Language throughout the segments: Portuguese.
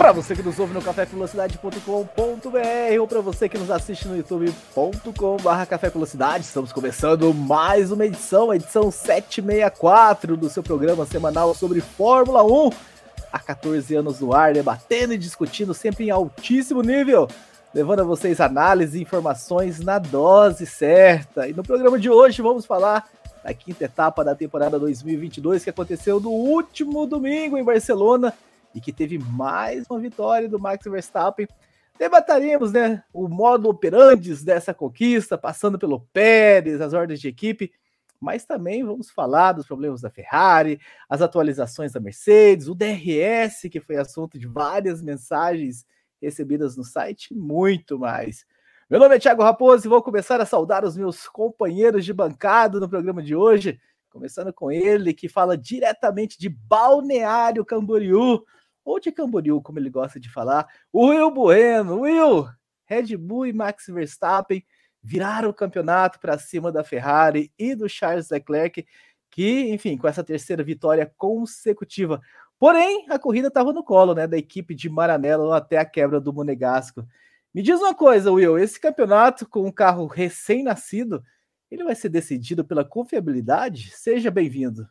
Para você que nos ouve no cafévelocidade.com.br ou para você que nos assiste no youtube.com.br estamos começando mais uma edição, a edição 764 do seu programa semanal sobre Fórmula 1. Há 14 anos no ar, debatendo e discutindo sempre em altíssimo nível, levando a vocês análise e informações na dose certa. E no programa de hoje vamos falar da quinta etapa da temporada 2022 que aconteceu no último domingo em Barcelona e que teve mais uma vitória do Max Verstappen. Debataremos né, o modo operandes dessa conquista, passando pelo Pérez, as ordens de equipe, mas também vamos falar dos problemas da Ferrari, as atualizações da Mercedes, o DRS, que foi assunto de várias mensagens recebidas no site, muito mais. Meu nome é Thiago Raposo e vou começar a saudar os meus companheiros de bancada no programa de hoje, começando com ele, que fala diretamente de Balneário Camboriú, ou de Camboriú, como ele gosta de falar, o Will Bueno. Will, Red Bull e Max Verstappen viraram o campeonato para cima da Ferrari e do Charles Leclerc, que, enfim, com essa terceira vitória consecutiva. Porém, a corrida estava no colo, né, da equipe de Maranello até a quebra do Monegasco. Me diz uma coisa, Will, esse campeonato com um carro recém-nascido, ele vai ser decidido pela confiabilidade? Seja bem-vindo.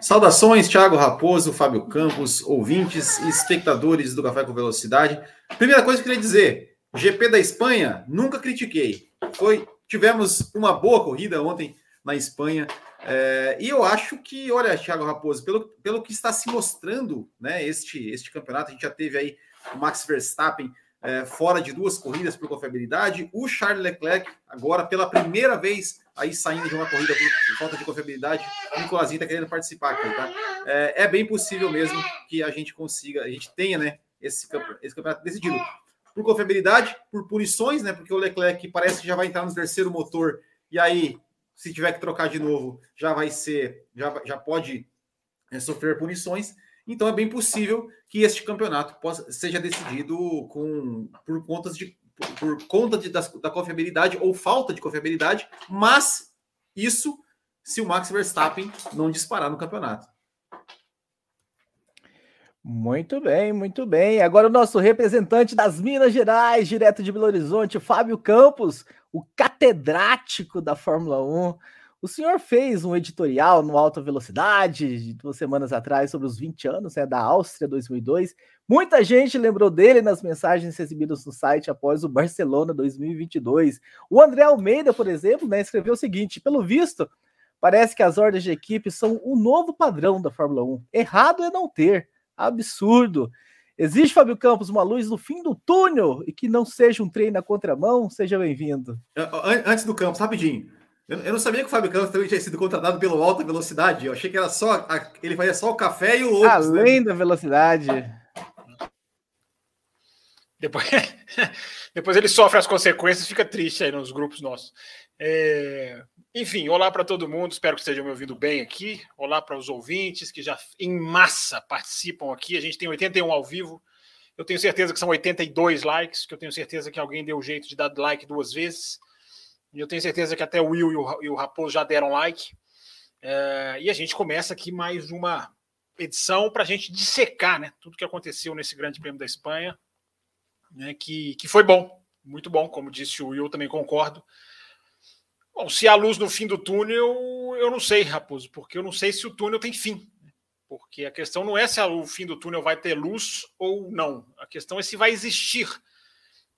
Saudações, Thiago Raposo, Fábio Campos, ouvintes e espectadores do Café com Velocidade. Primeira coisa que eu queria dizer: GP da Espanha, nunca critiquei. Foi, tivemos uma boa corrida ontem na Espanha. É, e eu acho que, olha, Thiago Raposo, pelo, pelo que está se mostrando, né, este, este campeonato, a gente já teve aí o Max Verstappen é, fora de duas corridas por confiabilidade, o Charles Leclerc, agora pela primeira vez aí saindo de uma corrida por, falta de confiabilidade, o Nicolazinho está querendo participar aqui, tá? É, é, bem possível mesmo que a gente consiga, a gente tenha, né, esse, esse campeonato decidido por confiabilidade, por punições, né? Porque o Leclerc parece que já vai entrar no terceiro motor e aí, se tiver que trocar de novo, já vai ser, já, já pode é, sofrer punições. Então é bem possível que este campeonato possa, seja decidido com, por contas de por conta de, da, da confiabilidade ou falta de confiabilidade, mas isso se o Max Verstappen não disparar no campeonato. Muito bem, muito bem. Agora o nosso representante das Minas Gerais, direto de Belo Horizonte, Fábio Campos, o catedrático da Fórmula 1. O senhor fez um editorial no Alta Velocidade de duas semanas atrás sobre os 20 anos né, da Áustria 2002. Muita gente lembrou dele nas mensagens recebidas no site após o Barcelona 2022. O André Almeida, por exemplo, né, escreveu o seguinte: pelo visto, parece que as ordens de equipe são o novo padrão da Fórmula 1. Errado é não ter. Absurdo. Existe, Fábio Campos, uma luz no fim do túnel e que não seja um trem na contramão? Seja bem-vindo. Antes do Campos, rapidinho. Eu, não sabia que o Fábio Campos também tinha sido contratado pelo alta velocidade. Eu achei que era só. Ele fazia só o café e o Lopes. Além né? da velocidade. Depois, depois ele sofre as consequências, fica triste aí nos grupos nossos. É, enfim, olá para todo mundo, espero que estejam me ouvindo bem aqui. Olá para os ouvintes que já em massa participam aqui. A gente tem 81 ao vivo. Eu tenho certeza que são 82 likes, que eu tenho certeza que alguém deu jeito de dar like duas vezes. E eu tenho certeza que até o Will e o, Raposo já deram like. É, e a gente começa aqui mais uma edição para a gente dissecar né, tudo que aconteceu nesse Grande Prêmio da Espanha, né, que, que foi bom, muito bom, como disse o Will, também concordo. Bom, se há luz no fim do túnel, eu não sei, Raposo, porque eu não sei se o túnel tem fim. Porque a questão não é se o fim do túnel vai ter luz ou não. A questão é se vai existir.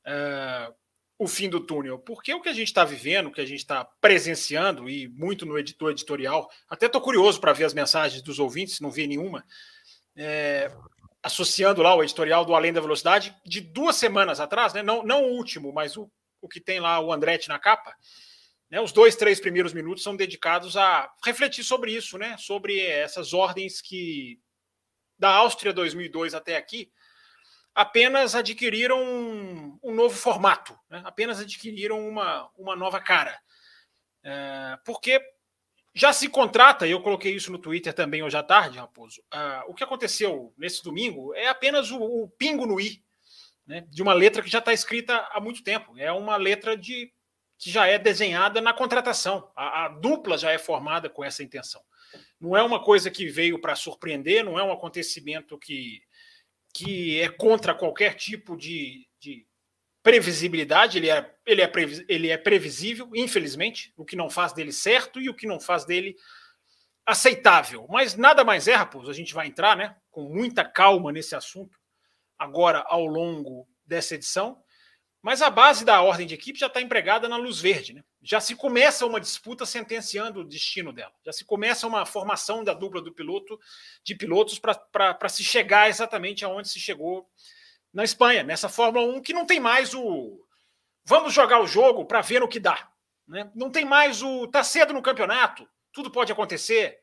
Uh, o fim do túnel, porque o que a gente está vivendo, o que a gente está presenciando, e muito no editor editorial, até estou curioso para ver as mensagens dos ouvintes, não vi nenhuma, é, associando lá o editorial do Além da Velocidade, de duas semanas atrás, né, não, não o último, mas o, o que tem lá o Andretti na capa, né, os dois, três primeiros minutos são dedicados a refletir sobre isso, né, sobre essas ordens que, da Áustria 2002 até aqui, apenas adquiriram um, um novo formato, né? apenas adquiriram uma, uma nova cara. É, porque já se contrata, e eu coloquei isso no Twitter também hoje à tarde, Raposo. Uh, o que aconteceu nesse domingo é apenas o, o pingo no i né, de uma letra que já está escrita há muito tempo. É uma letra de que já é desenhada na contratação. A, a dupla já é formada com essa intenção. Não é uma coisa que veio para surpreender, não é um acontecimento que, que é contra qualquer tipo de, de previsibilidade, ele é, ele, é ele é previsível, infelizmente, o que não faz dele certo e o que não faz dele aceitável. Mas nada mais é, Raposo, a gente vai entrar né, com muita calma nesse assunto agora ao longo dessa edição. Mas a base da ordem de equipe já está empregada na luz verde. Né? Já se começa uma disputa sentenciando o destino dela. Já se começa uma formação da dupla do piloto de pilotos para se chegar exatamente aonde se chegou na Espanha, nessa Fórmula 1, que não tem mais o vamos jogar o jogo para ver o que dá. Né? Não tem mais o tá cedo no campeonato, tudo pode acontecer.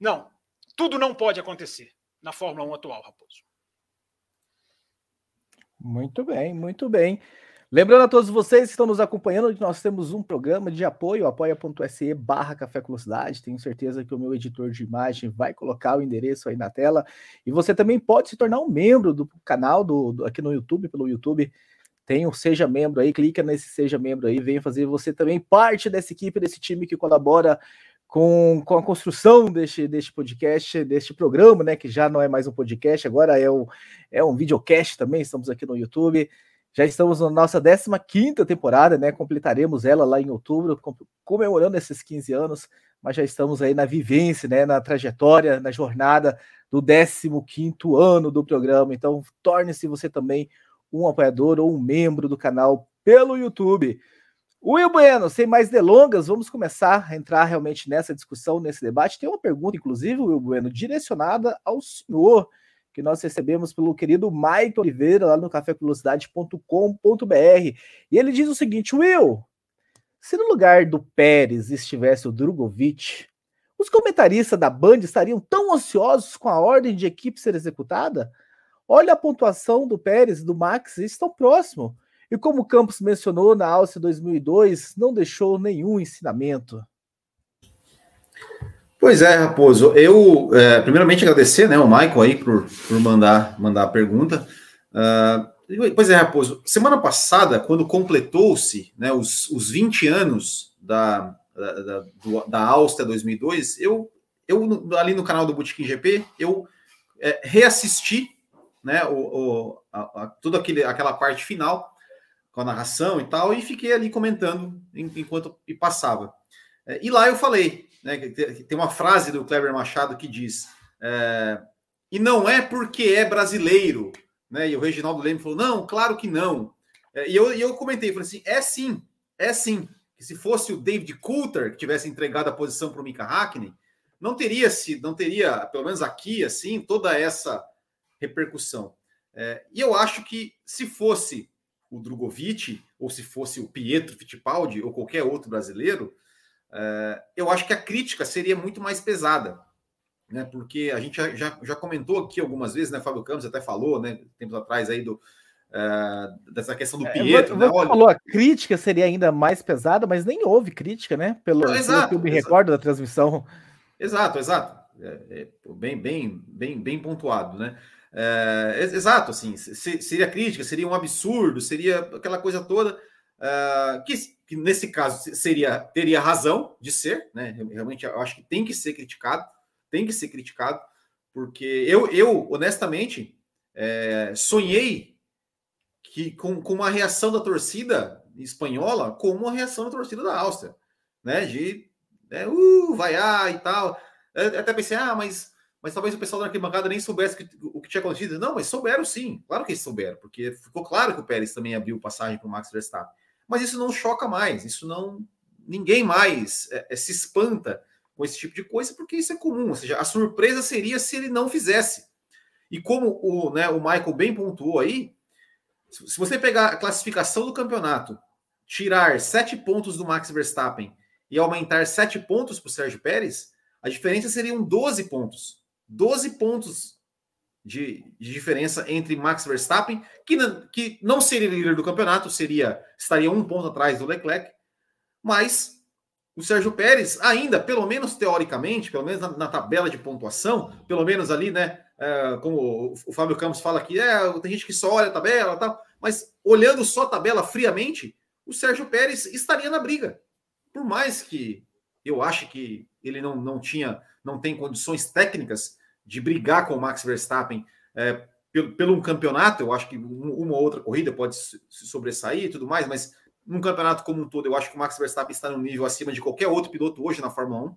Não, tudo não pode acontecer na Fórmula 1 atual, Raposo. Muito bem, muito bem. Lembrando a todos vocês que estão nos acompanhando que nós temos um programa de apoio, apoia.se barra Café com. Tenho certeza que o meu editor de imagem vai colocar o endereço aí na tela. E você também pode se tornar um membro do canal do, do aqui no YouTube, pelo YouTube. Tem o Seja Membro aí, clica nesse Seja Membro aí, venha fazer você também parte dessa equipe, desse time que colabora com, com a construção deste, deste podcast, deste programa, né? Que já não é mais um podcast, agora é, o, é um videocast também. Estamos aqui no YouTube. Já estamos na nossa 15 temporada, né? Completaremos ela lá em outubro, comemorando esses 15 anos, mas já estamos aí na vivência, né? Na trajetória, na jornada do 15 ano do programa. Então, torne-se você também um apoiador ou um membro do canal pelo YouTube. Will Bueno, sem mais delongas, vamos começar a entrar realmente nessa discussão, nesse debate. Tem uma pergunta, inclusive, Will Bueno, direcionada ao senhor, que nós recebemos pelo querido Mike Oliveira, lá no cafévelocidade.com.br. E ele diz o seguinte: Will, se no lugar do Pérez estivesse o Drogovic, os comentaristas da Band estariam tão ansiosos com a ordem de equipe ser executada? Olha a pontuação do Pérez e do Max, estão próximos. E como o Campos mencionou na Áustria 2002, não deixou nenhum ensinamento. Pois é, Raposo. Eu, é, primeiramente, agradecer né, o Michael aí por, por mandar, mandar a pergunta. Uh, pois é, Raposo. Semana passada, quando completou-se né, os, os 20 anos da, da, da, da Áustria 2002, eu, eu ali no canal do Botequim GP, eu é, reassisti né, o, o, a, a, toda aquele, aquela parte final com a narração e tal, e fiquei ali comentando enquanto e passava. É, e lá eu falei, né, tem uma frase do Kleber Machado que diz: é, e não é porque é brasileiro, né? E o Reginaldo Leme falou: não, claro que não. É, e, eu, e eu comentei, falei assim: é sim, é sim. Que se fosse o David Coulter que tivesse entregado a posição para o Mika Hakkinen, não teria se, não teria, pelo menos aqui, assim, toda essa repercussão. É, e eu acho que se fosse o Drogovic, ou se fosse o Pietro Fittipaldi, ou qualquer outro brasileiro, eu acho que a crítica seria muito mais pesada. Né, porque a gente já, já, comentou aqui algumas vezes, né? Fábio Campos até falou, né? Tempos atrás aí do, Uh, dessa questão do é, Pietro. Você né? Olha... falou a crítica seria ainda mais pesada, mas nem houve crítica, né? Pelo, Não, exato, pelo que eu me recordo da transmissão. Exato, exato. É, é, bem, bem, bem, bem pontuado, né? É, exato, assim, seria crítica, seria um absurdo, seria aquela coisa toda uh, que, que, nesse caso seria teria razão de ser, né? Realmente eu acho que tem que ser criticado, tem que ser criticado, porque eu, eu honestamente é, sonhei que com, com uma reação da torcida espanhola como a reação da torcida da Áustria, né? De né, uh, vaiar e tal. Eu até pensei, ah, mas mas talvez o pessoal da arquibancada nem soubesse que, o que tinha acontecido. Não, mas souberam sim, claro que eles souberam, porque ficou claro que o Pérez também abriu passagem para o Max Verstappen. Mas isso não choca mais, isso não. Ninguém mais é, é, se espanta com esse tipo de coisa, porque isso é comum. Ou seja, a surpresa seria se ele não fizesse. E como o, né, o Michael bem pontuou aí, se você pegar a classificação do campeonato, tirar sete pontos do Max Verstappen e aumentar sete pontos para o Sérgio Pérez, a diferença seriam 12 pontos. 12 pontos de, de, diferença entre Max Verstappen, que, que não seria líder do campeonato, seria estaria um ponto atrás do Leclerc, mas o Sérgio Pérez ainda, pelo menos teoricamente, pelo menos na, na tabela de pontuação, pelo menos ali, né, é, como o, o, Fábio Campos fala aqui, é, tem gente que só olha a tabela tal, mas olhando só a tabela friamente, o Sérgio Pérez estaria na briga. Por mais que eu ache que ele não, não tinha, não tem condições técnicas de brigar com o Max Verstappen é, pelo, pelo um campeonato, eu acho que uma ou outra corrida pode se sobressair e tudo mais, mas num campeonato como um todo, eu acho que o Max Verstappen está no nível acima de qualquer outro piloto hoje na Fórmula 1.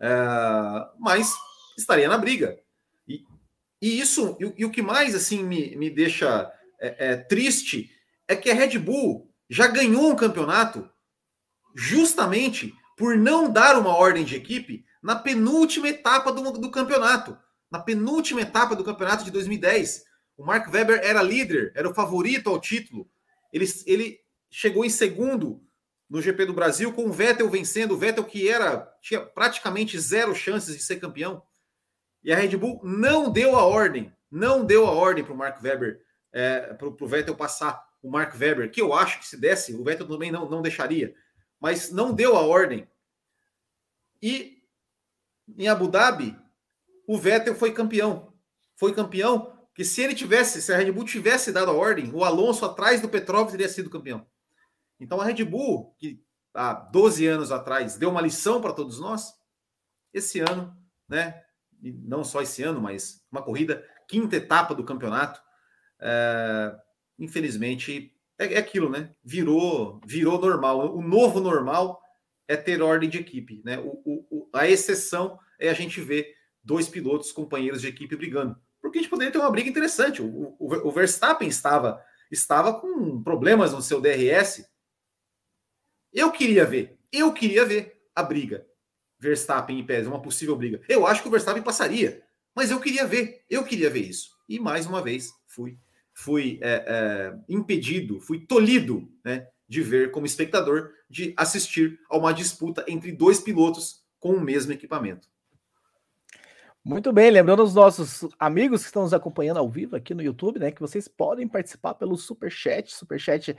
É, mas estaria na briga. E, e isso, e, e, o que mais assim me, me deixa é, é, triste é que a Red Bull já ganhou um campeonato justamente por não dar uma ordem de equipe na penúltima etapa do, do campeonato. Na penúltima etapa do campeonato de 2010. O Mark Webber era líder, era o favorito ao título. Ele, ele chegou em segundo no GP do Brasil, com o Vettel vencendo. O Vettel que era tinha praticamente zero chances de ser campeão. E a Red Bull não deu a ordem, não deu a ordem para o Mark Webber, é, para o Vettel passar o Mark Webber, que eu acho que se desse, o Vettel também não, não deixaria, mas não deu a ordem. E em Abu Dhabi, o Vettel foi campeão. Foi campeão que se ele tivesse, se a Red Bull tivesse dado a ordem, o Alonso atrás do Petrov teria sido campeão. Então a Red Bull, que há 12 anos atrás deu uma lição para todos nós, esse ano, né? E não só esse ano, mas uma corrida, quinta etapa do campeonato, é, infelizmente é, é, aquilo, né? Virou, virou normal. O novo normal é ter ordem de equipe, né? O, o, a exceção é a gente ver dois pilotos, companheiros de equipe brigando. Porque a gente poderia ter uma briga interessante. O, o, o Verstappen estava, estava com problemas no seu DRS. Eu queria ver, eu queria ver a briga. Verstappen e Pérez, uma possível briga. Eu acho que o Verstappen passaria, mas eu queria ver, eu queria ver isso. E mais uma vez fui, fui é, é, impedido, fui tolhido, né, de ver como espectador, de assistir a uma disputa entre dois pilotos com o mesmo equipamento. Muito bem, lembrando os nossos amigos que estão nos acompanhando ao vivo aqui no YouTube, né, que vocês podem participar pelo super chat, super chat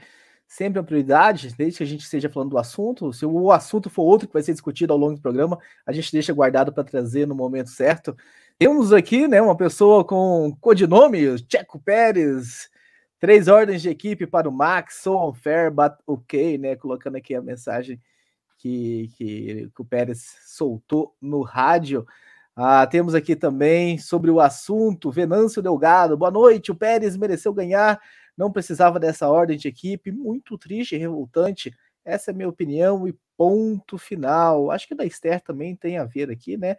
sempre uma prioridade, desde que a gente esteja falando do assunto. Se o assunto for outro que vai ser discutido ao longo do programa, a gente deixa guardado para trazer no momento certo. Temos aqui, né, uma pessoa com codinome, Checo Pérez, três ordens de equipe para o Max, so unfair, but ok, né, colocando aqui a mensagem que, que, que o Pérez soltou no rádio. Ah, temos aqui também sobre o assunto, Venâncio Delgado. Boa noite. O Pérez mereceu ganhar, não precisava dessa ordem de equipe. Muito triste e revoltante. Essa é a minha opinião e ponto final. Acho que da Esther também tem a ver aqui, né?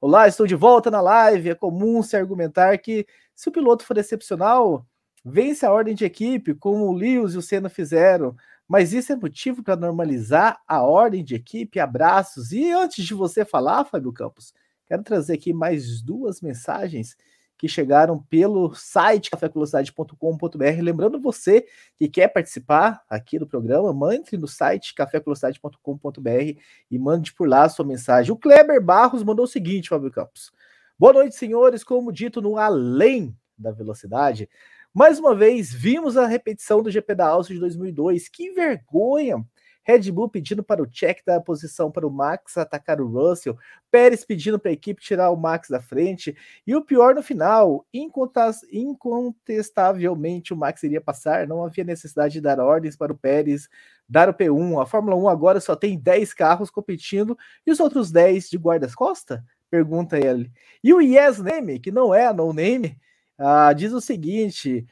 Olá, estou de volta na live. É comum se argumentar que se o piloto for excepcional, vence a ordem de equipe, como o Lewis e o Senna fizeram. Mas isso é motivo para normalizar a ordem de equipe. Abraços. E antes de você falar, Fábio Campos, quero trazer aqui mais duas mensagens que chegaram pelo site cafévelocidade.com.br. Lembrando você que quer participar aqui do programa, mande no site cafévelocidade.com.br e mande por lá a sua mensagem. O Kleber Barros mandou o seguinte, Fábio Campos. Boa noite, senhores. Como dito no Além da Velocidade, mais uma vez, vimos a repetição do GP da Áustria de 2002. Que vergonha! Red Bull pedindo para o check dar a posição para o Max atacar o Russell, Pérez pedindo para a equipe tirar o Max da frente, e o pior no final, incontestavelmente o Max iria passar, não havia necessidade de dar ordens para o Pérez dar o P1. A Fórmula 1 agora só tem 10 carros competindo e os outros 10 de guardas-costa? Pergunta ele. E o Yes Name, que não é a no name, ah, diz o seguinte: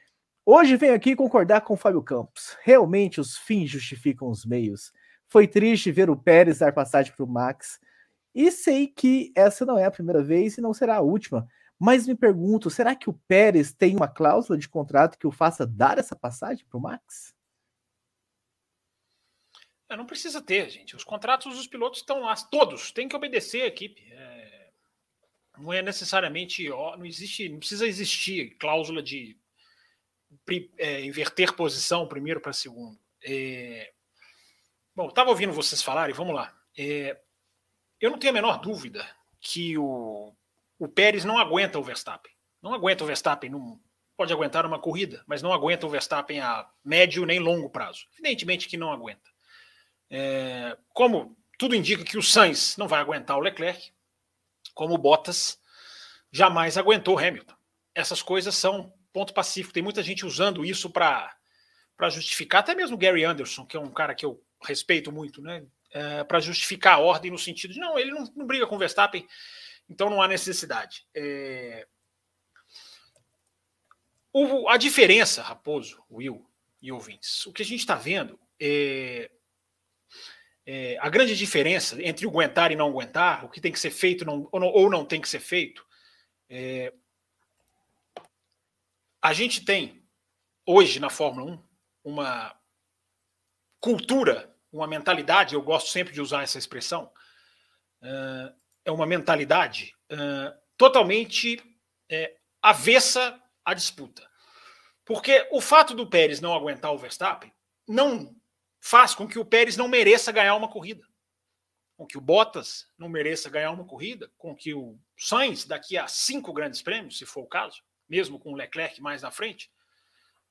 hoje venho aqui concordar com o Fábio Campos. Realmente os fins justificam os meios. Foi triste ver o Pérez dar passagem para o Max. E sei que essa não é a primeira vez e não será a última. Mas me pergunto, será que o Pérez tem uma cláusula de contrato que o faça dar essa passagem para o Max? Não precisa ter, gente. Os contratos dos pilotos estão lá, todos, tem que obedecer a equipe. É não é necessariamente, não existe, não precisa existir cláusula de é, inverter posição primeiro para segundo. É, bom, estava ouvindo vocês falarem, vamos lá. É, eu não tenho a menor dúvida que o, o Pérez não aguenta o Verstappen. Não aguenta o Verstappen, não pode aguentar uma corrida, mas não aguenta o Verstappen a médio nem longo prazo. Evidentemente que não aguenta. É, como tudo indica que o Sainz não vai aguentar o Leclerc, como o Bottas jamais aguentou Hamilton. Essas coisas são ponto pacífico. Tem muita gente usando isso para justificar, até mesmo Gary Anderson, que é um cara que eu respeito muito, né? É, para justificar a ordem no sentido de não, ele não, não, briga com o Verstappen, então não há necessidade. É... O, a diferença, Raposo, Will e ouvintes, o que a gente está vendo é, é, a grande diferença entre aguentar e não aguentar, o que tem que ser feito não, ou, não, ou não tem que ser feito, é, a gente tem hoje na Fórmula 1 uma cultura, uma mentalidade, eu gosto sempre de usar essa expressão, uh, é uma mentalidade uh, totalmente uh, avessa à disputa. Porque o fato do Pérez não aguentar o Verstappen não faz com que o Pérez não mereça ganhar uma corrida. Com que o Bottas não mereça ganhar uma corrida, com que o Sainz, daqui a cinco grandes prêmios, se for o caso, mesmo com o Leclerc mais na frente,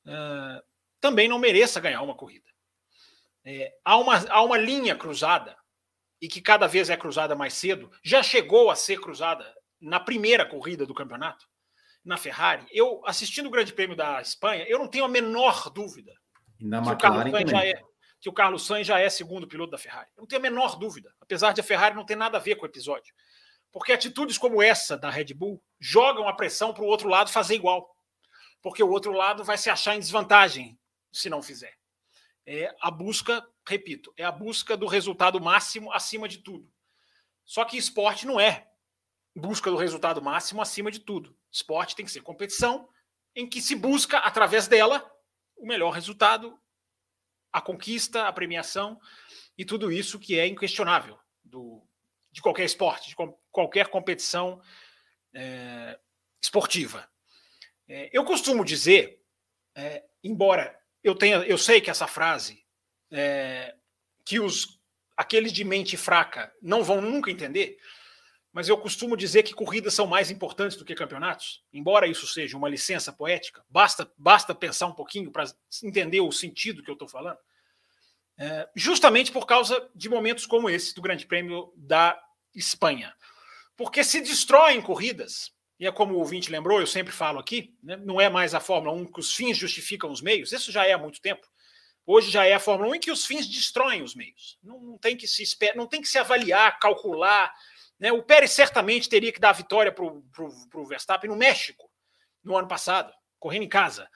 uh, também não mereça ganhar uma corrida. É, há, uma, há uma linha cruzada, e que cada vez é cruzada mais cedo, já chegou a ser cruzada na primeira corrida do campeonato, na Ferrari. Eu, assistindo o Grande Prêmio da Espanha, eu não tenho a menor dúvida e na que, McLaren o Carlos já é, que o Carlos Sainz já é segundo piloto da Ferrari. Eu não tenho a menor dúvida, apesar de a Ferrari não ter nada a ver com o episódio. Porque atitudes como essa da Red Bull jogam a pressão para o outro lado fazer igual. Porque o outro lado vai se achar em desvantagem se não fizer. É a busca, repito, é a busca do resultado máximo acima de tudo. Só que esporte não é busca do resultado máximo acima de tudo. Esporte tem que ser competição em que se busca, através dela, o melhor resultado, a conquista, a premiação e tudo isso que é inquestionável do, de qualquer esporte, de qualquer competição é, esportiva. É, eu costumo dizer, é, embora eu tenha, eu sei que essa frase é, que os aqueles de mente fraca não vão nunca entender, mas eu costumo dizer que corridas são mais importantes do que campeonatos, embora isso seja uma licença poética. Basta basta pensar um pouquinho para entender o sentido que eu estou falando. É, justamente por causa de momentos como esse do Grande Prêmio da Espanha. Porque se destroem corridas, e é como o ouvinte lembrou, eu sempre falo aqui, né, não é mais a Fórmula 1 que os fins justificam os meios, isso já é há muito tempo. Hoje já é a Fórmula 1 em que os fins destroem os meios. Não, não tem que se não tem que se avaliar, calcular. Né? O Pérez certamente teria que dar a vitória para o Verstappen no México no ano passado, correndo em casa,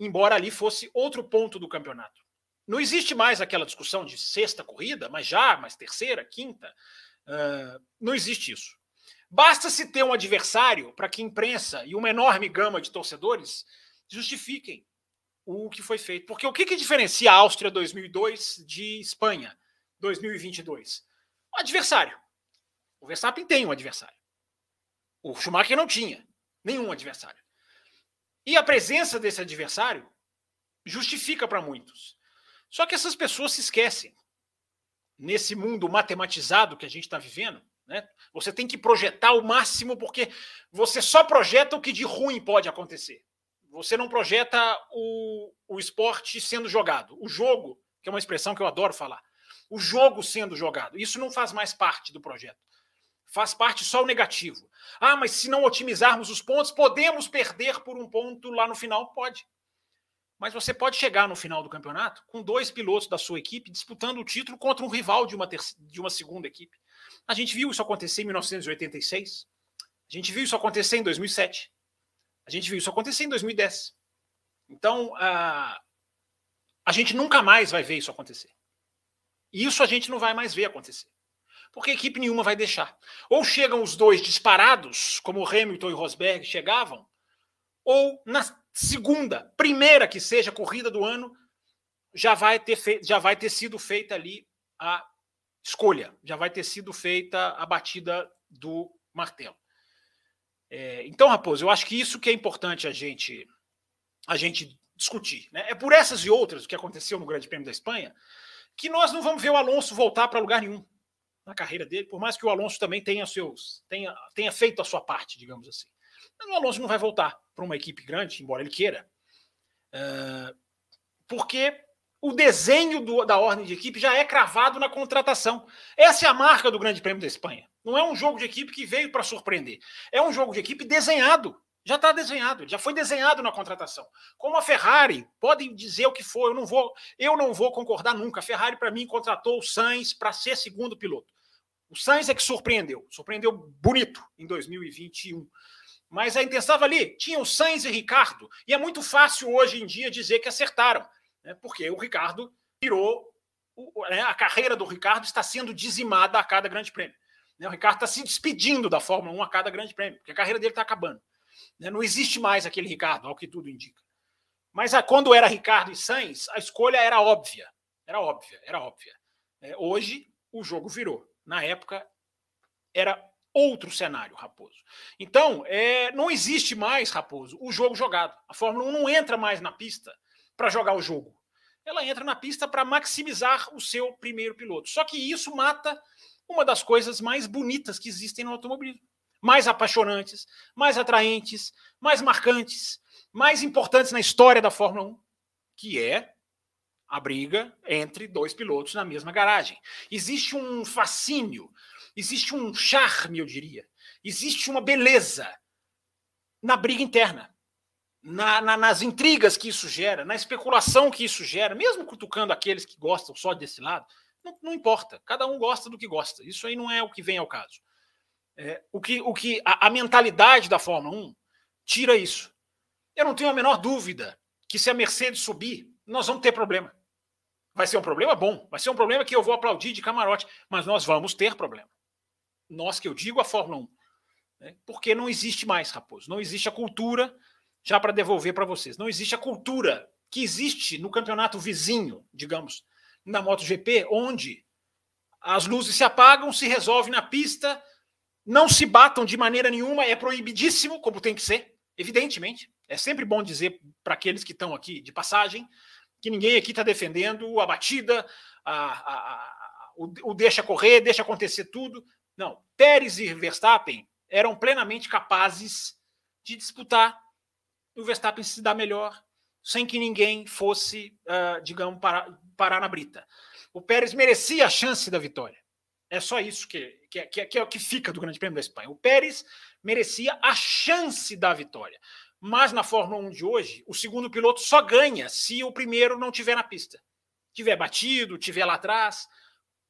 embora ali fosse outro ponto do campeonato. Não existe mais aquela discussão de sexta corrida, mas já, mas terceira, quinta. Uh, não existe isso. Basta se ter um adversário para que imprensa e uma enorme gama de torcedores justifiquem o que foi feito. Porque o que, que diferencia a Áustria 2002 de Espanha 2022? O adversário. O Verstappen tem um adversário. O Schumacher não tinha nenhum adversário. E a presença desse adversário justifica para muitos. Só que essas pessoas se esquecem. Nesse mundo matematizado que a gente está vivendo, né? Você tem que projetar o máximo, porque você só projeta o que de ruim pode acontecer. Você não projeta o, o esporte sendo jogado. O jogo, que é uma expressão que eu adoro falar. O jogo sendo jogado. Isso não faz mais parte do projeto. Faz parte só o negativo. Ah, mas se não otimizarmos os pontos, podemos perder por um ponto lá no final? Pode. Mas você pode chegar no final do campeonato com dois pilotos da sua equipe disputando o título contra um rival de uma, de uma segunda equipe. A gente viu isso acontecer em 1986. A gente viu isso acontecer em 2007. A gente viu isso acontecer em 2010. Então, a, a gente nunca mais vai ver isso acontecer. Isso a gente não vai mais ver acontecer. Porque equipe nenhuma vai deixar. Ou chegam os dois disparados, como Hamilton e Rosberg chegavam, ou na segunda, primeira que seja corrida do ano, já vai ter já vai ter sido feita ali a escolha, já vai ter sido feita a batida do martelo. É, então, Raposo, eu acho que isso que é importante a gente a gente discutir. Né? É por essas e outras o que aconteceu no Grande Prêmio da Espanha que nós não vamos ver o Alonso voltar para lugar nenhum na carreira dele, por mais que o Alonso também tenha seus tenha, tenha feito a sua parte, digamos assim. Mas o Alonso não vai voltar para uma equipe grande, embora ele queira, uh, porque o desenho do, da ordem de equipe já é cravado na contratação. Essa é a marca do Grande Prêmio da Espanha. Não é um jogo de equipe que veio para surpreender. É um jogo de equipe desenhado. Já está desenhado, já foi desenhado na contratação. Como a Ferrari, podem dizer o que for, eu não vou, eu não vou concordar nunca. A Ferrari, para mim, contratou o Sainz para ser segundo piloto. O Sainz é que surpreendeu, surpreendeu bonito em 2021. Mas a intenção estava ali, tinha o Sainz e Ricardo, e é muito fácil hoje em dia dizer que acertaram, né? porque o Ricardo virou, né? a carreira do Ricardo está sendo dizimada a cada grande prêmio. Né? O Ricardo está se despedindo da Fórmula 1 a cada grande prêmio, porque a carreira dele está acabando. Né? Não existe mais aquele Ricardo, ao que tudo indica. Mas a, quando era Ricardo e Sainz, a escolha era óbvia. Era óbvia, era óbvia. É, hoje, o jogo virou. Na época, era outro cenário, Raposo. Então, é, não existe mais, Raposo, o jogo jogado. A Fórmula 1 não entra mais na pista para jogar o jogo. Ela entra na pista para maximizar o seu primeiro piloto. Só que isso mata uma das coisas mais bonitas que existem no automobilismo. Mais apaixonantes, mais atraentes, mais marcantes, mais importantes na história da Fórmula 1, que é a briga entre dois pilotos na mesma garagem. Existe um fascínio, existe um charme, eu diria, existe uma beleza na briga interna, na, na, nas intrigas que isso gera, na especulação que isso gera, mesmo cutucando aqueles que gostam só desse lado. Não, não, importa. Cada um gosta do que gosta. Isso aí não é o que vem ao caso. É, o que, o que a, a, mentalidade da Fórmula 1 tira isso. Eu não tenho a menor dúvida que se a Mercedes subir, nós vamos ter problema. Vai ser um problema bom, vai ser um problema que eu vou aplaudir de camarote, mas nós vamos ter problema. Nós que eu digo a Fórmula 1. Né? Porque não existe mais, Raposo. Não existe a cultura, já para devolver para vocês, não existe a cultura que existe no campeonato vizinho, digamos, na MotoGP, onde as luzes se apagam, se resolve na pista, não se batam de maneira nenhuma, é proibidíssimo, como tem que ser, evidentemente. É sempre bom dizer para aqueles que estão aqui de passagem que ninguém aqui está defendendo a batida, a, a, a, o, o deixa correr, deixa acontecer tudo. Não, Pérez e Verstappen eram plenamente capazes de disputar. O Verstappen se dá melhor, sem que ninguém fosse, uh, digamos, parar, parar na brita. O Pérez merecia a chance da vitória. É só isso que, que, que, que é o que fica do Grande Prêmio da Espanha. O Pérez merecia a chance da vitória. Mas na Fórmula 1 de hoje, o segundo piloto só ganha se o primeiro não tiver na pista. Tiver batido, tiver lá atrás.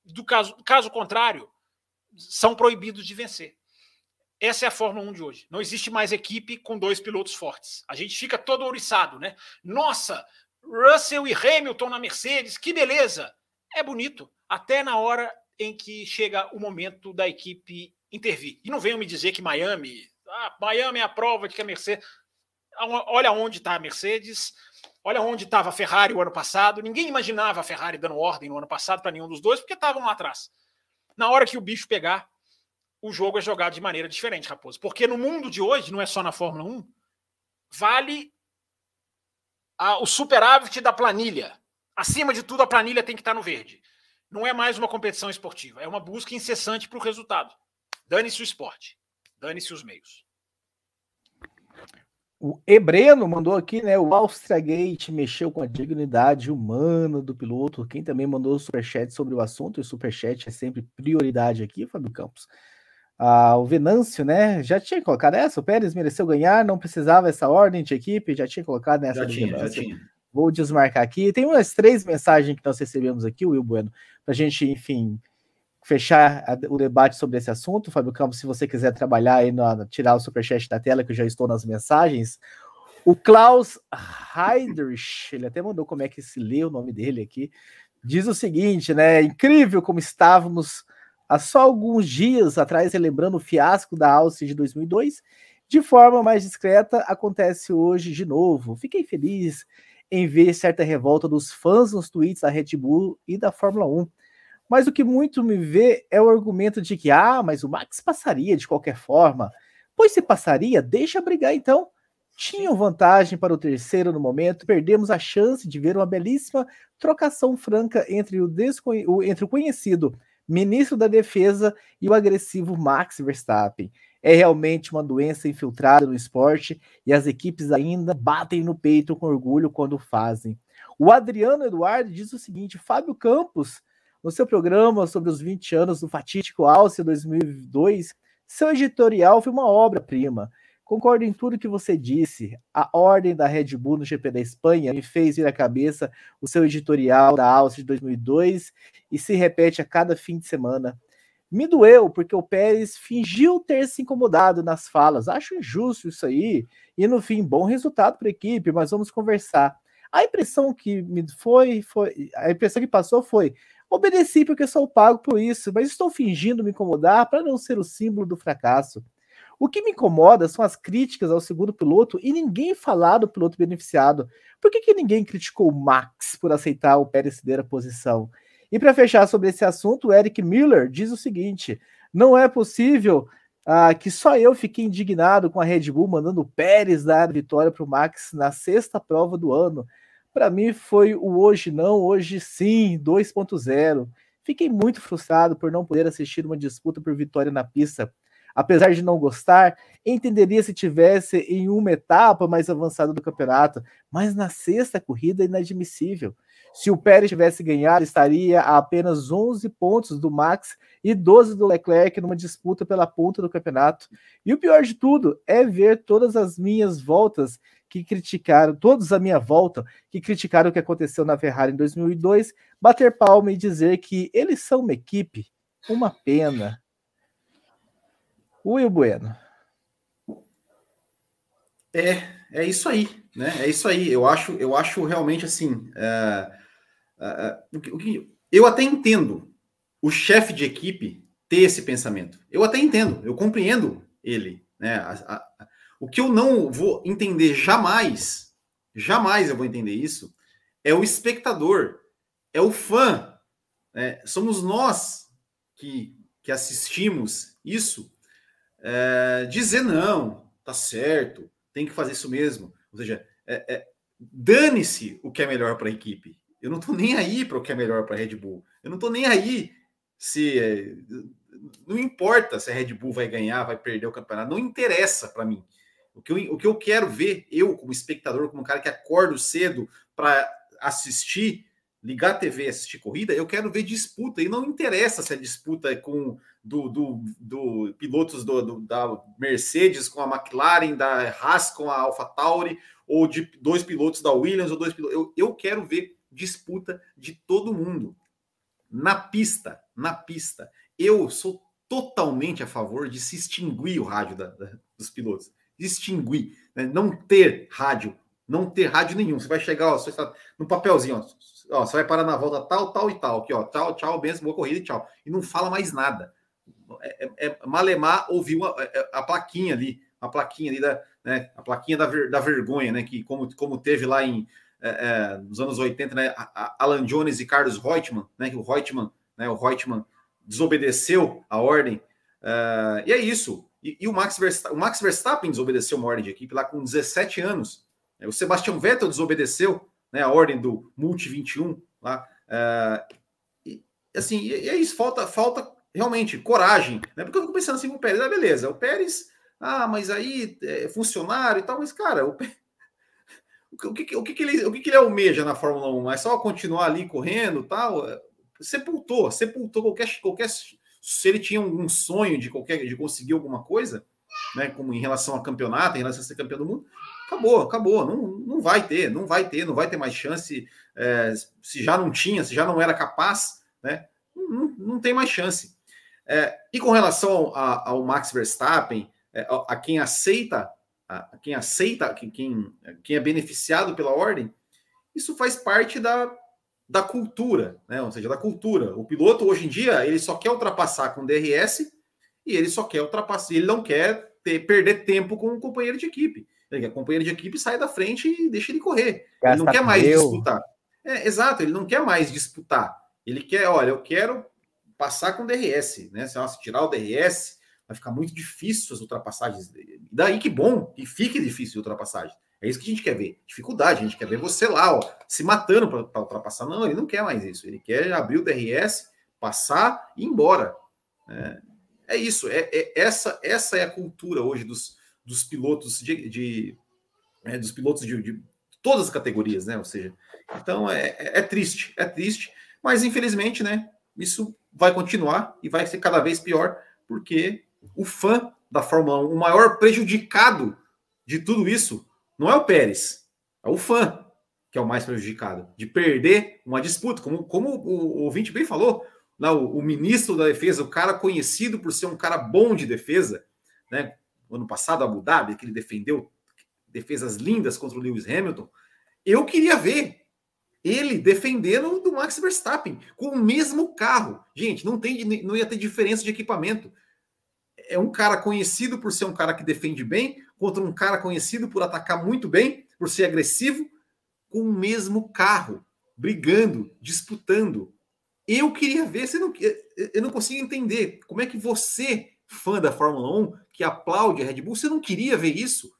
Do caso, caso contrário, são proibidos de vencer. Essa é a Fórmula 1 de hoje. Não existe mais equipe com dois pilotos fortes. A gente fica todo ouriçado, né? Nossa, Russell e Hamilton na Mercedes, que beleza! É bonito, até na hora em que chega o momento da equipe intervir. E não venham me dizer que Miami, ah, Miami é a prova de que a Mercedes. Olha onde está a Mercedes, olha onde estava a Ferrari o ano passado. Ninguém imaginava a Ferrari dando ordem no ano passado para nenhum dos dois, porque estavam lá atrás. Na hora que o bicho pegar, o jogo é jogado de maneira diferente, Raposo. Porque no mundo de hoje, não é só na Fórmula 1, vale a, o superávit da planilha. Acima de tudo, a planilha tem que estar no verde. Não é mais uma competição esportiva, é uma busca incessante para o resultado. Dane-se o esporte, dane-se os meios. O Ebreno mandou aqui, né? O Austria Gate mexeu com a dignidade humana do piloto. Quem também mandou superchat sobre o assunto, e o superchat é sempre prioridade aqui, Fábio Campos. Ah, o Venâncio, né? Já tinha colocado essa. O Pérez mereceu ganhar, não precisava essa ordem de equipe, já tinha colocado nessa. Já tinha, já tinha. Vou desmarcar aqui. Tem umas três mensagens que nós recebemos aqui, Will Bueno, para a gente, enfim, fechar a, o debate sobre esse assunto. Fábio Campos, se você quiser trabalhar aí, no, tirar o superchat da tela, que eu já estou nas mensagens. O Klaus Heidrich, ele até mandou como é que se lê o nome dele aqui, diz o seguinte, né? Incrível como estávamos há só alguns dias atrás, relembrando o fiasco da Alce de 2002, de forma mais discreta, acontece hoje de novo. Fiquei feliz em ver certa revolta dos fãs nos tweets da Red Bull e da Fórmula 1. Mas o que muito me vê é o argumento de que, ah, mas o Max passaria de qualquer forma. Pois se passaria, deixa brigar então. Tinham vantagem para o terceiro no momento, perdemos a chance de ver uma belíssima trocação franca entre o, entre o conhecido ministro da Defesa e o agressivo Max Verstappen. É realmente uma doença infiltrada no esporte e as equipes ainda batem no peito com orgulho quando fazem. O Adriano Eduardo diz o seguinte: Fábio Campos, no seu programa sobre os 20 anos do fatídico Alce 2002, seu editorial foi uma obra-prima. Concordo em tudo que você disse. A ordem da Red Bull no GP da Espanha me fez vir à cabeça o seu editorial da Alce de 2002 e se repete a cada fim de semana. Me doeu porque o Pérez fingiu ter se incomodado nas falas. Acho injusto isso aí. E no fim, bom resultado para a equipe, mas vamos conversar. A impressão que me foi, foi, a impressão que passou foi: obedeci porque sou pago por isso, mas estou fingindo me incomodar para não ser o símbolo do fracasso. O que me incomoda são as críticas ao segundo piloto e ninguém falar do piloto beneficiado. Por que, que ninguém criticou o Max por aceitar o Pérez ceder a posição? E para fechar sobre esse assunto, o Eric Miller diz o seguinte: não é possível ah, que só eu fiquei indignado com a Red Bull mandando o Pérez dar a vitória para o Max na sexta prova do ano. Para mim foi o hoje não, hoje sim, 2.0. Fiquei muito frustrado por não poder assistir uma disputa por vitória na pista. Apesar de não gostar, entenderia se tivesse em uma etapa mais avançada do campeonato, mas na sexta corrida é inadmissível. Se o Pérez tivesse ganhado, estaria a apenas 11 pontos do Max e 12 do Leclerc numa disputa pela ponta do campeonato. E o pior de tudo é ver todas as minhas voltas que criticaram, todos à minha volta, que criticaram o que aconteceu na Ferrari em 2002, bater palma e dizer que eles são uma equipe. Uma pena. Will Bueno. É, é isso aí, né? É isso aí. Eu acho, eu acho realmente assim. É, é, é o que, eu até entendo o chefe de equipe ter esse pensamento. Eu até entendo, eu compreendo ele. Né? A, o que eu não vou entender jamais, jamais eu vou entender isso, é o espectador, é o fã. Né? Somos nós que, que assistimos isso é, dizer não, tá certo, tem que fazer isso mesmo. Ou seja, é, é, dane-se o que é melhor para a equipe. Eu não estou nem aí para o que é melhor para a Red Bull. Eu não estou nem aí se. É, não importa se a Red Bull vai ganhar, vai perder o campeonato. Não interessa para mim. O que, eu, o que eu quero ver, eu como espectador, como um cara que acordo cedo para assistir, ligar a TV, assistir corrida, eu quero ver disputa. E não interessa se a disputa é com do, do, do pilotos do, do, da Mercedes com a McLaren, da Haas com a AlphaTauri, ou de dois pilotos da Williams, ou dois pilotos. Eu, eu quero ver disputa de todo mundo. Na pista, na pista. Eu sou totalmente a favor de se extinguir o rádio da, da, dos pilotos. Extinguir. Né? Não ter rádio. Não ter rádio nenhum. Você vai chegar, ó, está no papelzinho, ó, ó, você vai parar na volta tal, tal e tal. Aqui, ó, tchau, tchau, benção, boa corrida e tchau. E não fala mais nada é, é, é Malemar ouviu a, é, é, a, plaquinha ali, a plaquinha ali da, né, a plaquinha da, ver, da vergonha, né, que como, como teve lá em é, nos anos 80, né, Alan Jones e Carlos Reutemann, né, que o Reutemann, né, o Reutemann desobedeceu a ordem, e é isso. E, e, o, Max Verstappen, o Max Verstappen desobedeceu uma ordem de equipe lá com 17 anos. O Sebastian Vettel desobedeceu né, a ordem do Multi 21 lá. Uh, e, assim, e, e é isso, falta, falta realmente coragem, né? Porque eu fico pensando assim, o Pérez, ah, beleza, o Pérez, ah, mas aí é funcionário e tal, mas cara, o, o que, o que, que ele, o que, que ele almeja na Fórmula 1? É só continuar ali correndo tal? Sepultou, sepultou qualquer, qualquer. Se ele tinha algum sonho de qualquer de conseguir alguma coisa, né? Como em relação a campeonato, em relação a ser campeão do mundo, acabou, acabou. Não, não vai ter, não vai ter, não vai ter mais chance. É, se já não tinha, se já não era capaz, né? Não, não tem mais chance. É, e com relação a, ao Max Verstappen, é, a, a, quem aceita, a, quem aceita, quem, quem é beneficiado pela ordem, isso faz parte da, da cultura, né? Ou seja, da cultura. O piloto hoje em dia ele só quer ultrapassar com DRS e ele só quer ultrapassar, ele não quer ter, perder tempo com o companheiro de equipe. Ele quer companheiro de equipe sai da frente e deixa ele correr. Gasta ele não quer mais disputar. É, exato, ele não quer mais disputar. Ele quer, olha, eu quero passar com DRS, né? Se, nossa, tirar o DRS, vai ficar muito difícil as ultrapassagens. Daí que bom que fique difícil de ultrapassagem. É isso que a gente quer ver. Dificuldade, a gente quer ver você lá, ó, se matando para ultrapassar. Não, ele não quer mais isso. Ele quer abrir o DRS, passar e ir embora. É, É isso, é, é essa, essa é a cultura hoje dos, dos pilotos de, de é, dos pilotos de, de, todas as categorias, né? Ou seja, então é, é, é triste, é triste, mas infelizmente, né? Isso vai continuar e vai ser cada vez pior, porque o fã da Fórmula 1, o maior prejudicado de tudo isso, não é o Pérez, é o fã que é o mais prejudicado, de perder uma disputa, como, como o, o ouvinte bem falou, lá, o, o, ministro da defesa, o cara conhecido por ser um cara bom de defesa, né? Ano passado, Abu Dhabi, que ele defendeu defesas lindas contra o Lewis Hamilton. Eu queria ver ele defendendo do Max Verstappen com o mesmo carro. Gente, não tem, não ia ter diferença de equipamento. É um cara conhecido por ser um cara que defende bem contra um cara conhecido por atacar muito bem, por ser agressivo, com o mesmo carro, brigando, disputando. Eu queria ver, você não, eu não consigo entender como é que você, fã da Fórmula 1, que aplaude a Red Bull, você não queria ver isso?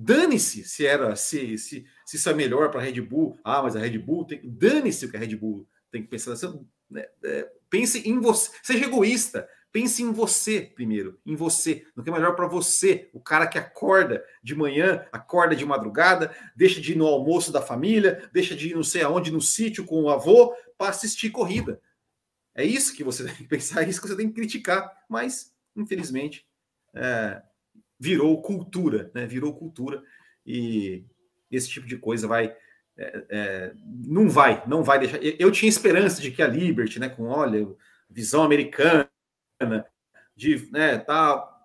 Dane-se se era se, se, se isso é melhor para a Red Bull. Ah, mas a Red Bull tem. Dane-se o que a Red Bull tem que pensar. Você, né, é, pense em você. Seja egoísta. Pense em você primeiro, em você, no que é melhor para você, o cara que acorda de manhã, acorda de madrugada, deixa de ir no almoço da família, deixa de ir não sei aonde no sítio com o avô para assistir corrida. É isso que você tem que pensar, é isso que você tem que criticar. Mas, infelizmente, é, virou cultura, né? Virou cultura e esse tipo de coisa vai é, é, não vai, não vai deixar. Eu tinha esperança de que a Liberty, né, com olha, visão americana, de, né, tá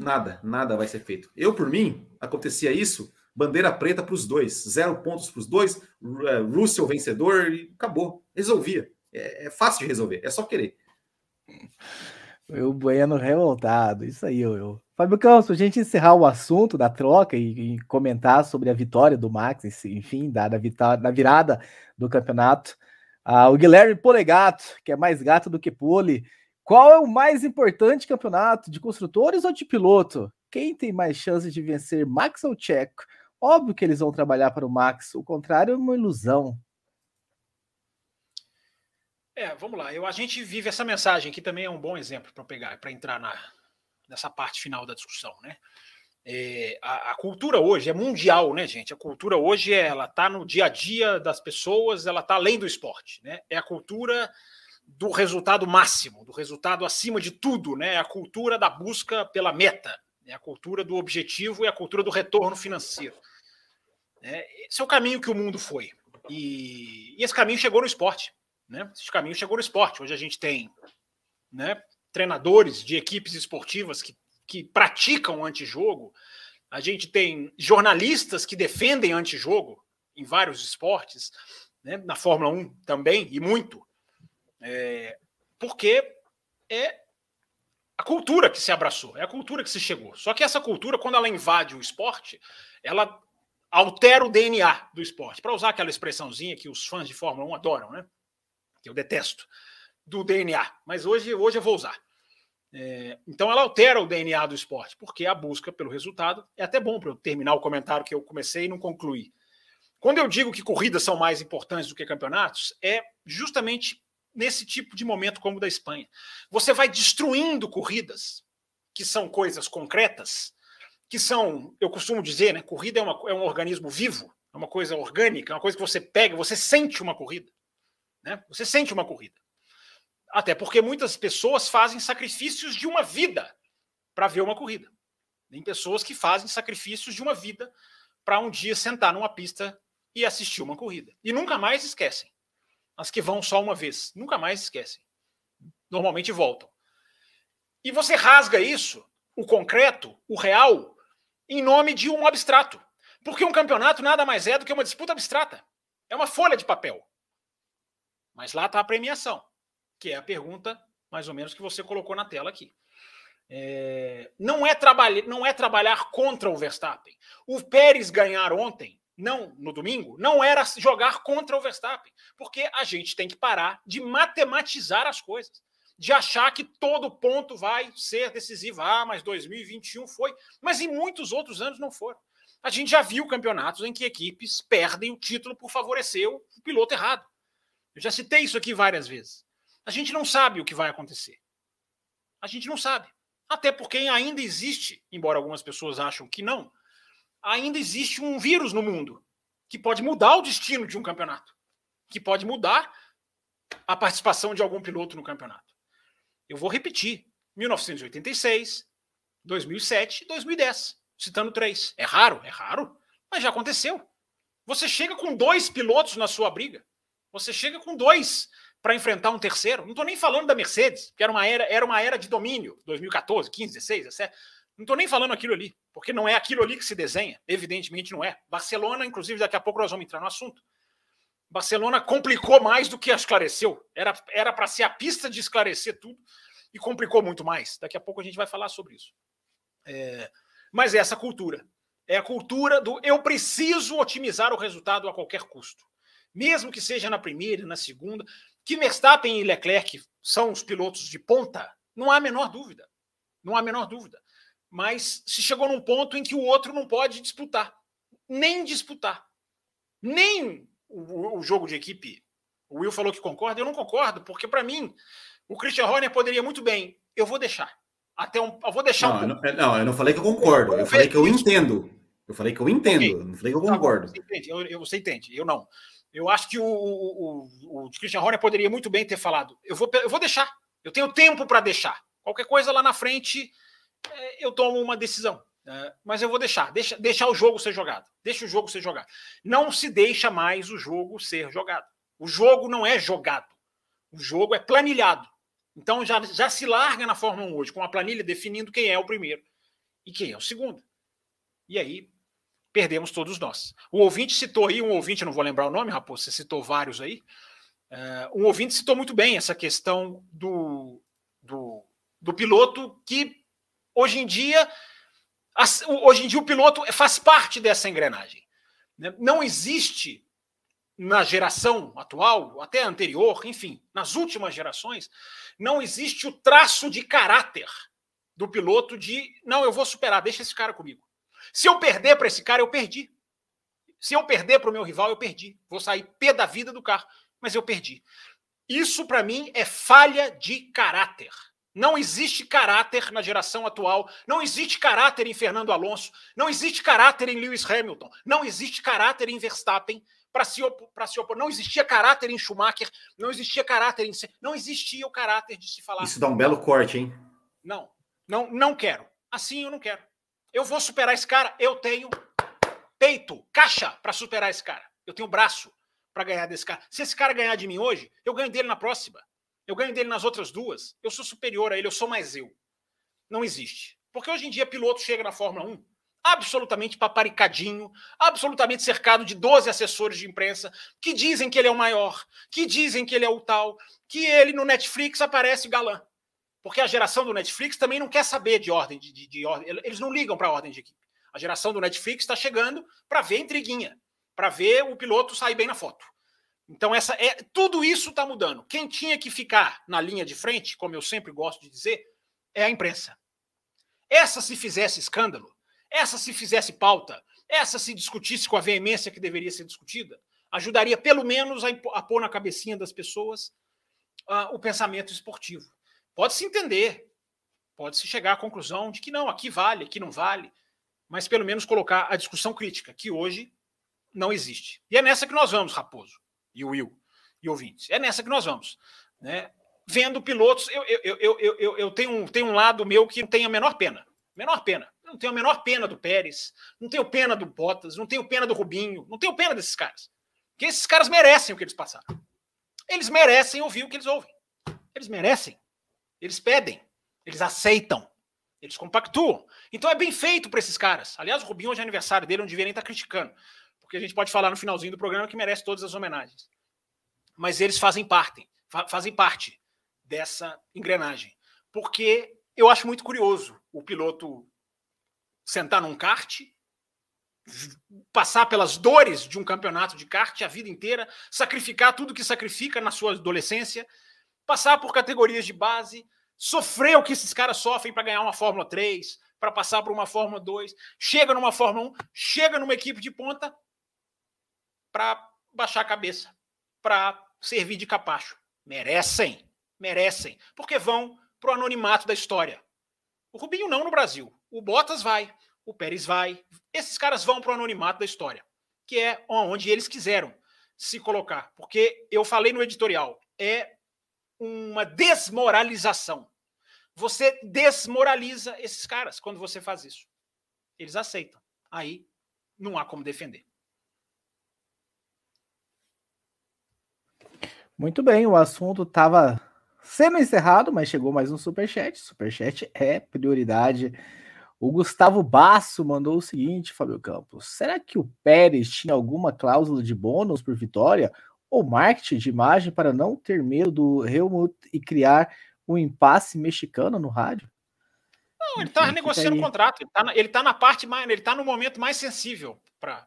nada, nada vai ser feito. Eu por mim acontecia isso, bandeira preta para os dois, zero pontos para os dois, é, Russell vencedor e acabou, resolvia. É, é fácil de resolver, é só querer. O Bueno revoltado, isso aí, eu. Fábio Campos, a gente encerrar o assunto da troca e, e, comentar sobre a vitória do Max, enfim, da, da, da virada do campeonato. Ah, o Guilherme Polegato, que é mais gato do que pole. Qual é o mais importante campeonato, de construtores ou de piloto? Quem tem mais chances de vencer, Max ou Checo? Óbvio que eles vão trabalhar para o Max, o contrário é uma ilusão. É, vamos lá. Eu, a gente vive essa mensagem que também é um bom exemplo para pegar, para entrar na, nessa parte final da discussão, né? É, a, a, cultura hoje é mundial, né, gente? A cultura hoje é, ela está no dia a dia das pessoas, ela está além do esporte, né? É a cultura do resultado máximo, do resultado acima de tudo, né? É a cultura da busca pela meta, é a cultura do objetivo e a cultura do retorno financeiro. É, esse é o caminho que o mundo foi. E, e esse caminho chegou no esporte. Né? Esse caminho chegou no esporte. Hoje a gente tem né, treinadores de equipes esportivas que, que praticam antijogo, a gente tem jornalistas que defendem antijogo em vários esportes, né, na Fórmula 1 também, e muito, é, porque é a cultura que se abraçou, é a cultura que se chegou. Só que essa cultura, quando ela invade o esporte, ela altera o DNA do esporte. Para usar aquela expressãozinha que os fãs de Fórmula 1 adoram, né? que eu detesto, do DNA, mas hoje, hoje eu vou usar. É, então ela altera o DNA do esporte, porque a busca pelo resultado é até bom para eu terminar o comentário que eu comecei e não concluí. Quando eu digo que corridas são mais importantes do que campeonatos, é justamente nesse tipo de momento como o da Espanha. Você vai destruindo corridas, que são coisas concretas, que são, eu costumo dizer, né, corrida é, uma, é um organismo vivo, é uma coisa orgânica, é uma coisa que você pega, você sente uma corrida. Né? Você sente uma corrida. Até porque muitas pessoas fazem sacrifícios de uma vida para ver uma corrida. Tem pessoas que fazem sacrifícios de uma vida para um dia sentar numa pista e assistir uma corrida. E nunca mais esquecem. As que vão só uma vez, nunca mais esquecem. Normalmente voltam. E você rasga isso, o concreto, o real, em nome de um abstrato. Porque um campeonato nada mais é do que uma disputa abstrata. É uma folha de papel. Mas lá está a premiação, que é a pergunta, mais ou menos, que você colocou na tela aqui. É, não, é trabalhar, não é trabalhar contra o Verstappen. O Pérez ganhar ontem, não no domingo, não era jogar contra o Verstappen, porque a gente tem que parar de matematizar as coisas, de achar que todo ponto vai ser decisivo. Ah, mas 2021 foi, mas em muitos outros anos não foram. A gente já viu campeonatos em que equipes perdem o título por favorecer o piloto errado. Eu já citei isso aqui várias vezes. A gente não sabe o que vai acontecer. A gente não sabe. Até porque ainda existe, embora algumas pessoas acham que não, ainda existe um vírus no mundo que pode mudar o destino de um campeonato, que pode mudar a participação de algum piloto no campeonato. Eu vou repetir: 1986, 2007 e 2010, citando três. É raro, é raro, mas já aconteceu. Você chega com dois pilotos na sua briga. Você chega com dois para enfrentar um terceiro. Não estou nem falando da Mercedes, que era uma era, era uma era de domínio, 2014, 15, 16, 17. Não estou nem falando aquilo ali, porque não é aquilo ali que se desenha. Evidentemente não é. Barcelona, inclusive, daqui a pouco nós vamos entrar no assunto. Barcelona complicou mais do que esclareceu. Era para ser a pista de esclarecer tudo e complicou muito mais. Daqui a pouco a gente vai falar sobre isso. É, mas é essa cultura. É a cultura do eu preciso otimizar o resultado a qualquer custo. Mesmo que seja na primeira, na segunda. Que Verstappen e Leclerc são os pilotos de ponta, não há a menor dúvida. Não há a menor dúvida. Mas se chegou num ponto em que o outro não pode disputar. Nem disputar. Nem o, o jogo de equipe. O Will falou que concorda, eu não concordo, porque para mim o Christian Horner poderia muito bem. Eu vou deixar. Até um, eu vou deixar não, um não, não, eu não falei que eu concordo. Eu, eu falei que eu entendo. Eu falei que eu entendo. Okay. Não falei que eu concordo. Você entende, eu, eu, você entende. Eu não. Eu acho que o, o, o, o Christian Horner poderia muito bem ter falado. Eu vou, eu vou deixar. Eu tenho tempo para deixar. Qualquer coisa lá na frente, é, eu tomo uma decisão. É, mas eu vou deixar, deixa, deixar o jogo ser jogado. Deixa o jogo ser jogado. Não se deixa mais o jogo ser jogado. O jogo não é jogado. O jogo é planilhado. Então já, já se larga na Fórmula 1 hoje, com a planilha definindo quem é o primeiro e quem é o segundo. E aí perdemos todos nós. O ouvinte citou aí, um ouvinte, não vou lembrar o nome, Raposo, você citou vários aí. Uh, um ouvinte citou muito bem essa questão do, do, do piloto que hoje em dia hoje em dia o piloto faz parte dessa engrenagem. Né? Não existe na geração atual, até anterior, enfim, nas últimas gerações, não existe o traço de caráter do piloto de não, eu vou superar, deixa esse cara comigo. Se eu perder para esse cara, eu perdi. Se eu perder para o meu rival, eu perdi. Vou sair pé da vida do carro, mas eu perdi. Isso para mim é falha de caráter. Não existe caráter na geração atual, não existe caráter em Fernando Alonso, não existe caráter em Lewis Hamilton, não existe caráter em Verstappen, para se, opor, se opor. Não existia caráter em Schumacher, não existia caráter em. Não existia o caráter de se falar. Isso dá um belo corte, hein? Não, não, não quero. Assim eu não quero. Eu vou superar esse cara, eu tenho peito, caixa para superar esse cara. Eu tenho braço para ganhar desse cara. Se esse cara ganhar de mim hoje, eu ganho dele na próxima. Eu ganho dele nas outras duas. Eu sou superior a ele, eu sou mais eu. Não existe. Porque hoje em dia piloto chega na Fórmula 1 absolutamente paparicadinho, absolutamente cercado de 12 assessores de imprensa que dizem que ele é o maior, que dizem que ele é o tal, que ele no Netflix aparece galã. Porque a geração do Netflix também não quer saber de ordem, de, de, de ordem. eles não ligam para a ordem de equipe. A geração do Netflix está chegando para ver intriguinha, para ver o piloto sair bem na foto. Então essa é tudo isso está mudando. Quem tinha que ficar na linha de frente, como eu sempre gosto de dizer, é a imprensa. Essa se fizesse escândalo, essa, se fizesse pauta, essa se discutisse com a veemência que deveria ser discutida, ajudaria pelo menos a, a pôr na cabecinha das pessoas uh, o pensamento esportivo. Pode-se entender, pode-se chegar à conclusão de que não, aqui vale, aqui não vale, mas pelo menos colocar a discussão crítica, que hoje não existe. E é nessa que nós vamos, Raposo e Will e ouvintes. É nessa que nós vamos. Né? Vendo pilotos, eu, eu, eu, eu, eu tenho, um, tenho um lado meu que não tem a menor pena. Menor pena. Não tenho a menor pena do Pérez, não tenho pena do Bottas, não tenho pena do Rubinho, não tenho pena desses caras. Porque esses caras merecem o que eles passaram. Eles merecem ouvir o que eles ouvem. Eles merecem. Eles pedem. Eles aceitam. Eles compactuam. Então é bem feito para esses caras. Aliás, o Rubinho hoje é aniversário dele, não deveria nem estar tá criticando. Porque a gente pode falar no finalzinho do programa que merece todas as homenagens. Mas eles fazem parte, fa fazem parte dessa engrenagem. Porque eu acho muito curioso o piloto sentar num kart, passar pelas dores de um campeonato de kart a vida inteira, sacrificar tudo que sacrifica na sua adolescência, passar por categorias de base, sofrer o que esses caras sofrem para ganhar uma Fórmula 3, para passar por uma Fórmula 2, chega numa Fórmula 1, chega numa equipe de ponta para baixar a cabeça, para servir de capacho. Merecem, Merecem, porque vão para o anonimato da história. O Rubinho não no Brasil. O Bottas vai, o Pérez vai. Esses caras vão para o anonimato da história, que é onde eles quiseram se colocar. Porque eu falei no editorial, é uma desmoralização. Você desmoraliza esses caras quando você faz isso. Eles aceitam. Aí não há como defender. Muito bem, o assunto estava sendo encerrado, mas chegou mais um superchat. Superchat é prioridade. O Gustavo Basso mandou o seguinte, Fábio Campos: será que o Pérez tinha alguma cláusula de bônus por vitória ou marketing de imagem para não ter medo do Helmut e criar um impasse mexicano no rádio? Não, ele está negociando o contrato. Ele está ele tá na parte mais. Ele está no momento mais sensível para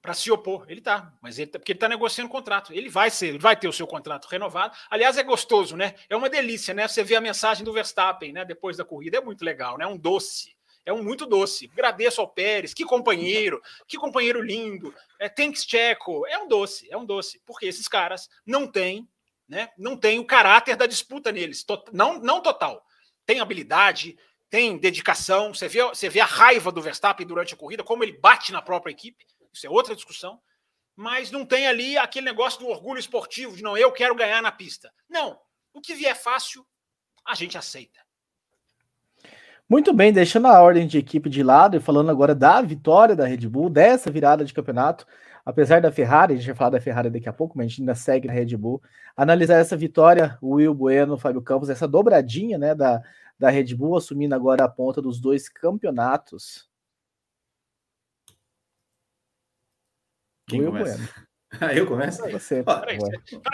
para se opor. Ele tá, mas ele tá, porque ele está negociando o contrato. Ele vai ser, ele vai ter o seu contrato renovado. Aliás, é gostoso, né? É uma delícia, né? Você vê a mensagem do Verstappen, né? Depois da corrida, é muito legal, né? Um doce. É um muito doce. Agradeço ao Pérez, que companheiro, que companheiro lindo. É thanks Checo, é um doce, é um doce, porque esses caras não têm, né? Não tem o caráter da disputa neles, não não total. Tem habilidade, tem dedicação. Você vê, você vê a raiva do Verstappen durante a corrida, como ele bate na própria equipe isso é outra discussão, mas não tem ali aquele negócio do orgulho esportivo, de não, eu quero ganhar na pista. Não. O que vier fácil, a gente aceita. Muito bem, deixando a ordem de equipe de lado e falando agora da vitória da Red Bull, dessa virada de campeonato, apesar da Ferrari, a gente vai falar da Ferrari daqui a pouco, mas a gente ainda segue na Red Bull, analisar essa vitória, o Will Bueno, Fábio Campos, essa dobradinha né, da, da Red Bull, assumindo agora a ponta dos dois campeonatos. Quem Will começa? Bueno. Ah, eu começo? Você, peraí,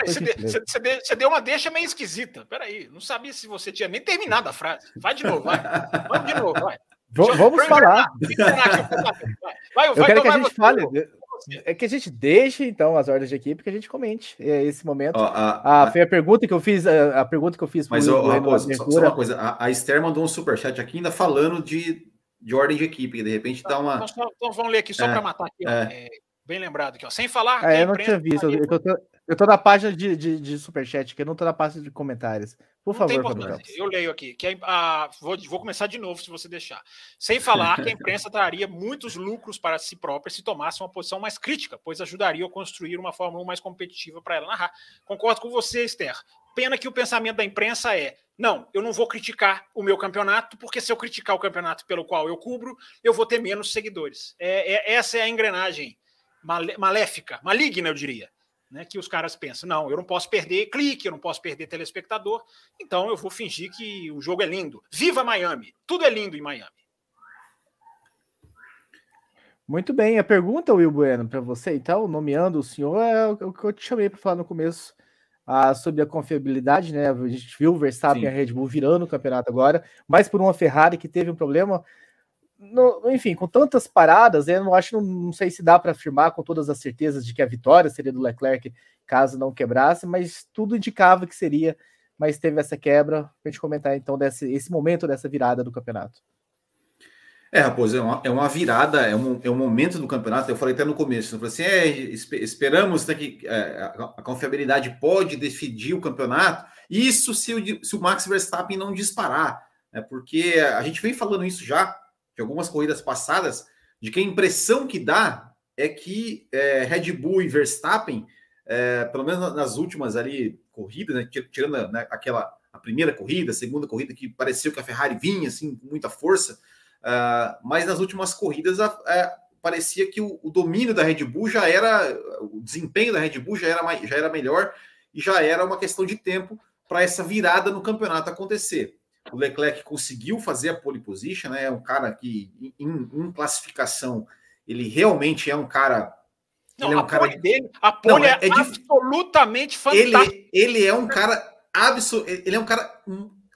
você, você, você, deu uma deixa meio esquisita. Peraí, não sabia se você tinha nem terminado a frase. Vai de novo, vai. Vamos de novo, vai. Vamos, vamos falar. Vai, eu quero que a gente fale. É que a gente deixe, então, as ordens de equipe, que a gente comente é esse momento. Ó, a, a, foi a pergunta que eu fiz, a, a pergunta que eu fiz. Mas, ó, Raposo, só, só, uma coisa, a, a Esther mandou um superchat aqui ainda falando de, de ordem de equipe, que de repente dá uma... Então, então vamos ler aqui, só é, para matar aqui. É. Bem lembrado aqui, ó. Sem falar. É, eu não tinha visto. Eu, eu, tô, eu tô na página de, de, de superchat, que eu não tô na página de comentários. Por não favor, Eu leio aqui. Que a, a, vou, vou começar de novo, se você deixar. Sem falar que a imprensa traria muitos lucros para si própria se tomasse uma posição mais crítica, pois ajudaria a construir uma Fórmula 1 mais competitiva para ela narrar. Concordo com você, Esther. Pena que o pensamento da imprensa é: não, eu não vou criticar o meu campeonato, porque se eu criticar o campeonato pelo qual eu cubro, eu vou ter menos seguidores. É, é essa é a engrenagem maléfica, maligna, eu diria. Né, que os caras pensam, não, eu não posso perder clique, eu não posso perder telespectador, então eu vou fingir que o jogo é lindo. Viva Miami! Tudo é lindo em Miami. Muito bem, a pergunta, Will Bueno, para você, então, nomeando o senhor, é o que eu te chamei para falar no começo, ah, sobre a confiabilidade, né? A gente viu o Verstappen e a Red Bull virando o campeonato agora, mas por uma Ferrari que teve um problema no, enfim, com tantas paradas, eu não acho, não, não sei se dá para afirmar com todas as certezas de que a vitória seria do Leclerc caso não quebrasse, mas tudo indicava que seria, mas teve essa quebra. Para a gente comentar então desse esse momento dessa virada do campeonato. É, Raposo, é uma, é uma virada, é um, é um momento do campeonato. Eu falei até no começo, eu falei assim: é, esperamos né, que é, a confiabilidade pode decidir o campeonato. Isso se o, se o Max Verstappen não disparar, né, porque a gente vem falando isso já de algumas corridas passadas, de que a impressão que dá é que é, Red Bull e Verstappen, é, pelo menos nas últimas ali corridas, né, tirando né, aquela a primeira corrida, a segunda corrida que pareceu que a Ferrari vinha assim com muita força, uh, mas nas últimas corridas a, a, parecia que o, o, domínio da Red Bull já era, o desempenho da Red Bull já era, já era melhor e já era uma questão de tempo para essa virada no campeonato acontecer. O Leclerc conseguiu fazer a pole position, né? É um cara que, em, em classificação, ele realmente é um cara. Não, ele é um a cara pole dele, a pole não, é, é, absolutamente fantástico. Ele, ele é um cara abso, ele é um cara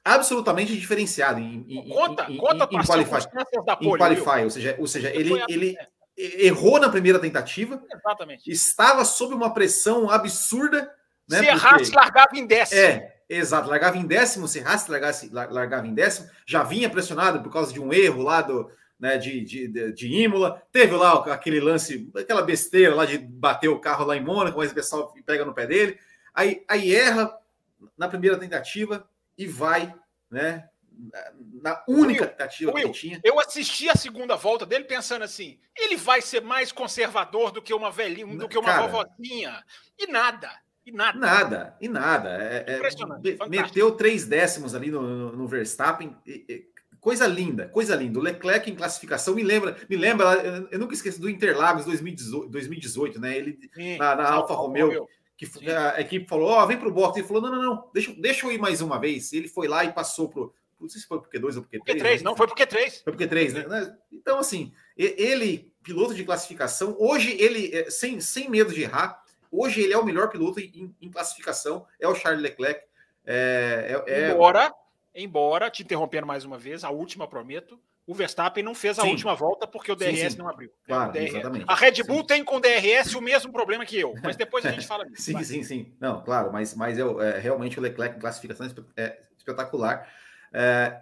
absolutamente diferenciado em, em, conta, em, conta em, em qualify, da pole, em qualify ou seja, ou seja, ele, ele errou na primeira tentativa, Exatamente. estava sob uma pressão absurda. Né, Se errasse, porque... largava em décimo. É, Exato, largava em décimo, se Haas largasse, largava em décimo, já vinha pressionado por causa de um erro lá do, né, de, de, de Imola. Teve lá aquele lance, aquela besteira lá de bater o carro lá em Mônaco, mas o pessoal pega no pé dele. Aí, aí erra, na primeira tentativa e vai, né? Na única tentativa Will, que tinha. Eu assisti a segunda volta dele pensando assim: ele vai ser mais conservador do que uma velhinha, do que uma Cara, vovozinha. E nada. E nada. Nada, e nada. É, é, Impressionante, fantástico. meteu três décimos ali no, no- no Verstappen. e- e- coisa linda, coisa linda. O Leclerc em classificação me lembra, me lembra, eu, eu nunca esqueço do Interlagos 2018, 2018 né? Ele Sim, na- na Alfa Alfa Romeo, que Sim. a equipe falou: Ó, vem pro box. Ele falou: não, não, não, deixa, deixa eu ir mais uma vez. Ele foi lá e passou pro. Não sei se foi pro Q2 ou pro Q3. Porque três, né? não, foi porque três. Foi porque três, né? Então, assim, ele, piloto de classificação, hoje ele, é, sem, sem medo de errar, hoje ele é o melhor piloto em, em classificação, é o Charles Leclerc. É, é- é- Embora, embora, te interrompendo mais uma vez, a última, prometo, o Verstappen não fez a Sim. última volta porque o Sim, DRS sim. não abriu. Claro. A Red Bull Sim. tem com o DRS o mesmo problema que eu, mas depois a gente fala disso. Sim, vai. sim, sim. Não, claro, mas, mas é, realmente o Leclerc em classificação é é espetacular. É,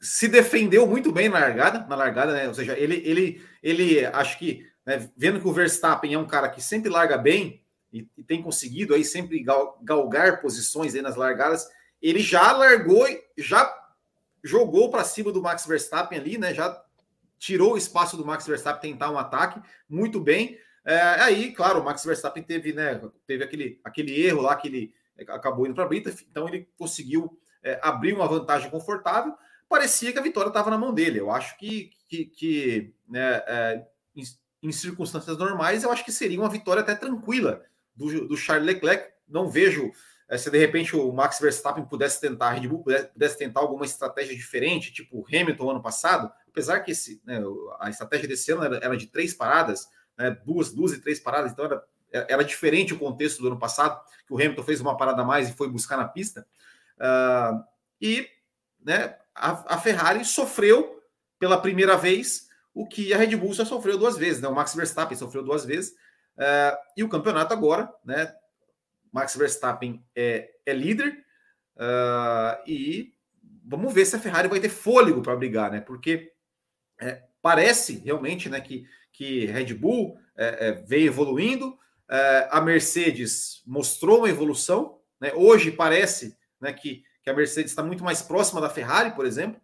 se defendeu muito bem na largada, na largada, né? Ou seja, ele, ele, ele acho que, né, vendo que o Verstappen é um cara que sempre larga bem e, e tem conseguido aí sempre gal- galgar posições aí nas largadas, ele já largou, já jogou para cima do Max Verstappen ali, né? Já tirou o espaço do Max Verstappen tentar um ataque muito bem. É, aí, claro, o Max Verstappen teve, né, teve aquele, aquele erro lá que ele acabou indo para a brita, então ele conseguiu é, abrir uma vantagem confortável. Parecia que a vitória estava na mão dele. Eu acho que, que, que, né, é, em, em circunstâncias normais, eu acho que seria uma vitória até tranquila do, do Charles Leclerc. Não vejo é, se de repente o Max Verstappen pudesse tentar, a Red Bull pudesse, pudesse tentar alguma estratégia diferente, tipo o Hamilton ano passado, apesar que esse, né, a estratégia desse ano era, era de três paradas, né, duas, duas e três paradas, então era, era diferente o contexto do ano passado, que o Hamilton fez uma parada a mais e foi buscar na pista. Uh, e né, a, a, Ferrari sofreu pela primeira vez o que a Red Bull só sofreu duas vezes, né? O Max Verstappen sofreu duas vezes, uh, e o campeonato agora, né? Max Verstappen é, é líder, uh, e vamos ver se a Ferrari vai ter fôlego para brigar, né? Porque é, parece realmente né, que, que Red Bull é, é, veio evoluindo, a Mercedes mostrou uma evolução, né? Hoje parece né, que, que a Mercedes está muito mais próxima da Ferrari, por exemplo.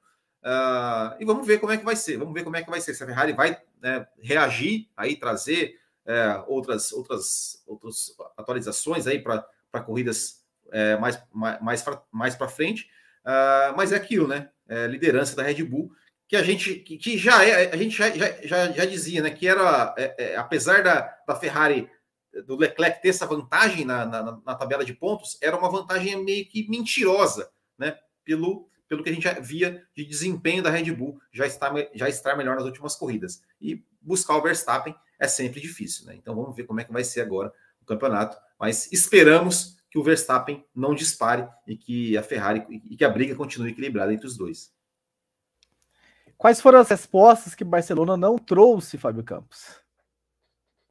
Uh, e vamos ver como é que vai ser. Vamos ver como é que vai ser. Se a Ferrari vai né, reagir, aí trazer é, outras, outras, outras atualizações aí para corridas é, mais, mais, mais para frente. Uh, mas é aquilo, né? É, liderança da Red Bull, que a gente que, que já é, a gente já, já, já, dizia, né? Que era, é, apesar da, da Ferrari do Leclerc ter essa vantagem na, na, na, tabela de pontos, era uma vantagem meio que mentirosa, né? Pelo, pelo que a gente via de desempenho da Red Bull já está, já estar melhor nas últimas corridas. E buscar o Verstappen é sempre difícil, né? Então vamos ver como é que vai ser agora o campeonato. Mas esperamos que o Verstappen não dispare e que a Ferrari e que a briga continue equilibrada entre os dois. Quais foram as respostas que Barcelona não trouxe, Fábio Campos?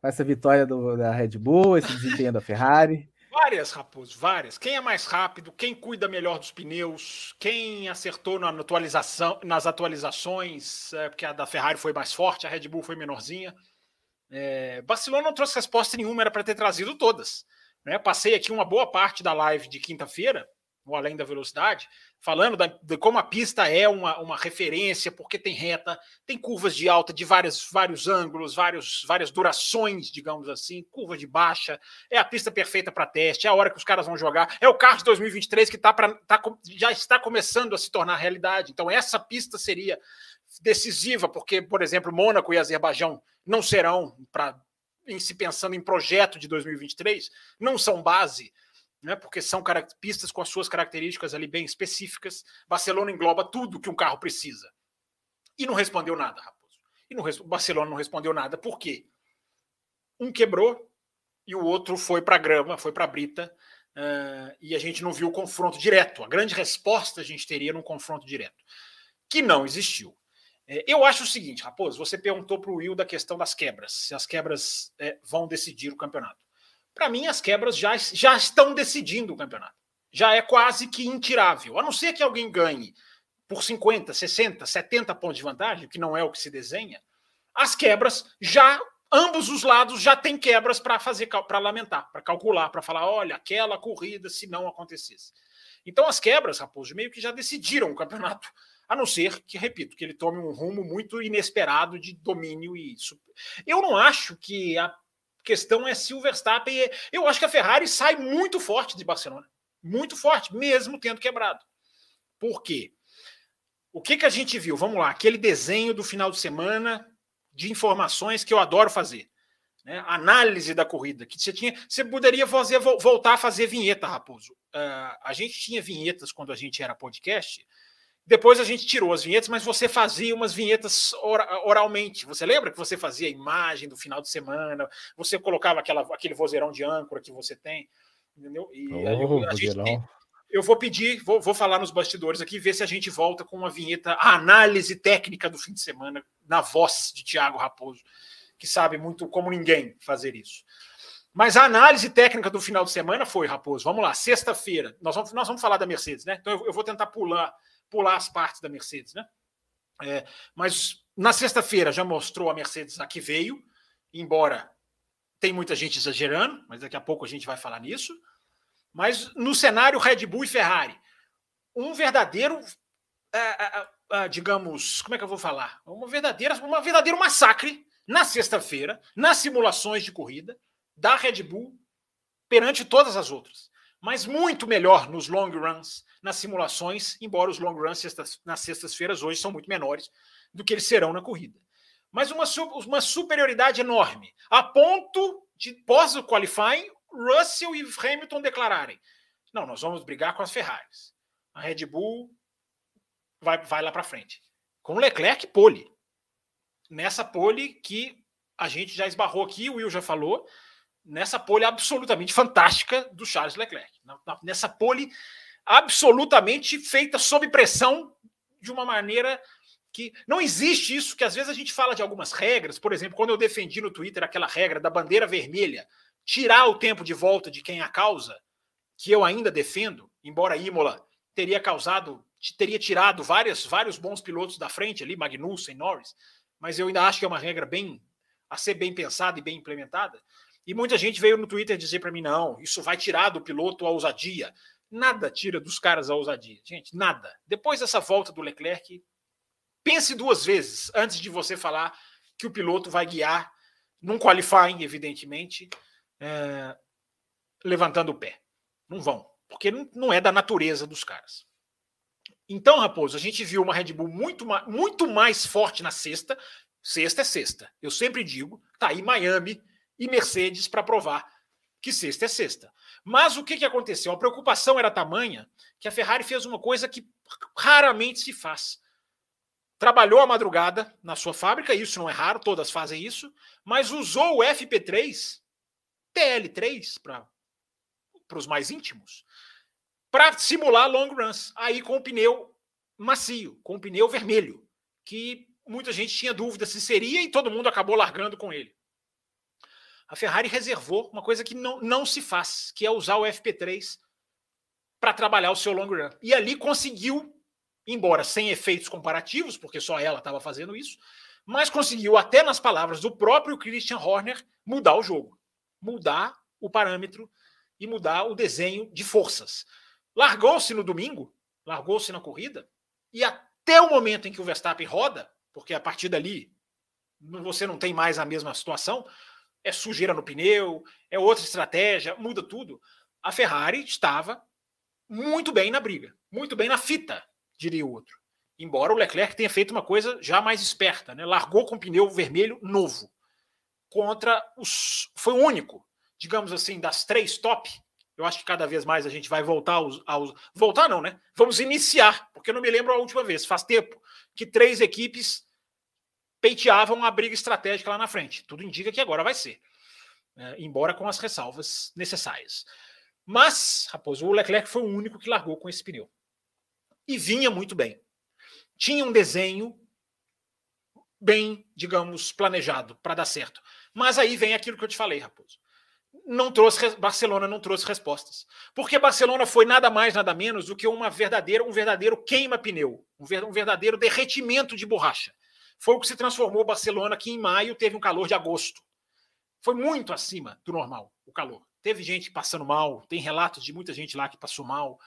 essa vitória do, da Red Bull, esse desempenho da Ferrari? Várias, Raposo, várias. Quem é mais rápido, quem cuida melhor dos pneus, quem acertou na atualização, nas atualizações, é, porque a da Ferrari foi mais forte, a Red Bull foi menorzinha. É, Barcelona não trouxe resposta nenhuma, era para ter trazido todas. Né? Passei aqui uma boa parte da live de quinta-feira, no Além da Velocidade, falando da, de como a pista é uma, uma referência, porque tem reta, tem curvas de alta de vários, vários ângulos, vários, várias durações, digamos assim, curva de baixa, é a pista perfeita para teste, é a hora que os caras vão jogar, é o carro de 2023 que tá pra, tá, já está começando a se tornar realidade. Então, essa pista seria decisiva, porque, por exemplo, Mônaco e Azerbaijão não serão, para em se pensando em projeto de 2023, não são base né, porque são pistas com as suas características ali bem específicas. Barcelona engloba tudo que um carro precisa. E não respondeu nada, Raposo. E não, Barcelona não respondeu nada. Por quê? Um quebrou e o outro foi para a grama, foi para a brita, uh, e a gente não viu o confronto direto. A grande resposta a gente teria num confronto direto, que não existiu. É, eu acho o seguinte, Raposo, você perguntou para o Will da questão das quebras, se as quebras é, vão decidir o campeonato para mim, as quebras já, já estão decidindo o campeonato. Já é quase que intirável. A não ser que alguém ganhe por 50, 60, 70 pontos de vantagem, que não é o que se desenha, as quebras já ambos os lados já têm quebras para fazer para lamentar, para calcular, para falar, olha, aquela corrida se não acontecesse. Então as quebras, Raposo, meio que já decidiram o campeonato, a não ser que, repito, que ele tome um rumo muito inesperado de domínio e. Eu não acho que a questão é se o Verstappen, é... eu acho que a Ferrari sai muito forte de Barcelona, muito forte, mesmo tendo quebrado. Por quê? O que que a gente viu? Vamos lá, aquele desenho do final de semana de informações que eu adoro fazer. Né? Análise da corrida, que você tinha. Você poderia fazer, voltar a fazer vinheta, Raposo. Uh, a gente tinha vinhetas quando a gente era podcast. Depois a gente tirou as vinhetas, mas você fazia umas vinhetas oralmente. Você lembra que você fazia a imagem do final de semana? Você colocava aquela, aquele vozeirão de âncora que você tem, entendeu? E oh, a, a gente tem, eu vou pedir, vou, vou falar nos bastidores aqui, ver se a gente volta com uma vinheta, a análise técnica do fim de semana, na voz de Tiago Raposo, que sabe muito como ninguém fazer isso. Mas a análise técnica do final de semana foi, Raposo, vamos lá, sexta-feira, nós vamos, nós vamos falar da Mercedes, né? Então eu, eu vou tentar pular, pular as partes da Mercedes, né? É, mas na sexta-feira já mostrou a Mercedes a que veio, embora tem muita gente exagerando, mas daqui a pouco a gente vai falar nisso. Mas no cenário Red Bull e Ferrari, um verdadeiro, é, é, é, digamos, como é que eu vou falar? Uma verdadeira, uma verdadeiro massacre na sexta-feira, nas simulações de corrida da Red Bull perante todas as outras. Mas muito melhor nos long runs, nas simulações, embora os long runs sextas, nas sextas-feiras hoje são muito menores do que eles serão na corrida. Mas uma, uma superioridade enorme, a ponto de, pós o qualifying, Russell e Hamilton declararem: não, nós vamos brigar com as Ferraris. A Red Bull vai, vai lá para frente. Com Leclerc pole. Nessa pole que a gente já esbarrou aqui, o Will já falou, nessa pole absolutamente fantástica do Charles Leclerc. Nessa pole absolutamente feita sob pressão de uma maneira que não existe isso, que às vezes a gente fala de algumas regras, por exemplo, quando eu defendi no Twitter aquela regra da bandeira vermelha tirar o tempo de volta de quem a causa, que eu ainda defendo, embora Imola teria causado, teria tirado várias, vários bons pilotos da frente ali, Magnussen, Norris, mas eu ainda acho que é uma regra bem a ser bem pensada e bem implementada. E muita gente veio no Twitter dizer para mim: não, isso vai tirar do piloto a ousadia. Nada tira dos caras a ousadia. Gente, nada. Depois dessa volta do Leclerc, pense duas vezes antes de você falar que o piloto vai guiar num qualifying, evidentemente, é, levantando o pé. Não vão, porque não é da natureza dos caras. Então, Raposo, a gente viu uma Red Bull muito, muito mais forte na sexta. Sexta é sexta. Eu sempre digo, tá aí Miami e Mercedes para provar que sexta é sexta. Mas o que, que aconteceu? A preocupação era tamanha que a Ferrari fez uma coisa que raramente se faz. Trabalhou a madrugada na sua fábrica, isso não é raro, todas fazem isso, mas usou o FP3 TL3 para os mais íntimos, para simular long runs, aí com o pneu macio, com o pneu vermelho, que muita gente tinha dúvida se seria e todo mundo acabou largando com ele. A Ferrari reservou uma coisa que não, não se faz, que é usar o FP3 para trabalhar o seu long run. E ali conseguiu, embora sem efeitos comparativos, porque só ela estava fazendo isso, mas conseguiu, até nas palavras do próprio Christian Horner, mudar o jogo mudar o parâmetro e mudar o desenho de forças. Largou-se no domingo, largou-se na corrida, e até o momento em que o Verstappen roda, porque a partir dali você não tem mais a mesma situação, é sujeira no pneu, é outra estratégia, muda tudo. A Ferrari estava muito bem na briga, muito bem na fita, diria o outro. Embora o Leclerc tenha feito uma coisa já mais esperta, né? largou com pneu vermelho novo contra os. Foi o único, digamos assim, das três top. Eu acho que cada vez mais a gente vai voltar aos, aos. Voltar não, né? Vamos iniciar, porque eu não me lembro a última vez. Faz tempo que três equipes peiteavam a briga estratégica lá na frente. Tudo indica que agora vai ser. É, embora com as ressalvas necessárias. Mas, Raposo, o Leclerc foi o único que largou com esse pneu. E vinha muito bem. Tinha um desenho bem, digamos, planejado para dar certo. Mas aí vem aquilo que eu te falei, Raposo. Não trouxe Barcelona não trouxe respostas. Porque Barcelona foi nada mais, nada menos do que uma verdadeira, um verdadeiro queima-pneu, um verdadeiro derretimento de borracha. Foi o que se transformou Barcelona, que em maio teve um calor de agosto. Foi muito acima do normal o calor. Teve gente passando mal, tem relatos de muita gente lá que passou mal.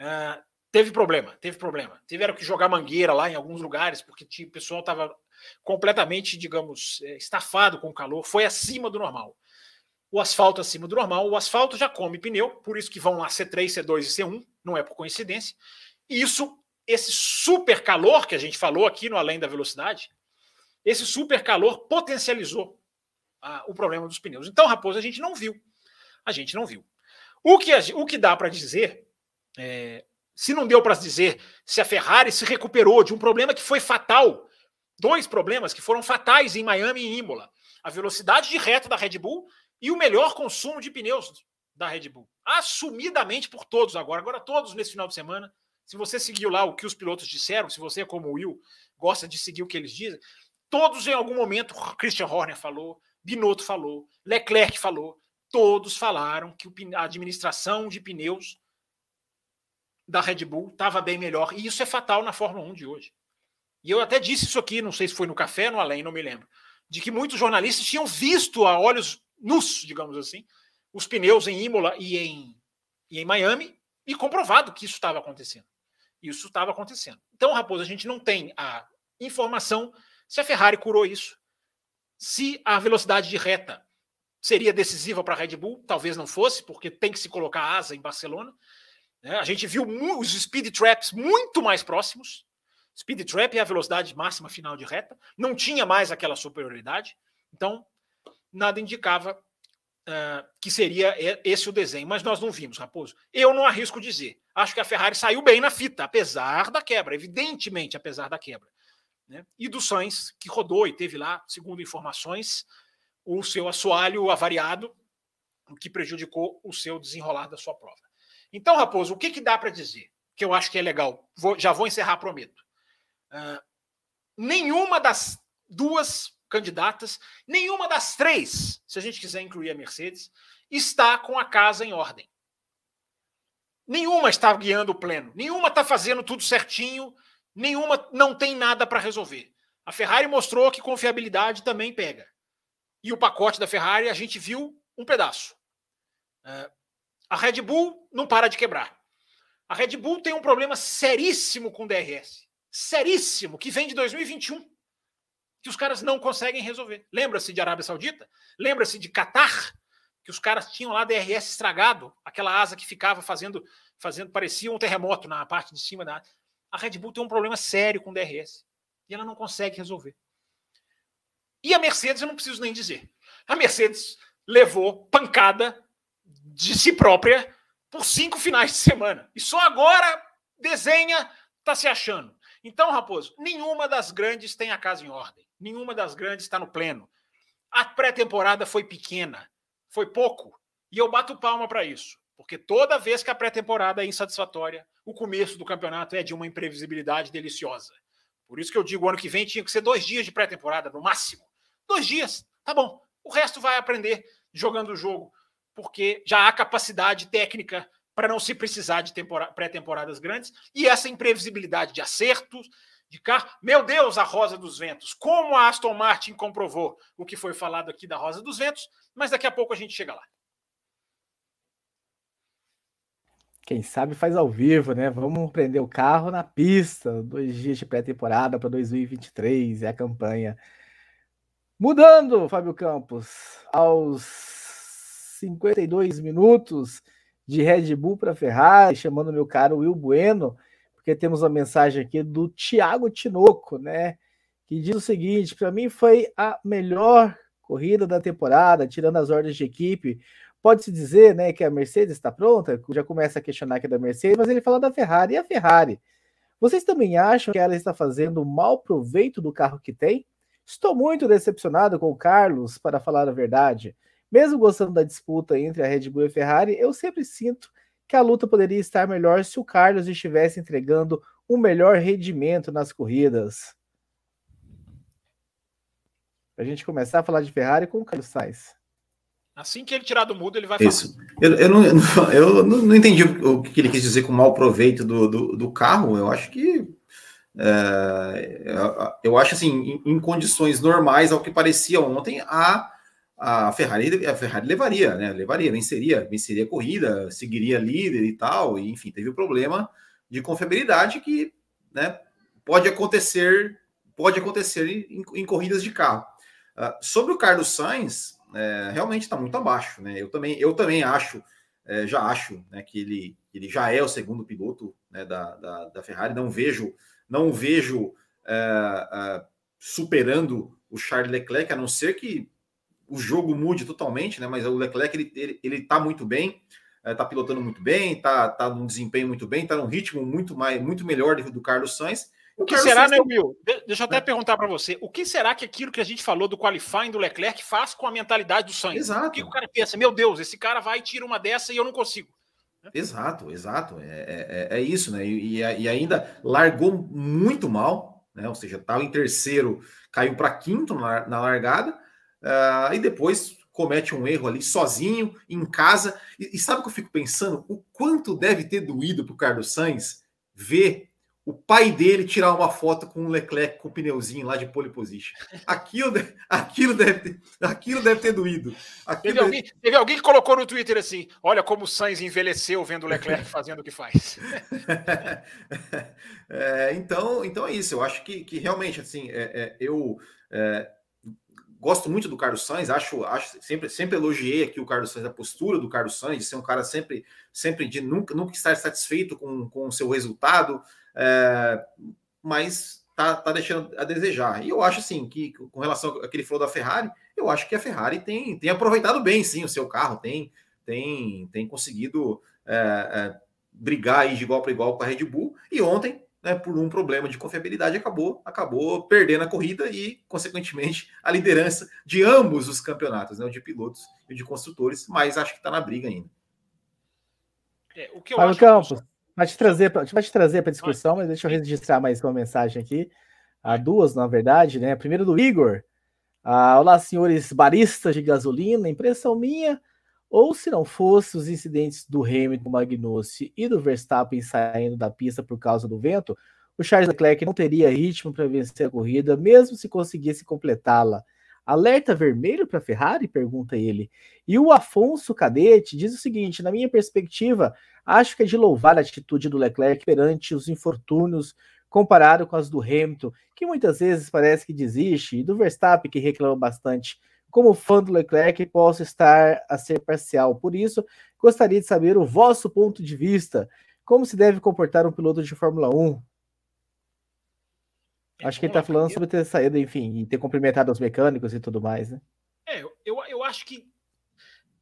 Uh, teve problema, teve problema. Tiveram que jogar mangueira lá em alguns lugares, porque o pessoal estava completamente, digamos, eh, estafado com o calor. Foi acima do normal. O asfalto acima do normal. O asfalto já come pneu, por isso que vão lá C3, C2 e C1, não é por coincidência. Isso, esse super calor que a gente falou aqui no Além da Velocidade, esse super calor potencializou o problema dos pneus. Então, Raposo, a gente não viu. A gente não viu. O que, o que dá para dizer, é, se não deu para dizer se a Ferrari se recuperou de um problema que foi fatal, dois problemas que foram fatais em Miami e Imola: a velocidade de reta da Red Bull e o melhor consumo de pneus da Red Bull. Assumidamente por todos agora. Agora, todos nesse final de semana. Se você seguiu lá o que os pilotos disseram, se você, como o Will, gosta de seguir o que eles dizem, todos em algum momento, Christian Horner falou, Binotto falou, Leclerc falou, todos falaram que a administração de pneus da Red Bull estava bem melhor. E isso é fatal na Fórmula 1 de hoje. E eu até disse isso aqui, não sei se foi no café no além, não me lembro, de que muitos jornalistas tinham visto a olhos nus, digamos assim, os pneus em Imola e em, e em Miami e comprovado que isso estava acontecendo. Isso estava acontecendo. Então, Raposo, a gente não tem a informação se a Ferrari curou isso, se a velocidade de reta seria decisiva para a Red Bull, talvez não fosse, porque tem que se colocar asa em Barcelona. Né? A gente viu os speed traps muito mais próximos. Speed trap é a velocidade máxima final de reta, não tinha mais aquela superioridade, então nada indicava uh, que seria esse o desenho, mas nós não vimos, Raposo. Eu não arrisco dizer. Acho que a Ferrari saiu bem na fita, apesar da quebra, evidentemente, apesar da quebra. Né? E do Sainz, que rodou e teve lá, segundo informações, o seu assoalho avariado, o que prejudicou o seu desenrolar da sua prova. Então, Raposo, o que, que dá para dizer? Que eu acho que é legal. Vou, já vou encerrar, prometo. Uh, nenhuma das duas candidatas, nenhuma das três, se a gente quiser incluir a Mercedes, está com a casa em ordem. Nenhuma está guiando o pleno, nenhuma está fazendo tudo certinho, nenhuma não tem nada para resolver. A Ferrari mostrou que confiabilidade também pega. E o pacote da Ferrari a gente viu um pedaço. É, a Red Bull não para de quebrar. A Red Bull tem um problema seríssimo com o DRS. Seríssimo, que vem de 2021. Que os caras não conseguem resolver. Lembra-se de Arábia Saudita? Lembra-se de Catar? Que os caras tinham lá DRS estragado, aquela asa que ficava fazendo, fazendo parecia um terremoto na parte de cima da a Red Bull tem um problema sério com DRS e ela não consegue resolver. E a Mercedes, eu não preciso nem dizer. A Mercedes levou pancada de si própria por cinco finais de semana. E só agora desenha, está se achando. Então, Raposo, nenhuma das grandes tem a casa em ordem. Nenhuma das grandes está no pleno. A pré-temporada foi pequena, foi pouco. E eu bato palma para isso. Porque toda vez que a pré-temporada é insatisfatória, o começo do campeonato é de uma imprevisibilidade deliciosa. Por isso que eu digo, ano que vem tinha que ser dois dias de pré-temporada, no máximo. Dois dias, tá bom. O resto vai aprender jogando o jogo, porque já há capacidade técnica para não se precisar de pré-temporadas grandes e essa imprevisibilidade de acertos, de carro. Meu Deus, a Rosa dos Ventos. Como a Aston Martin comprovou o que foi falado aqui da Rosa dos Ventos, mas daqui a pouco a gente chega lá. Quem sabe faz ao vivo, né? Vamos prender o carro na pista. Dois dias de pré-temporada para 2023 é a campanha. Mudando, Fábio Campos, aos 52 minutos de Red Bull para Ferrari, chamando meu caro Will Bueno, porque temos uma mensagem aqui do Thiago Tinoco, né? Que diz o seguinte: para mim foi a melhor corrida da temporada, tirando as ordens de equipe, Pode-se dizer né, que a Mercedes está pronta, já começa a questionar que é da Mercedes, mas ele fala da Ferrari. E a Ferrari? Vocês também acham que ela está fazendo mau proveito do carro que tem? Estou muito decepcionado com o Carlos, para falar a verdade. Mesmo gostando da disputa entre a Red Bull e a Ferrari, eu sempre sinto que a luta poderia estar melhor se o Carlos estivesse entregando um melhor rendimento nas corridas. Para a gente começar a falar de Ferrari com o Carlos Sainz. Assim que ele tirar do mudo, ele vai Isso. Eu, eu, não, eu não, não entendi o, que ele quis dizer com mau proveito do, do, do carro. Eu acho que. É, eu acho assim, em, em, condições normais, ao que parecia ontem, a, a Ferrari, a Ferrari levaria, né? Levaria, venceria, venceria a corrida, seguiria líder e tal, e enfim, teve o um problema de confiabilidade que, né, pode acontecer, pode acontecer em, em corridas de carro. Uh, sobre o Carlos Sainz, é, realmente está muito abaixo, né? Eu também, eu também acho, é, já acho, né, que ele, ele já é o segundo piloto né, da, da, da Ferrari. Não vejo, não vejo é, é superando o Charles Leclerc, a não ser que o jogo mude totalmente, né? Mas o Leclerc ele, ele, ele tá muito bem, está é, pilotando muito bem, está tá num desempenho muito bem, está num ritmo muito mais muito melhor do, do Carlos Sainz. O que será, Sainz né, Will? Deixa eu até é. perguntar para você. O que será que aquilo que a gente falou do qualifying do Leclerc faz com a mentalidade do Sainz? Exato. O que o cara pensa? Meu Deus, esse cara vai e tira uma dessa e eu não consigo. Exato, exato. É, é, é isso, né? E, e, ainda largou muito mal, né? Ou seja, estava em terceiro, caiu para quinto na, na largada uh, e depois comete um erro ali sozinho, em casa. E, e sabe o que eu fico pensando? O quanto deve ter doído para o Carlos Sainz ver o pai dele tirar uma foto com o Leclerc com o pneuzinho lá de pole position. Aquilo, aquilo, deve, ter, aquilo deve ter doído. Aquilo teve, alguém, teve alguém que colocou no Twitter assim: olha como o Sainz envelheceu vendo o Leclerc fazendo o que faz. é, então, então é isso. Eu acho que, que realmente assim, é, é, eu é, gosto muito do Carlos Sainz, acho, acho sempre, sempre elogiei aqui o Carlos Sainz, a postura do Carlos Sainz, de ser um cara sempre, sempre de nunca, nunca estar satisfeito com, com o seu resultado, é, mas tá, tá deixando a desejar. E eu acho assim que, com relação ao que ele falou da Ferrari, eu acho que a Ferrari tem, tem aproveitado bem sim o seu carro, tem, tem, tem conseguido é, é, brigar de igual para igual com a Red Bull, e ontem né, por um problema de confiabilidade, acabou, acabou perdendo a corrida e, consequentemente, a liderança de ambos os campeonatos, né, o de pilotos e o de construtores, mas acho que está na briga ainda. É, o que eu Fábio acho Campos, que... vai te trazer para vai te trazer para discussão, mas deixa eu registrar mais uma mensagem aqui, há duas na verdade, né? Primeiro do Igor. Ah, olá, senhores baristas de gasolina. Impressão minha, ou se não fosse os incidentes do Hamilton, Magnussen e do Verstappen saindo da pista por causa do vento, o Charles Leclerc não teria ritmo para vencer a corrida, mesmo se conseguisse completá-la. Alerta vermelho para Ferrari? pergunta ele. E o Afonso Cadete diz o seguinte: na minha perspectiva, acho que é de louvar a atitude do Leclerc perante os infortúnios comparado com as do Hamilton, que muitas vezes parece que desiste, e do Verstappen, que reclama bastante como fã do Leclerc, posso estar a ser parcial. Por isso, gostaria de saber o vosso ponto de vista. Como se deve comportar um piloto de Fórmula 1? É, acho que ele está falando sobre ter saído, enfim, e ter cumprimentado os mecânicos e tudo mais, né? É, eu, eu acho que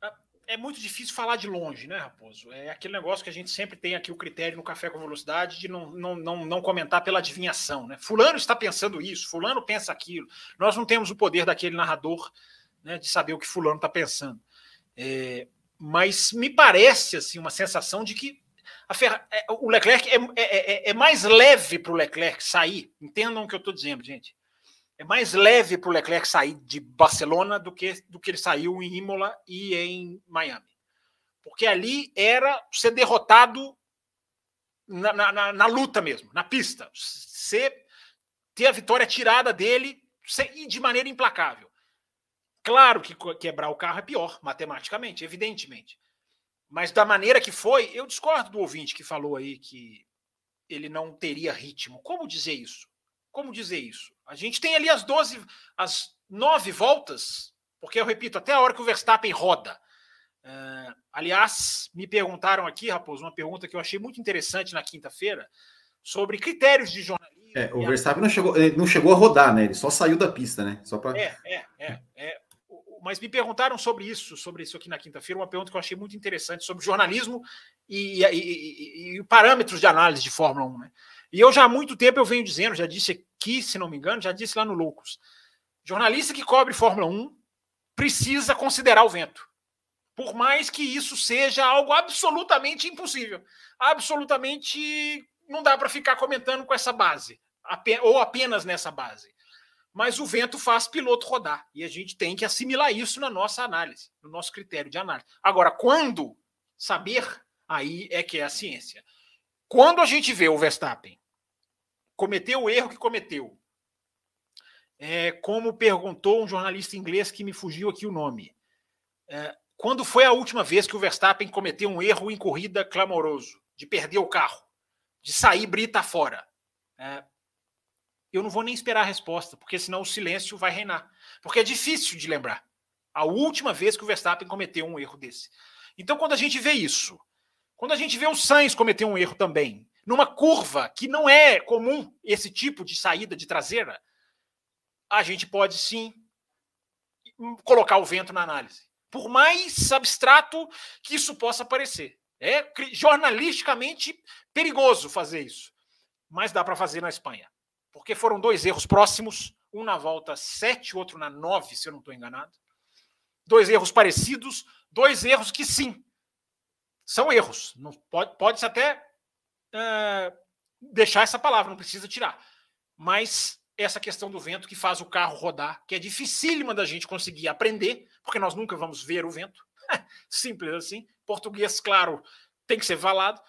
ah, é muito difícil falar de longe, né, Raposo? É aquele negócio que a gente sempre tem aqui o critério no Café com Velocidade de não, não, não, não comentar pela adivinhação, né? Fulano está pensando isso, Fulano pensa aquilo. Nós não temos o poder daquele narrador né, de saber o que fulano está pensando. É, mas me parece assim uma sensação de que Ferra... É, o Leclerc é, é, é, é mais leve para o Leclerc sair. Entendam o que eu estou dizendo, gente. É mais leve para o Leclerc sair de Barcelona do que, do que ele saiu em Imola e em Miami. Porque ali era ser derrotado na, na, na luta mesmo, na pista. Ser, ter a vitória tirada dele e de maneira implacável. Claro que quebrar o carro é pior, matematicamente, evidentemente. Mas da maneira que foi, eu discordo do ouvinte que falou aí que ele não teria ritmo. Como dizer isso? Como dizer isso? A gente tem ali as 12, as nove voltas, porque eu repito, até a hora que o Verstappen roda. Uh, aliás, me perguntaram aqui, Raposo, uma pergunta que eu achei muito interessante na quinta-feira, sobre critérios de jornalismo. É, o Verstappen não chegou, não chegou a rodar, né? Ele só saiu da pista, né? Só pra... É, é, é, é mas me perguntaram sobre isso, sobre isso aqui na quinta-feira, uma pergunta que eu achei muito interessante sobre jornalismo e, e, e, e, parâmetros de análise de Fórmula 1. Né? E eu já há muito tempo eu venho dizendo, já disse aqui, se não me engano, já disse lá no Loucos, jornalista que cobre Fórmula 1 precisa considerar o vento. Por mais que isso seja algo absolutamente impossível. Absolutamente não dá para ficar comentando com essa base, ou apenas nessa base mas o vento faz piloto rodar. E a gente tem que assimilar isso na nossa análise, no nosso critério de análise. Agora, quando saber, aí é que é a ciência. Quando a gente vê o Verstappen cometer o erro que cometeu é, como perguntou um jornalista inglês que me fugiu aqui o nome. É, quando foi a última vez que o Verstappen cometeu um erro em corrida clamoroso, de perder o carro, de sair brita fora? É, eu não vou nem esperar a resposta, porque senão o silêncio vai reinar. Porque é difícil de lembrar a última vez que o Verstappen cometeu um erro desse. Então, quando a gente vê isso, quando a gente vê o Sainz cometer um erro também, numa curva que não é comum esse tipo de saída de traseira, a gente pode sim colocar o vento na análise. Por mais abstrato que isso possa parecer. É jornalisticamente perigoso fazer isso. Mas dá para fazer na Espanha. Porque foram dois erros próximos, um na volta 7, outro na 9, se eu não estou enganado. Dois erros parecidos, dois erros que sim, são erros. Não pode, pode-se até uh, deixar essa palavra, não precisa tirar. Mas essa questão do vento que faz o carro rodar, que é dificílima da gente conseguir aprender, porque nós nunca vamos ver o vento. Simples assim. Português, claro, tem que ser falado,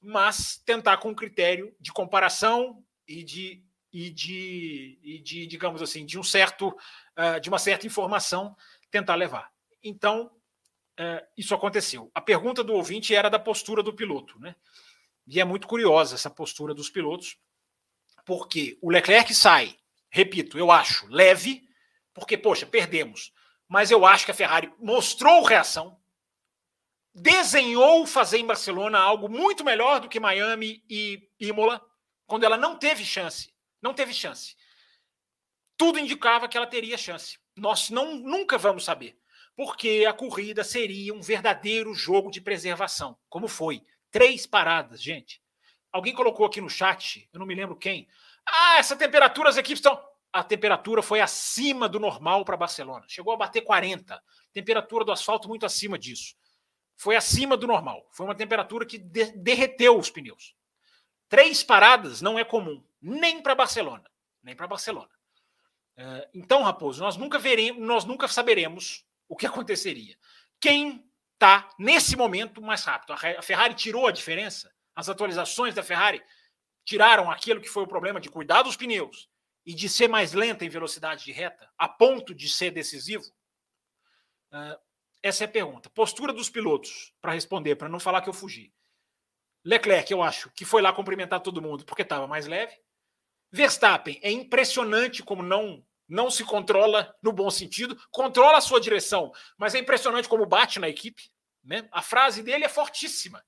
mas tentar com critério de comparação e de e de, e de digamos assim, de um certo, uh, de uma certa informação tentar levar. Então, uh, isso aconteceu. A pergunta do ouvinte era da postura do piloto, né? E é muito curiosa essa postura dos pilotos, porque o Leclerc sai, repito, eu acho, leve, porque, poxa, perdemos. Mas eu acho que a Ferrari mostrou reação, desenhou fazer em Barcelona algo muito melhor do que Miami e Imola, quando ela não teve chance. Não teve chance. Tudo indicava que ela teria chance. Nós não, nunca vamos saber. Porque a corrida seria um verdadeiro jogo de preservação, como foi. Três paradas, gente. Alguém colocou aqui no chat, eu não me lembro quem. Ah, essa temperatura, as equipes estão. A temperatura foi acima do normal para Barcelona. Chegou a bater 40. Temperatura do asfalto muito acima disso. Foi acima do normal. Foi uma temperatura que de derreteu os pneus. Três paradas não é comum, nem para Barcelona. Nem para Barcelona. Uh, então, Raposo, nós nunca veremos, nós nunca saberemos o que aconteceria. Quem está nesse momento mais rápido? A Ferrari tirou a diferença? As atualizações da Ferrari tiraram aquilo que foi o problema de cuidar dos pneus e de ser mais lenta em velocidade de reta, a ponto de ser decisivo? Uh, essa é a pergunta. Postura dos pilotos, para responder, para não falar que eu fugi. Leclerc, eu acho, que foi lá cumprimentar todo mundo porque estava mais leve. Verstappen, é impressionante como não não se controla no bom sentido, controla a sua direção, mas é impressionante como bate na equipe. Né? A frase dele é fortíssima.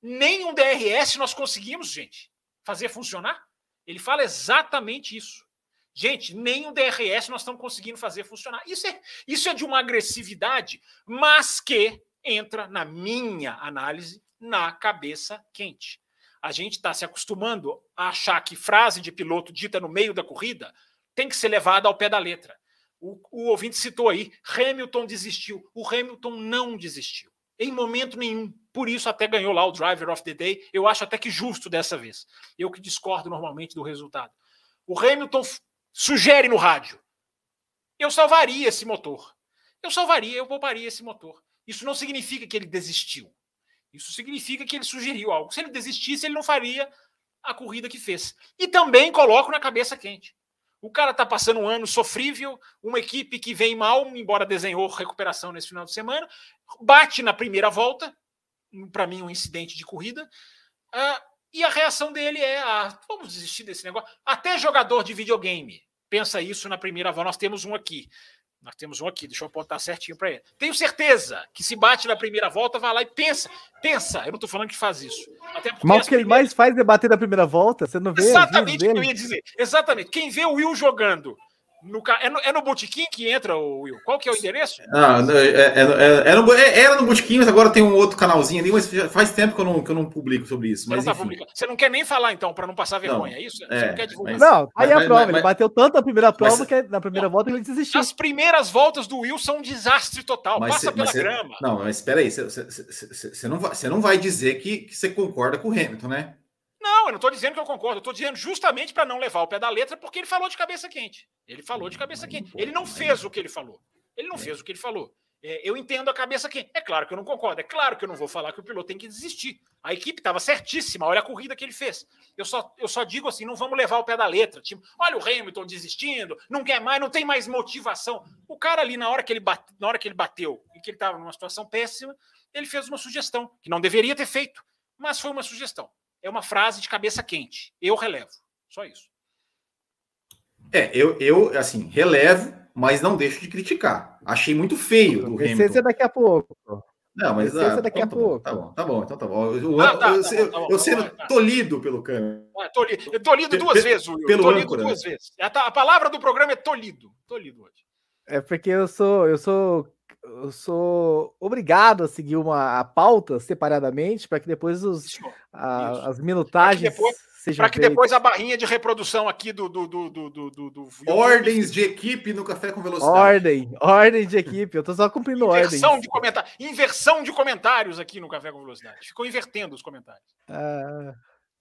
Nem um DRS nós conseguimos, gente, fazer funcionar. Ele fala exatamente isso. Gente, nem o DRS nós estamos conseguindo fazer funcionar. Isso é, isso é de uma agressividade, mas que entra, na minha análise, na cabeça quente. A gente está se acostumando a achar que frase de piloto dita no meio da corrida tem que ser levada ao pé da letra. O, o ouvinte citou aí, Hamilton desistiu. O Hamilton não desistiu. Em momento nenhum. Por isso até ganhou lá o Driver of the Day. Eu acho até que justo dessa vez. Eu que discordo normalmente do resultado. O Hamilton sugere no rádio: eu salvaria esse motor. Eu salvaria, eu pouparia esse motor. Isso não significa que ele desistiu. Isso significa que ele sugeriu algo. Se ele desistisse, ele não faria a corrida que fez. E também coloco na cabeça quente. O cara está passando um ano sofrível, uma equipe que vem mal, embora desenhou recuperação nesse final de semana, bate na primeira volta, para mim um incidente de corrida, uh, e a reação dele é: ah, vamos desistir desse negócio. Até jogador de videogame pensa isso na primeira volta. Nós temos um aqui. Nós temos um aqui, deixa eu apontar certinho para ele. Tenho certeza que se bate na primeira volta, vai lá e pensa. Pensa, eu não estou falando que faz isso. Mas o que ele mais faz é bater na primeira volta, você não vê. Exatamente o que eu ia dizer. Exatamente. Quem vê o Will jogando no, é, no, é no Botequim que entra o Will? Qual que é o endereço? Ah, é, é, é, é no, é, era no Botequim, mas agora tem um outro canalzinho ali, mas faz tempo que eu não, que eu não publico sobre isso. Mas, não tá Você não quer nem falar, então, para não passar vergonha, não, é isso? Você não quer divulgar? Mas, não, aí mas, a prova. Mas, ele bateu tanto na primeira prova mas, que na primeira volta ele desistiu. As primeiras voltas do Will são um desastre total. Passa pela grama. Não, mas espera aí. Você não, vai, não vai dizer que, que você concorda com o Hamilton, né? Não, eu não estou dizendo que eu concordo, eu estou dizendo justamente para não levar o pé da letra, porque ele falou de cabeça quente. Ele falou de cabeça quente. Ele não fez o que ele falou. Ele não fez o que ele falou. É, eu entendo a cabeça quente. É claro que eu não concordo. É claro que eu não vou falar que o piloto tem que desistir. A equipe estava certíssima. Olha a corrida que ele fez. Eu só, eu só digo assim: não vamos levar o pé da letra. Tipo, olha o Hamilton desistindo, não quer mais, não tem mais motivação. O cara ali, na hora que ele, bate, na hora que ele bateu e que ele estava numa situação péssima, ele fez uma sugestão que não deveria ter feito, mas foi uma sugestão. É uma frase de cabeça quente. Eu relevo. Só isso. É, eu, eu assim, relevo, mas não deixo de criticar. Achei muito feio do Hamilton. Essência daqui a pouco. Não, mas ah, daqui então, a tá pouco. Tá bom, tá bom, então tá bom. Eu, ah, tá, eu, tá, eu, bom, eu sendo tolido pelo câmera. Ah, tolido, eu tolido duas vezes, Will. Pelo tolido âncora, duas né? vezes. A, a, palavra do programa é tolido. Tolido hoje. É porque eu sou, eu sou, eu sou obrigado a seguir uma a pauta separadamente para que depois os, Isso. A, Isso. as minutagens para que depois a barrinha de reprodução aqui do. do, do, do, do, do Ordens de equipe no Café com Velocidade. Ordem, ordem de equipe. Eu tô só cumprindo Inversão ordens. De comentar... Inversão de comentários aqui no Café com Velocidade. Ficou invertendo os comentários. Ah,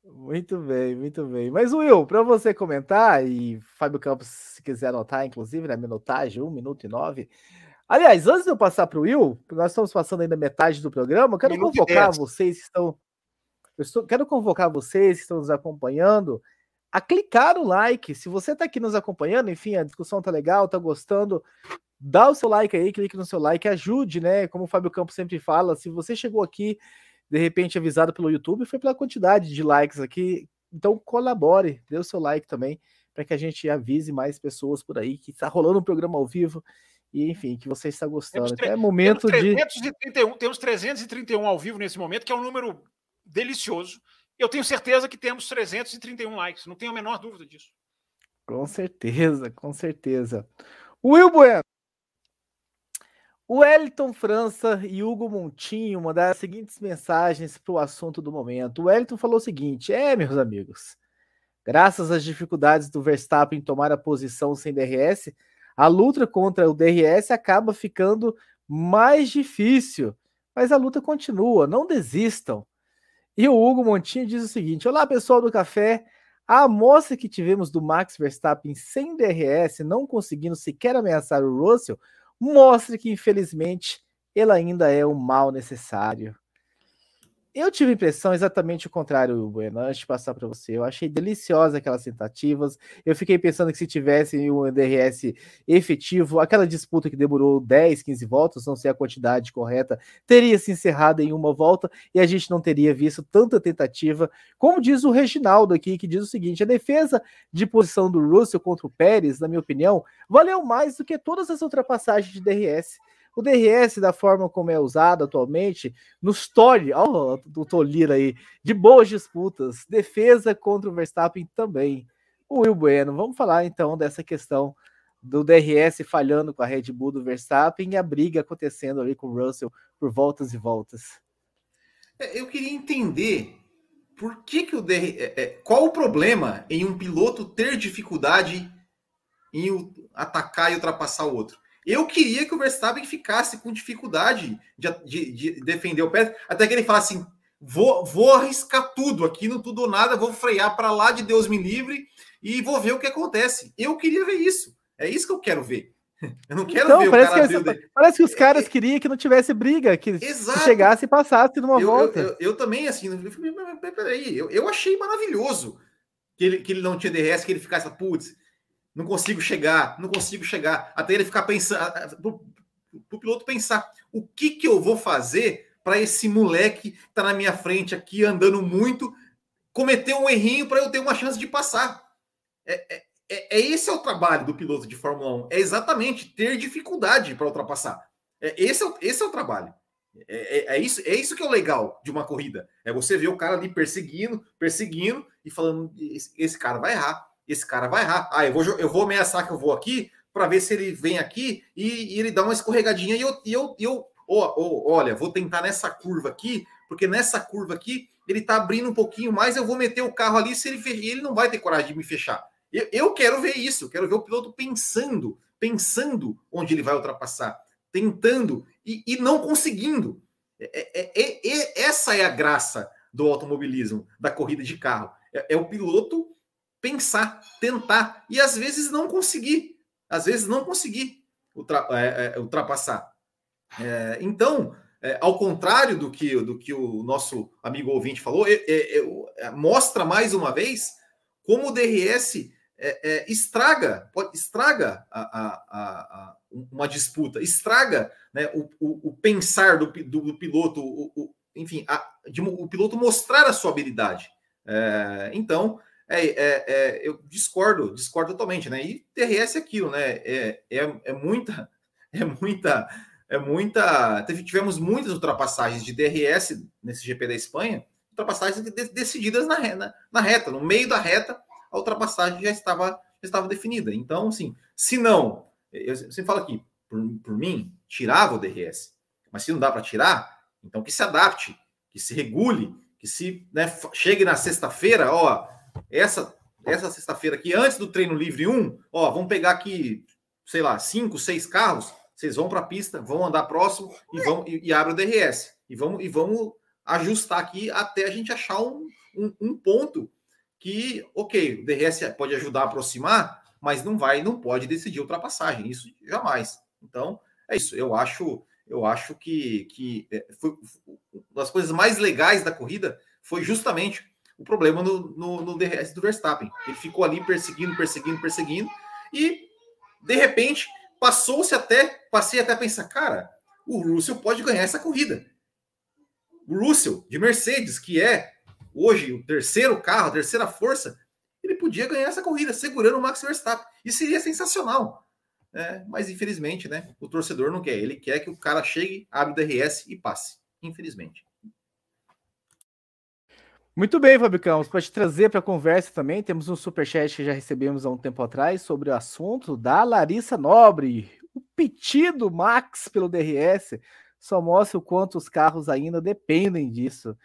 muito bem, muito bem. Mas, Will, para você comentar, e Fábio Campos, se quiser anotar, inclusive, na minutagem, 1 minuto e 9. Aliás, antes de eu passar para o Will, nós estamos passando ainda metade do programa, eu quero Minuto convocar vocês que estão eu estou, quero convocar vocês que estão nos acompanhando a clicar no like. Se você está aqui nos acompanhando, enfim, a discussão tá legal, tá gostando, dá o seu like aí, clique no seu like, ajude, né? Como o Fábio Campos sempre fala, se você chegou aqui de repente avisado pelo YouTube, foi pela quantidade de likes aqui. Então colabore, dê o seu like também, para que a gente avise mais pessoas por aí que está rolando um programa ao vivo e enfim, que você está gostando. Temos, é momento temos 331, de temos 331 ao vivo nesse momento, que é um número delicioso. Eu tenho certeza que temos 331 likes, não tenho a menor dúvida disso. Com certeza, com certeza. Will Bueno. O Wellington França e Hugo Montinho mandaram as seguintes mensagens para o assunto do momento. O Wellington falou o seguinte: é, meus amigos, graças às dificuldades do Verstappen em tomar a posição sem DRS, a luta contra o DRS acaba ficando mais difícil. Mas a luta continua, não desistam. E o Hugo Montinho diz o seguinte: Olá, pessoal do café. A amostra que tivemos do Max Verstappen sem DRS, não conseguindo sequer ameaçar o Russell, mostra que, infelizmente, ele ainda é o mal necessário. Eu tive a impressão exatamente o contrário, Bueno, antes de passar para você. Eu achei deliciosa aquelas tentativas. Eu fiquei pensando que se tivesse um DRS efetivo, aquela disputa que demorou 10, 15 voltas, não sei a quantidade correta, teria se encerrado em uma volta e a gente não teria visto tanta tentativa. Como diz o Reginaldo aqui, que diz o seguinte: a defesa de posição do Russell contra o Pérez, na minha opinião, valeu mais do que todas as ultrapassagens de DRS. O DRS, da forma como é usado atualmente, nos torne, ó, do Tolira aí, de boas disputas. Defesa contra o Verstappen também. O Will Bueno, vamos falar então dessa questão do DRS falhando com a Red Bull do Verstappen e a briga acontecendo ali com o Russell por voltas e voltas. É, eu queria entender por que, que o DRS. É, é, qual o problema em um piloto ter dificuldade em atacar e ultrapassar o outro? Eu queria que o Verstappen ficasse com dificuldade de, de, de defender o Pérez, até que ele falasse assim: vou, vou arriscar tudo aqui, não tudo ou nada, vou frear para lá de Deus me livre e vou ver o que acontece. Eu queria ver isso. É isso que eu quero ver. Eu não quero então, ver parece o cara. Que, parece que os caras é, queriam que não tivesse briga, que, que chegasse e passasse numa eu, volta. Eu, eu, eu, também, assim, peraí, eu, eu achei maravilhoso que ele, que ele não tinha DRS, que ele ficasse, putz, não consigo chegar, não consigo chegar. Até ele ficar pensando, para o piloto pensar, o que, que eu vou fazer para esse moleque que está na minha frente aqui, andando muito, cometer um errinho para eu ter uma chance de passar. É, é, é, é, esse é o trabalho do piloto de Fórmula 1. É exatamente ter dificuldade para ultrapassar. É, esse, é esse é o trabalho. É, é, é, isso, é isso que é o legal de uma corrida. É você ver o cara ali perseguindo, perseguindo e falando: esse, esse cara vai errar esse cara vai errar. Ah, eu vou, eu vou ameaçar que eu vou aqui para ver se ele vem aqui e, e, ele dá uma escorregadinha e eu, e eu, eu oh, oh, olha, vou tentar nessa curva aqui, porque nessa curva aqui ele tá abrindo um pouquinho mais, eu vou meter o carro ali, se ele ele não vai ter coragem de me fechar. Eu, eu quero ver isso, quero ver o piloto pensando, pensando onde ele vai ultrapassar, tentando e, e não conseguindo. É, é, é, é, essa é a graça do automobilismo, da corrida de carro. É, é o piloto pensar, tentar e às vezes não conseguir. Às vezes não conseguir é, é, ultrapassar. É, então, é, ao contrário do que, do que o nosso amigo ouvinte falou, é, mostra mais uma vez como o DRS estraga, estraga a, a, a, uma disputa, estraga né, o, o, o, pensar do, do, do piloto, o, enfim, de, o piloto mostrar a sua habilidade. então, eu discordo, discordo totalmente, né? E DRS é aquilo, né? É, é, é muita, é muita é muita. Tivemos muitas ultrapassagens de DRS nesse GP da Espanha, ultrapassagens decididas na, na, na reta, no meio da reta, a ultrapassagem já estava, já estava definida. Então, assim, se não, eu sempre falo aqui, por, por mim, tirava o DRS. Mas se não dá para tirar, então que se adapte, que se regule, que se né, chegue na sexta-feira, ó, essa essa sexta-feira aqui, antes do treino livre 1, ó, vamos pegar aqui, sei lá, cinco, seis carros, vocês vão para a pista, vão andar próximo e vão e, e abre o DRS. E vamos, e vamos ajustar aqui até a gente achar um, um, um ponto que, ok, o DRS pode ajudar a aproximar, mas não vai, não pode decidir ultrapassagem. Isso jamais. Então, é isso. Eu acho, eu acho que, que é, foi uma das coisas mais legais da corrida foi justamente o problema no, no, no DRS do Verstappen. Ele ficou ali perseguindo, perseguindo, perseguindo, e de repente passou-se até, passei até a pensar, cara, o Russell pode ganhar essa corrida. O Russell, de Mercedes, que é hoje o terceiro carro, a terceira força, ele podia ganhar essa corrida segurando o Max Verstappen. E seria sensacional. É, mas infelizmente, né? O torcedor não quer. Ele quer que o cara chegue, abre o DRS e passe. Infelizmente. Muito bem, Campos. Para te trazer para a conversa também, temos um superchat que já recebemos há um tempo atrás sobre o assunto da Larissa Nobre. O pedido Max pelo DRS só mostra o quanto os carros ainda dependem disso.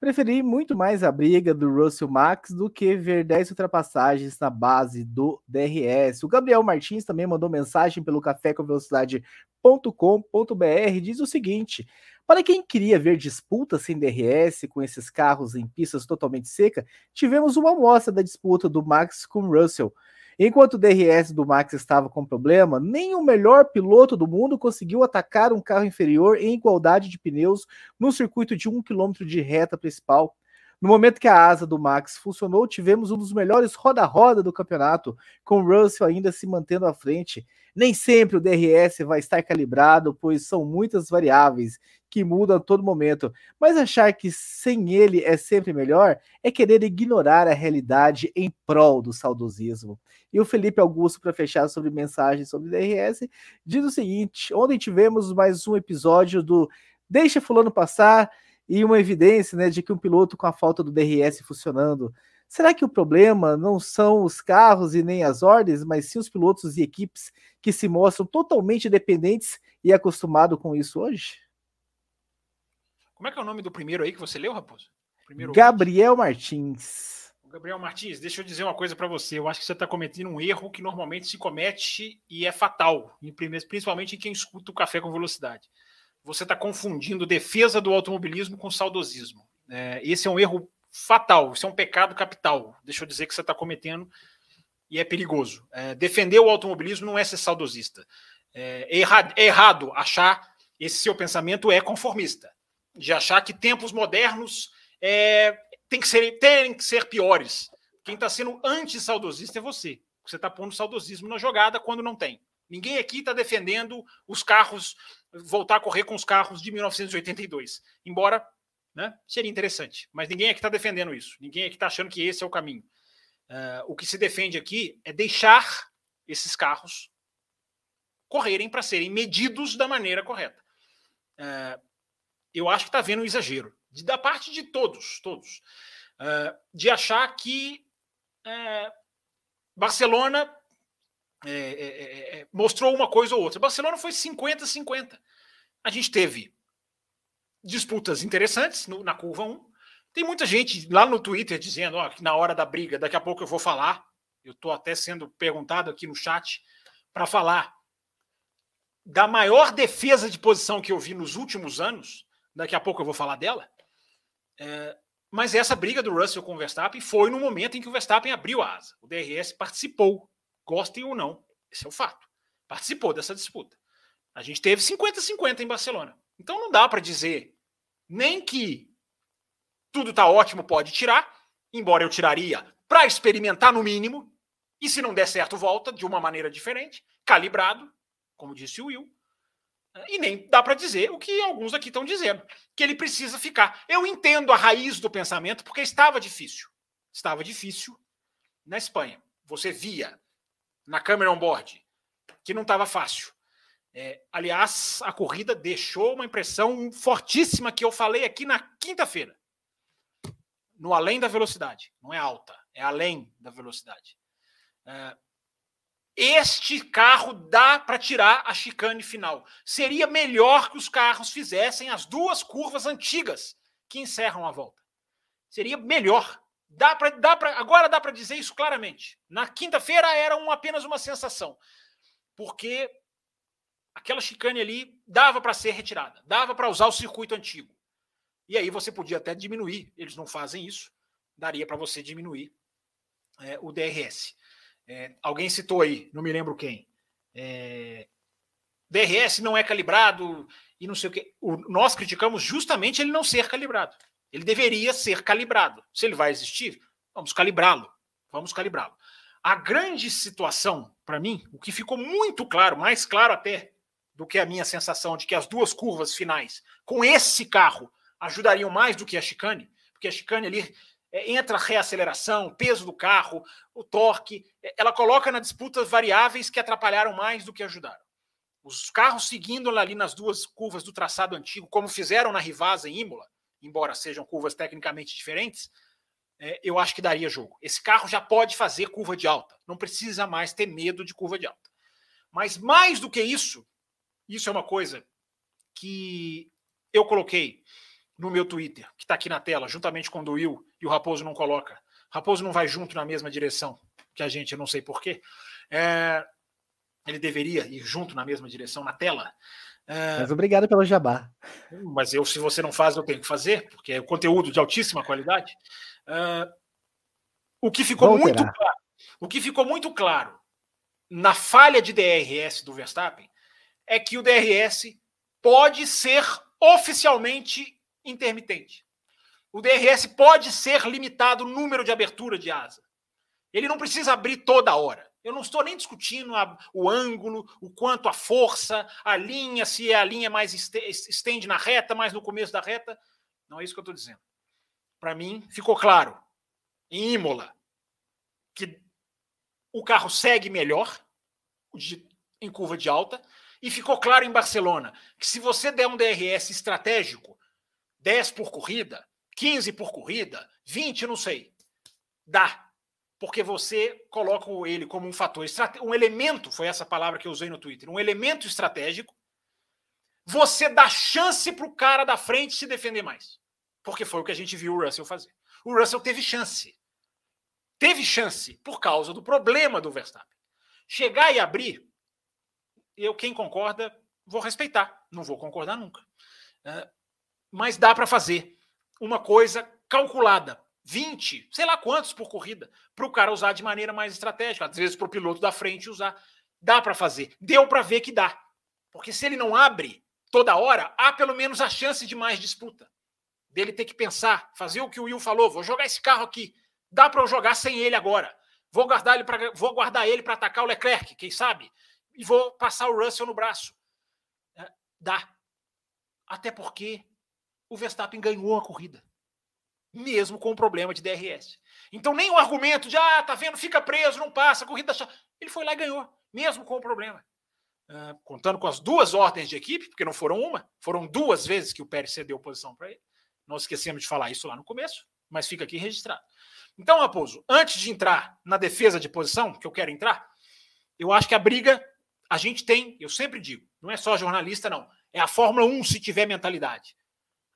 Preferi muito mais a briga do Russell Max do que ver 10 ultrapassagens na base do DRS. O Gabriel Martins também mandou mensagem pelo cafécomvelocidade.com.br diz o seguinte: para quem queria ver disputa sem DRS com esses carros em pistas totalmente seca, tivemos uma amostra da disputa do Max com Russell. Enquanto o DRS do Max estava com problema, nem o melhor piloto do mundo conseguiu atacar um carro inferior em igualdade de pneus no circuito de um quilômetro de reta principal. No momento que a asa do Max funcionou, tivemos um dos melhores roda-roda do campeonato, com Russell ainda se mantendo à frente. Nem sempre o DRS vai estar calibrado, pois são muitas variáveis que mudam a todo momento, mas achar que sem ele é sempre melhor é querer ignorar a realidade em prol do saudosismo. E o Felipe Augusto, para fechar sobre mensagens sobre DRS, diz o seguinte: ontem tivemos mais um episódio do Deixa Fulano Passar e uma evidência né, de que um piloto com a falta do DRS funcionando. Será que o problema não são os carros e nem as ordens, mas sim os pilotos e equipes que se mostram totalmente dependentes e acostumados com isso hoje? Como é que é o nome do primeiro aí que você leu, Raposo? Primeiro Gabriel Martins. Gabriel Martins, deixa eu dizer uma coisa para você. Eu acho que você está cometendo um erro que normalmente se comete e é fatal, principalmente em quem escuta o café com velocidade. Você está confundindo defesa do automobilismo com saudosismo. É, esse é um erro fatal, isso é um pecado capital. Deixa eu dizer que você está cometendo e é perigoso. É, defender o automobilismo não é ser saudosista. É, é, errado, é errado achar esse seu pensamento é conformista de achar que tempos modernos é, tem que ser, tem que ser piores. Quem está sendo anti-saudosista é você. Você está pondo saudosismo na jogada quando não tem. Ninguém aqui está defendendo os carros, voltar a correr com os carros de 1982. Embora né, seria interessante. Mas ninguém aqui está defendendo isso. Ninguém aqui está achando que esse é o caminho. Uh, o que se defende aqui é deixar esses carros correrem para serem medidos da maneira correta. Uh, eu acho que está vendo um exagero de, da parte de todos, todos, uh, de achar que uh, Barcelona é, é, é, mostrou uma coisa ou outra. Barcelona foi 50-50. A gente teve disputas interessantes no, na curva 1. Tem muita gente lá no Twitter dizendo ó, que na hora da briga, daqui a pouco eu vou falar. Eu estou até sendo perguntado aqui no chat para falar da maior defesa de posição que eu vi nos últimos anos daqui a pouco eu vou falar dela. É, mas essa briga do Russell com o Verstappen foi no momento em que o Verstappen abriu a asa. O DRS participou, gostem ou não, esse é o fato. Participou dessa disputa. A gente teve 50-50 em Barcelona. Então não dá para dizer nem que tudo está ótimo, pode tirar, embora eu tiraria para experimentar no mínimo, e se não der certo, volta de uma maneira diferente, calibrado, como disse o Will. E nem dá para dizer o que alguns aqui estão dizendo, que ele precisa ficar. Eu entendo a raiz do pensamento, porque estava difícil. Estava difícil na Espanha. Você via na câmera on-board que não estava fácil. É, aliás, a corrida deixou uma impressão fortíssima que eu falei aqui na quinta-feira. No além da velocidade. Não é alta, é além da velocidade. É, este carro dá para tirar a chicane final. Seria melhor que os carros fizessem as duas curvas antigas que encerram a volta. Seria melhor. Dá pra, dá pra, agora dá para dizer isso claramente. Na quinta-feira era um, apenas uma sensação, porque aquela chicane ali dava para ser retirada, dava para usar o circuito antigo. E aí você podia até diminuir. Eles não fazem isso. Daria para você diminuir é, o DRS. É, alguém citou aí, não me lembro quem. É, DRS não é calibrado e não sei o que. Nós criticamos justamente ele não ser calibrado. Ele deveria ser calibrado. Se ele vai existir, vamos calibrá-lo. Vamos calibrá-lo. A grande situação, para mim, o que ficou muito claro, mais claro até do que a minha sensação de que as duas curvas finais com esse carro ajudariam mais do que a chicane, porque a chicane ali entra a reaceleração, o peso do carro, o torque, é, ela coloca na disputa variáveis que atrapalharam mais do que ajudaram. Os carros seguindo ali nas duas curvas do traçado antigo, como fizeram na Rivasa em Imola, embora sejam curvas tecnicamente diferentes, é, eu acho que daria jogo. Esse carro já pode fazer curva de alta, não precisa mais ter medo de curva de alta. Mas mais do que isso, isso é uma coisa que eu coloquei no meu Twitter, que está aqui na tela, juntamente com o do Will, e o Raposo não coloca. Raposo não vai junto na mesma direção que a gente, eu não sei porquê. É, ele deveria ir junto na mesma direção na tela. É, mas obrigado pelo jabá. Mas eu, se você não faz, eu tenho que fazer, porque é conteúdo de altíssima qualidade. É, o que ficou muito claro, o que ficou muito claro na falha de DRS do Verstappen é que o DRS pode ser oficialmente intermitente. O DRS pode ser limitado o número de abertura de asa. Ele não precisa abrir toda hora. Eu não estou nem discutindo a, o ângulo, o quanto a força, a linha, se a linha mais estende na reta, mais no começo da reta. Não é isso que eu estou dizendo. Para mim, ficou claro em Imola que o carro segue melhor de, em curva de alta. E ficou claro em Barcelona que se você der um DRS estratégico, 10 por corrida, 15 por corrida, 20, não sei. Dá. Porque você coloca ele como um fator um elemento, foi essa palavra que eu usei no Twitter, um elemento estratégico. Você dá chance para o cara da frente se defender mais. Porque foi o que a gente viu o Russell fazer. O Russell teve chance. Teve chance por causa do problema do Verstappen. Chegar e abrir, eu, quem concorda, vou respeitar. Não vou concordar nunca. Mas dá para fazer uma coisa calculada. 20, sei lá quantos por corrida, para o cara usar de maneira mais estratégica, às vezes para o piloto da frente usar. Dá para fazer. Deu para ver que dá. Porque se ele não abre toda hora, há pelo menos a chance de mais disputa. Dele ter que pensar, fazer o que o Will falou, vou jogar esse carro aqui. Dá para eu jogar sem ele agora. Vou guardar ele para vou guardar ele para atacar o Leclerc, quem sabe? E vou passar o Russell no braço. É, dá. Até porque o Verstappen ganhou a corrida, mesmo com o problema de DRS. Então, nem o argumento de, ah, tá vendo, fica preso, não passa, corrida. Ele foi lá e ganhou, mesmo com o problema. Uh, contando com as duas ordens de equipe, porque não foram uma, foram duas vezes que o Pérez cedeu posição para ele. Nós esquecemos de falar isso lá no começo, mas fica aqui registrado. Então, Raposo, antes de entrar na defesa de posição, que eu quero entrar, eu acho que a briga a gente tem, eu sempre digo, não é só jornalista, não. É a Fórmula 1 se tiver mentalidade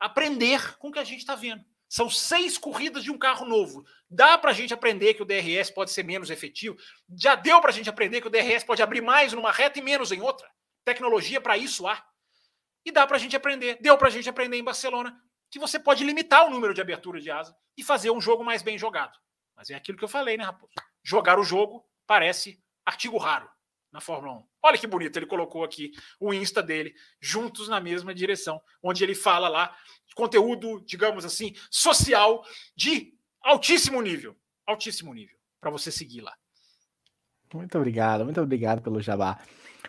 aprender com o que a gente está vendo. São seis corridas de um carro novo. Dá para a gente aprender que o DRS pode ser menos efetivo. Já deu para a gente aprender que o DRS pode abrir mais numa reta e menos em outra. Tecnologia para isso há. E dá para a gente aprender. Deu para a gente aprender em Barcelona que você pode limitar o número de abertura de asa e fazer um jogo mais bem jogado. Mas é aquilo que eu falei, né, Raposo? Jogar o jogo parece artigo raro. Na Fórmula 1. Olha que bonito, ele colocou aqui o Insta dele, juntos na mesma direção, onde ele fala lá conteúdo, digamos assim, social de altíssimo nível. Altíssimo nível, para você seguir lá. Muito obrigado, muito obrigado pelo jabá.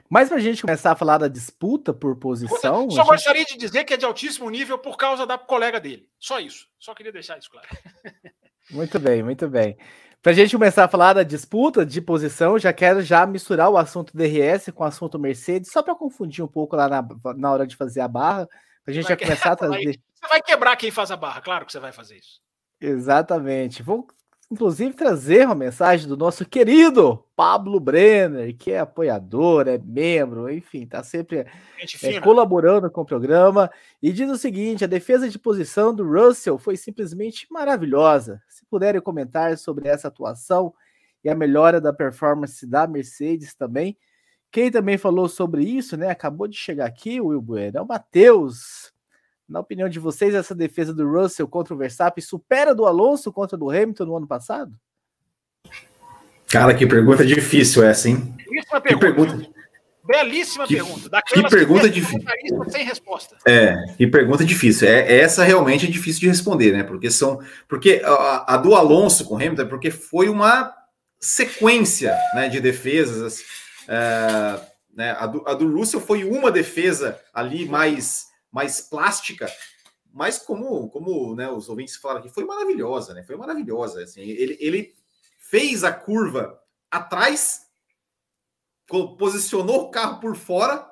Mas para a gente começar a falar da disputa por posição. Só gente... gostaria de dizer que é de altíssimo nível por causa da colega dele. Só isso. Só queria deixar isso claro. Muito bem, muito bem. Para a gente começar a falar da disputa de posição, já quero já misturar o assunto DRS com o assunto Mercedes, só para confundir um pouco lá na, na hora de fazer a barra, para a gente vai já começar a trazer. Você vai quebrar quem faz a barra, claro que você vai fazer isso. Exatamente. Vou inclusive trazer uma mensagem do nosso querido Pablo Brenner, que é apoiador, é membro, enfim, está sempre é, colaborando com o programa. E diz o seguinte: a defesa de posição do Russell foi simplesmente maravilhosa. Se puderem comentar sobre essa atuação e a melhora da performance da Mercedes também. Quem também falou sobre isso, né? Acabou de chegar aqui, o Will Bueno, é o Matheus. Na opinião de vocês, essa defesa do Russell contra o Verstappen supera do Alonso contra do Hamilton no ano passado? Cara, que pergunta difícil essa, hein? Belíssima pergunta. Que pergunta. Belíssima que, pergunta. Daquelas que pergunta que difícil. Sem resposta. É, que pergunta difícil. É, essa realmente é difícil de responder, né? Porque são. Porque a, a do Alonso com o Hamilton é porque foi uma sequência né, de defesas. É, né, a, do, a do Russell foi uma defesa ali mais mais plástica, mas como, como né, os ouvintes falaram aqui, foi maravilhosa, né? Foi maravilhosa. Assim, ele, ele fez a curva atrás, posicionou o carro por fora,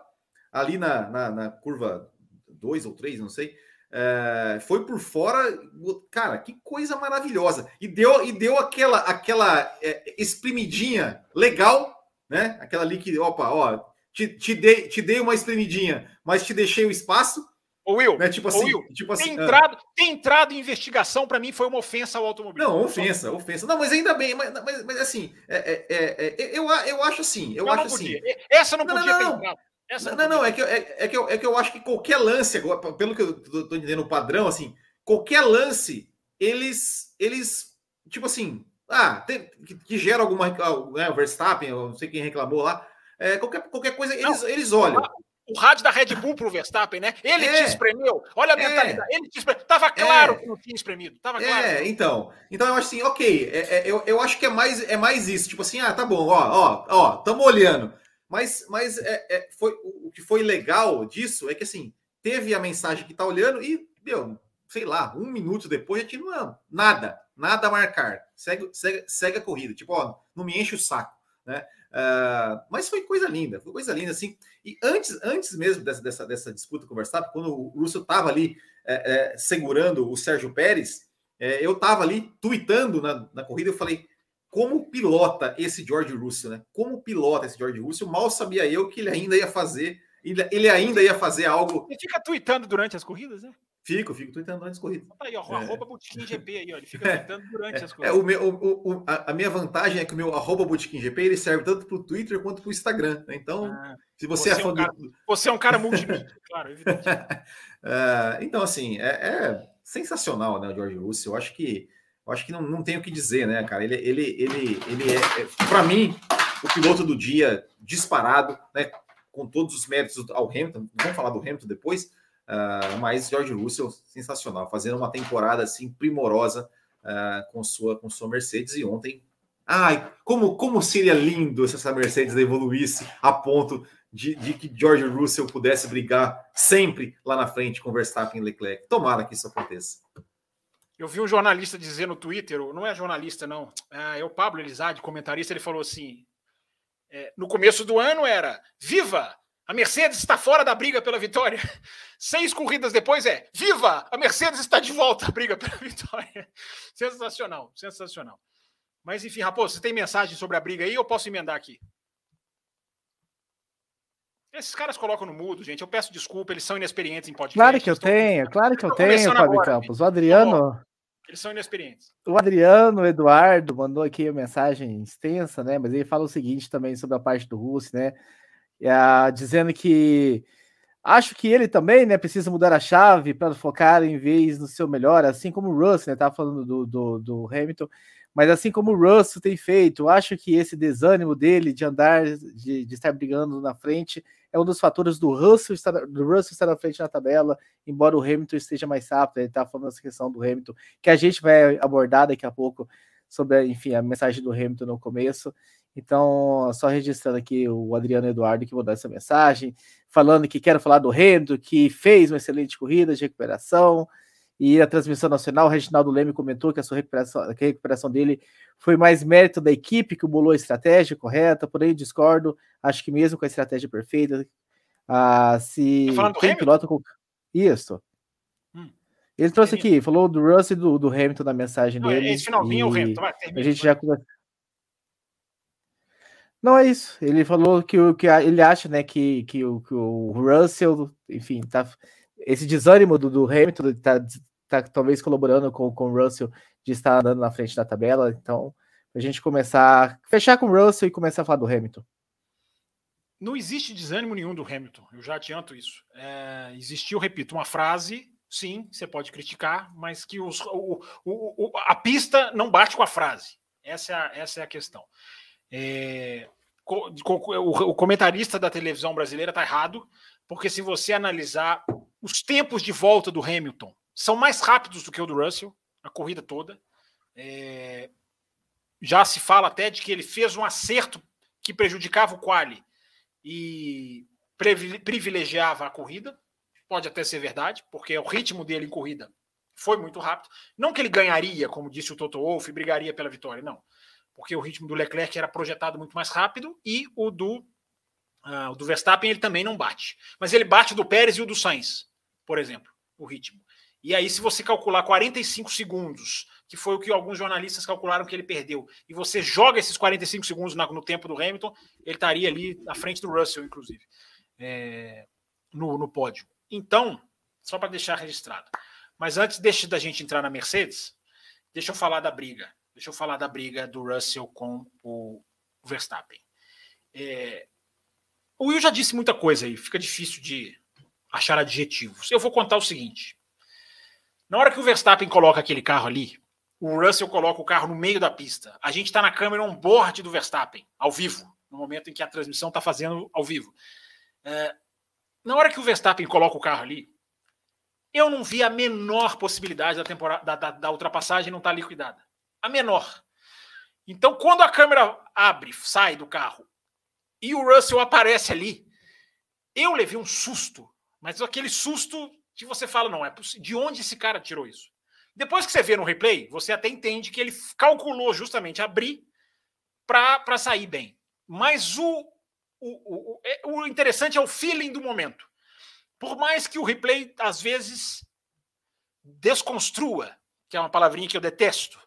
ali na, na, na curva 2 ou 3, não sei. É, foi por fora, cara, que coisa maravilhosa. E deu, e deu aquela, aquela é, espremidinha legal, né? Aquela ali que, opa, ó, te, te, dei, te dei uma espremidinha, mas te deixei o espaço. Ô Will, né? tipo assim, Will, tipo assim, ter, entrado, ah. ter entrado em investigação para mim foi uma ofensa ao automobilismo. Não, ofensa, ofensa. Não, mas ainda bem, mas, mas, mas assim, é, é, é, eu, eu acho assim, eu não, acho não assim. Essa não, não podia não, ter entrado. Essa não, não, é que, é, é, que eu, é que eu acho que qualquer lance, pelo que eu tô entendendo o padrão, assim, qualquer lance, eles, eles tipo assim, ah, tem, que, que, gera alguma, né, o Verstappen, eu não sei quem reclamou lá, é, qualquer, qualquer coisa, eles, eles olham o rádio da Red Bull pro Verstappen, né? Ele é, te espremeu. Olha a é. mentalidade. É, ele te espremeu. Tava claro é, que não tinha espremido. Tava claro. É, então. Então eu acho assim, ok. É, é, eu, eu acho que é mais, é mais isso. Tipo assim, ah, tá bom, ó, ó, ó, tamo olhando. Mas, mas é, foi, o que foi legal disso é que assim, teve a mensagem que tá olhando e, deu, sei lá, um minuto depois já tinha nada, nada a marcar. Segue, segue, segue a corrida. Tipo, ó, não me enche o saco, né? Uh, mas foi coisa linda, foi coisa linda, assim. E antes, antes mesmo dessa, dessa, dessa disputa com o Verstappen, quando o Russell estava ali é, é, segurando o Sérgio Pérez, é, eu estava ali tweetando na, na corrida, eu falei, como pilota esse George Russell, né? Como pilota esse George Russell, mal sabia eu que ele ainda ia fazer, ele, ele ainda ia fazer algo. Ele fica tweetando durante as corridas, né? Fico, fico tweetando durante as corridas. Tá aí, ó, é. arroba Botequim GP aí, ó. Ele fica tweetando durante é, as corridas. É, o meu, o, o, a, minha vantagem é que o meu arroba Botequim GP ele serve tanto para o Twitter quanto para o Instagram. Né? Então, ah, se você, você é fã um cara, do... Você é um cara multimídia, claro, evidente. uh, então, assim, é, é, sensacional, né, o George Russell. Eu acho que, eu acho que não, não tem o que dizer, né, cara? Ele, ele, ele, ele é, é para mim, o piloto do dia disparado, né? Com todos os méritos ao Hamilton. Vamos falar do Hamilton depois Uh, mas George Russell, sensacional, fazendo uma temporada assim primorosa uh, com, sua, com sua Mercedes. E ontem, ai, como, como seria lindo se essa Mercedes evoluísse a ponto de, de, que George Russell pudesse brigar sempre lá na frente com Verstappen e Leclerc. Tomara que isso aconteça. Eu vi um jornalista dizer no Twitter, não é jornalista, não, é, é o Pablo Elizade, comentarista, ele falou assim: é, no começo do ano era Viva! A Mercedes está fora da briga pela vitória. Seis corridas depois é viva! A Mercedes está de volta à briga pela vitória. Sensacional, sensacional. Mas enfim, Raposo, você tem mensagem sobre a briga aí ou posso emendar aqui? Esses caras colocam no mudo, gente. Eu peço desculpa, eles são inexperientes em podcast. Claro que eu tenho, claro que eu tenho, Fábio Campos. O Adriano. Eles são inexperientes. O Adriano, Eduardo, mandou aqui uma mensagem extensa, né? Mas ele fala o seguinte também sobre a parte do Russo, né? É, dizendo que acho que ele também né, precisa mudar a chave para focar em vez no seu melhor, assim como o Russ, né? Estava falando do, do, do, Hamilton, Mas assim como o Russell tem feito, acho que esse desânimo dele de andar, de, de estar brigando na frente, é um dos fatores do Russell, estar, do Russell estar na frente na tabela, embora o Hamilton esteja mais rápido, ele está falando essa questão do Hamilton, que a gente vai abordar daqui a pouco sobre, enfim, a mensagem do Hamilton no começo. Então, só registrando aqui o Adriano Eduardo que mandou essa mensagem, falando que quero falar do Hamilton, que fez uma excelente corrida de recuperação, e a transmissão nacional, o Reginaldo Leme comentou que a sua recuperação, que a recuperação dele foi mais mérito da equipe que bolou a estratégia correta, porém discordo, acho que mesmo com a estratégia perfeita, ah, se tá tem piloto com isso. Hum. Ele trouxe aqui, falou do Russell e do, do Hamilton na mensagem Não, dele. Esse finalzinho é o Hamilton, vai, a gente já não é isso. Ele falou que, o que ele acha, né, que, que, o, que o Russell, enfim, tá esse desânimo do, do Hamilton tá, tá talvez colaborando com, com o Russell de estar andando na frente da tabela. Então, a gente começar, fechar com o Russell e começar a falar do Hamilton. Não existe desânimo nenhum do Hamilton, eu já adianto isso. É, existiu, repito, uma frase, sim, você pode criticar, mas que os, o, o, o, a pista não bate com a frase. Essa é a, essa é a questão. É, o, comentarista da televisão brasileira está errado, porque se você analisar os tempos de volta do Hamilton são mais rápidos do que o do Russell, a corrida toda. É... Já se fala até de que ele fez um acerto que prejudicava o quali e privilegiava a corrida. Pode até ser verdade, porque o ritmo dele em corrida foi muito rápido. Não que ele ganharia, como disse o Toto Wolff, e brigaria pela vitória, não. Porque o ritmo do Leclerc era projetado muito mais rápido e o do, uh, o do Verstappen ele também não bate. Mas ele bate do Pérez e o do Sainz por exemplo, o ritmo. E aí, se você calcular 45 segundos, que foi o que alguns jornalistas calcularam que ele perdeu, e você joga esses 45 segundos no tempo do Hamilton, ele estaria ali à frente do Russell, inclusive, é, no, no pódio. Então, só para deixar registrado. Mas antes deixa da gente entrar na Mercedes, deixa eu falar da briga. Deixa eu falar da briga do Russell com o Verstappen. É, o Will já disse muita coisa aí, fica difícil de achar adjetivos. Eu vou contar o seguinte: na hora que o Verstappen coloca aquele carro ali, o Russell coloca o carro no meio da pista. A gente está na câmera on board do Verstappen, ao vivo, no momento em que a transmissão está fazendo ao vivo. É, na hora que o Verstappen coloca o carro ali, eu não vi a menor possibilidade da, temporada, da, da, da ultrapassagem não estar tá liquidada. A menor. Então, quando a câmera abre, sai do carro e o Russell aparece ali, eu levei um susto mas aquele susto que você fala, não, é de onde esse cara tirou isso? Depois que você vê no replay, você até entende que ele calculou justamente abrir para sair bem. Mas o, o, o, é, o interessante é o feeling do momento. Por mais que o replay, às vezes, desconstrua, que é uma palavrinha que eu detesto,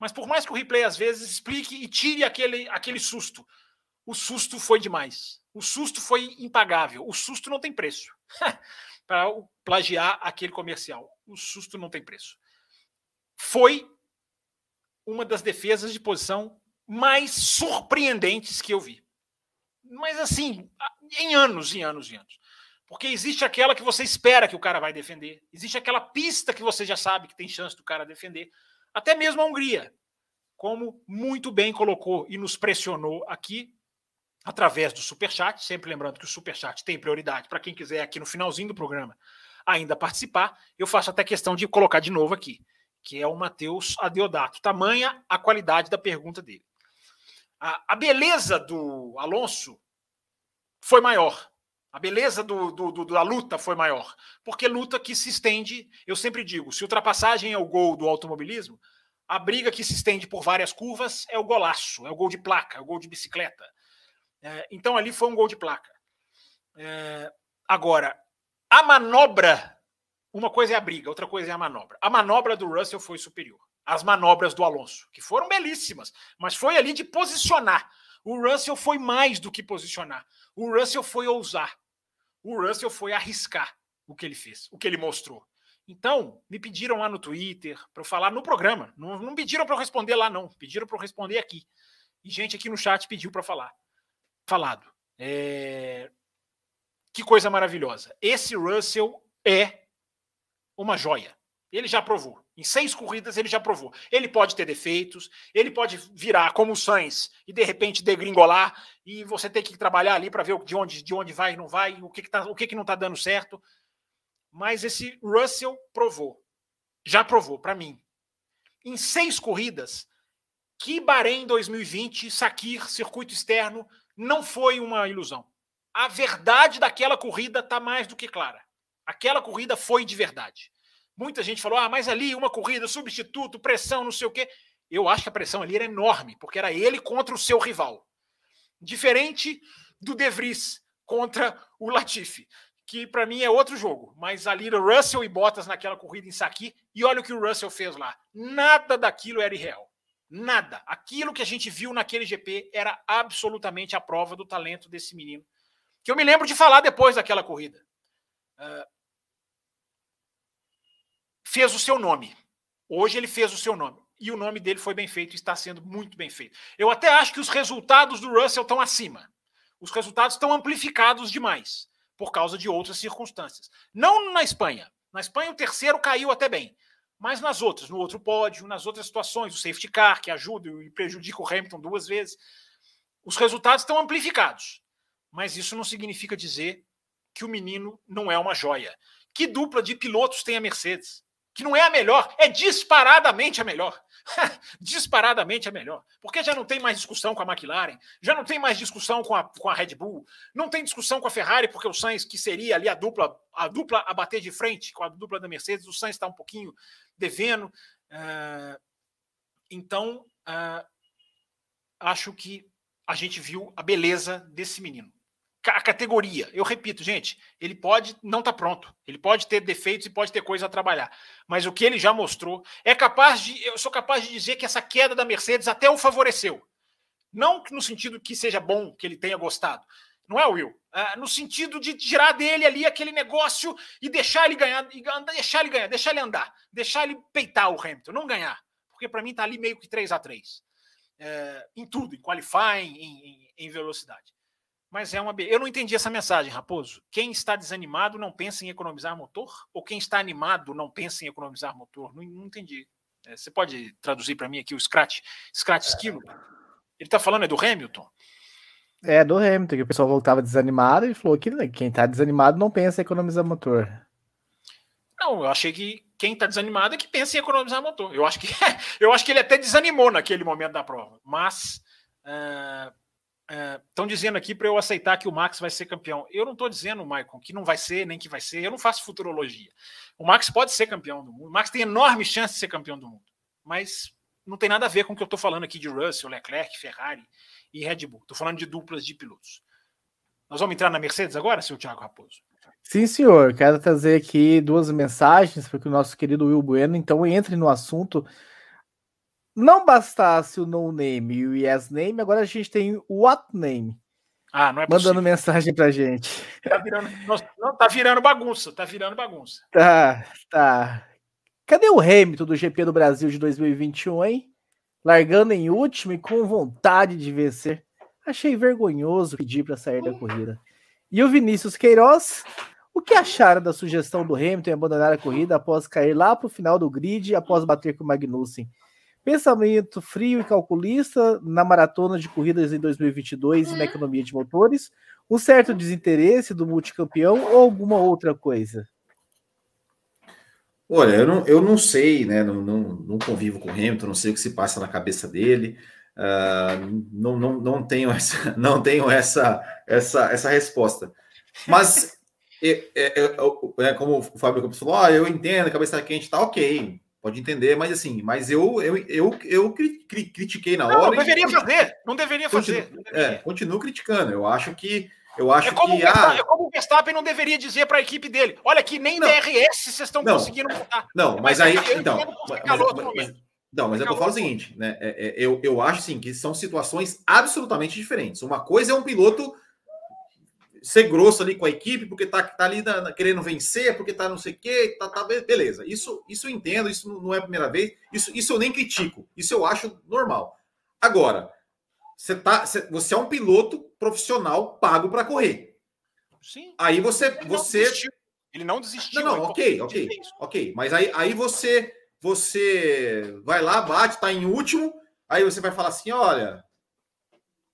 mas por mais que o replay, às vezes, explique e tire aquele, aquele susto, o susto foi demais. O susto foi impagável. O susto não tem preço. para plagiar aquele comercial. O susto não tem preço. Foi uma das defesas de posição mais surpreendentes que eu vi. Mas assim, em anos, em anos, em anos. Porque existe aquela que você espera que o cara vai defender, existe aquela pista que você já sabe que tem chance do cara defender. Até mesmo a Hungria, como muito bem colocou e nos pressionou aqui, através do Superchat, sempre lembrando que o Superchat tem prioridade para quem quiser aqui no finalzinho do programa ainda participar. Eu faço até questão de colocar de novo aqui, que é o Matheus Adeodato. Tamanha a qualidade da pergunta dele. A, a beleza do Alonso foi maior. A beleza do, do, do, da luta foi maior. Porque luta que se estende, eu sempre digo, se ultrapassagem é o gol do automobilismo, a briga que se estende por várias curvas é o golaço, é o gol de placa, é o gol de bicicleta. É, então ali foi um gol de placa. É, agora, a manobra, uma coisa é a briga, outra coisa é a manobra. A manobra do Russell foi superior às manobras do Alonso, que foram belíssimas, mas foi ali de posicionar. O Russell foi mais do que posicionar. O Russell foi ousar. O Russell foi arriscar o que ele fez, o que ele mostrou. Então, me pediram lá no Twitter para eu falar no programa. Não, não pediram para eu responder lá, não. Pediram para eu responder aqui. E gente aqui no chat pediu para falar falado. É... Que coisa maravilhosa. Esse Russell é uma joia. Ele já provou. Em seis corridas ele já provou. Ele pode ter defeitos, ele pode virar como o Sainz e de repente degringolar e você tem que trabalhar ali para ver de onde, de onde vai e não vai, o que, que, tá, o que, que não está dando certo. Mas esse Russell provou. Já provou, para mim. Em seis corridas, que Bahrein 2020, Sakir, circuito externo, não foi uma ilusão. A verdade daquela corrida está mais do que clara. Aquela corrida foi de verdade. Muita gente falou: ah, mas ali uma corrida, substituto, pressão, não sei o quê. Eu acho que a pressão ali era enorme, porque era ele contra o seu rival. Diferente do De Vries contra o Latifi, que para mim é outro jogo. Mas ali era Russell e Bottas naquela corrida em Saki, e olha o que o Russell fez lá. Nada daquilo era irreal. Nada. Aquilo que a gente viu naquele GP era absolutamente a prova do talento desse menino. Que eu me lembro de falar depois daquela corrida. Uh, fez o seu nome. Hoje ele fez o seu nome. E o nome dele foi bem feito, está sendo muito bem feito. Eu até acho que os resultados do Russell estão acima. Os resultados estão amplificados demais, por causa de outras circunstâncias. Não na Espanha. Na Espanha, o terceiro caiu até bem. Mas nas outras, no outro pódio, nas outras situações, o safety car, que ajuda e prejudica o Hamilton duas vezes, os resultados estão amplificados. Mas isso não significa dizer que o menino não é uma joia. Que dupla de pilotos tem a Mercedes? Que não é a melhor, é disparadamente a melhor. disparadamente a melhor. Porque já não tem mais discussão com a McLaren, já não tem mais discussão com a, com a Red Bull, não tem discussão com a Ferrari, porque o Sainz, que seria ali a dupla, a dupla a bater de frente com a dupla da Mercedes, o Sainz está um pouquinho devendo. Uh, então, uh, acho que a gente viu a beleza desse menino a categoria. Eu repito, gente, ele pode não estar tá pronto, ele pode ter defeitos e pode ter coisa a trabalhar, mas o que ele já mostrou é capaz de, eu sou capaz de dizer que essa queda da Mercedes até o favoreceu. Não no sentido que seja bom que ele tenha gostado, não é, Will? É, no sentido de tirar dele ali aquele negócio e deixar ele ganhar, deixar ele ganhar, deixar ele andar, deixar ele peitar o Hamilton, não ganhar, porque para mim tá ali meio que 3 a 3 é, em tudo, em qualifying, em, em, em velocidade. Mas é uma. Eu não entendi essa mensagem, Raposo. Quem está desanimado não pensa em economizar motor? Ou quem está animado não pensa em economizar motor? Não, não entendi. É, você pode traduzir para mim aqui o Scratch, Scratch Esquilo? Ele está falando é do Hamilton? É, do Hamilton, que o pessoal voltava desanimado e falou que né, quem está desanimado não pensa em economizar motor. Não, eu achei que quem está desanimado é que pensa em economizar motor. Eu acho que eu acho que ele até desanimou naquele momento da prova. Mas uh, Estão é, dizendo aqui para eu aceitar que o Max vai ser campeão. Eu não estou dizendo, Maicon, que não vai ser, nem que vai ser. Eu não faço futurologia. O Max pode ser campeão do mundo. O Max tem enorme chance de ser campeão do mundo. Mas não tem nada a ver com o que eu estou falando aqui de Russell, Leclerc, Ferrari e Red Bull. Estou falando de duplas de pilotos. Nós vamos entrar na Mercedes agora, seu Thiago Raposo? Sim, senhor. Quero trazer aqui duas mensagens para o nosso querido Will Bueno. Então, entre no assunto não bastasse o no name e o yes name, agora a gente tem o what name. Ah, não é Mandando possível. mensagem pra gente. Tá virando, não, tá virando bagunça, tá virando bagunça. Tá, tá. Cadê o Hamilton do GP do Brasil de 2021, hein? Largando em último e com vontade de vencer. Achei vergonhoso pedir para sair da corrida. E o Vinícius Queiroz, o que acharam da sugestão do Hamilton em abandonar a corrida após cair lá para o final do grid após bater com o Magnussen? Pensamento frio e calculista na maratona de corridas em 2022 e na economia de motores? Um certo desinteresse do multicampeão ou alguma outra coisa? Olha, eu não, eu não sei, né? Não, não, não convivo com o Hamilton, não sei o que se passa na cabeça dele. Uh, não, não, não tenho essa, não tenho essa, essa, essa resposta. Mas é, é, é, é, como o Fábio Campos falou, ah, eu entendo, a cabeça quente tá ok. Pode entender, mas assim, mas eu eu, eu, eu critiquei na hora. Não, deveria e... fazer, não deveria fazer. Continuo, É, continuo criticando. Eu acho que eu acho é como que ah, é como o Verstappen não deveria dizer para a equipe dele: olha que nem não, DRS vocês estão não, conseguindo montar. Não, mas, mas aí então, mas, mas, não, mas é que eu falo o seguinte, né? É, é, eu, eu acho assim que são situações absolutamente diferentes. Uma coisa é um piloto ser grosso ali com a equipe, porque tá, tá ali na, na, querendo vencer, porque tá não sei o quê, tá, tá, beleza. Isso, isso eu entendo, isso não é a primeira vez, isso, isso eu nem critico, isso eu acho normal. Agora, você, tá, você é um piloto profissional pago para correr. Sim. Aí você. Ele você... Não desistiu. Ele não desistiu. Não, não, ok, ok, ok. Mas aí, aí você você vai lá, bate, tá em último, aí você vai falar assim: olha,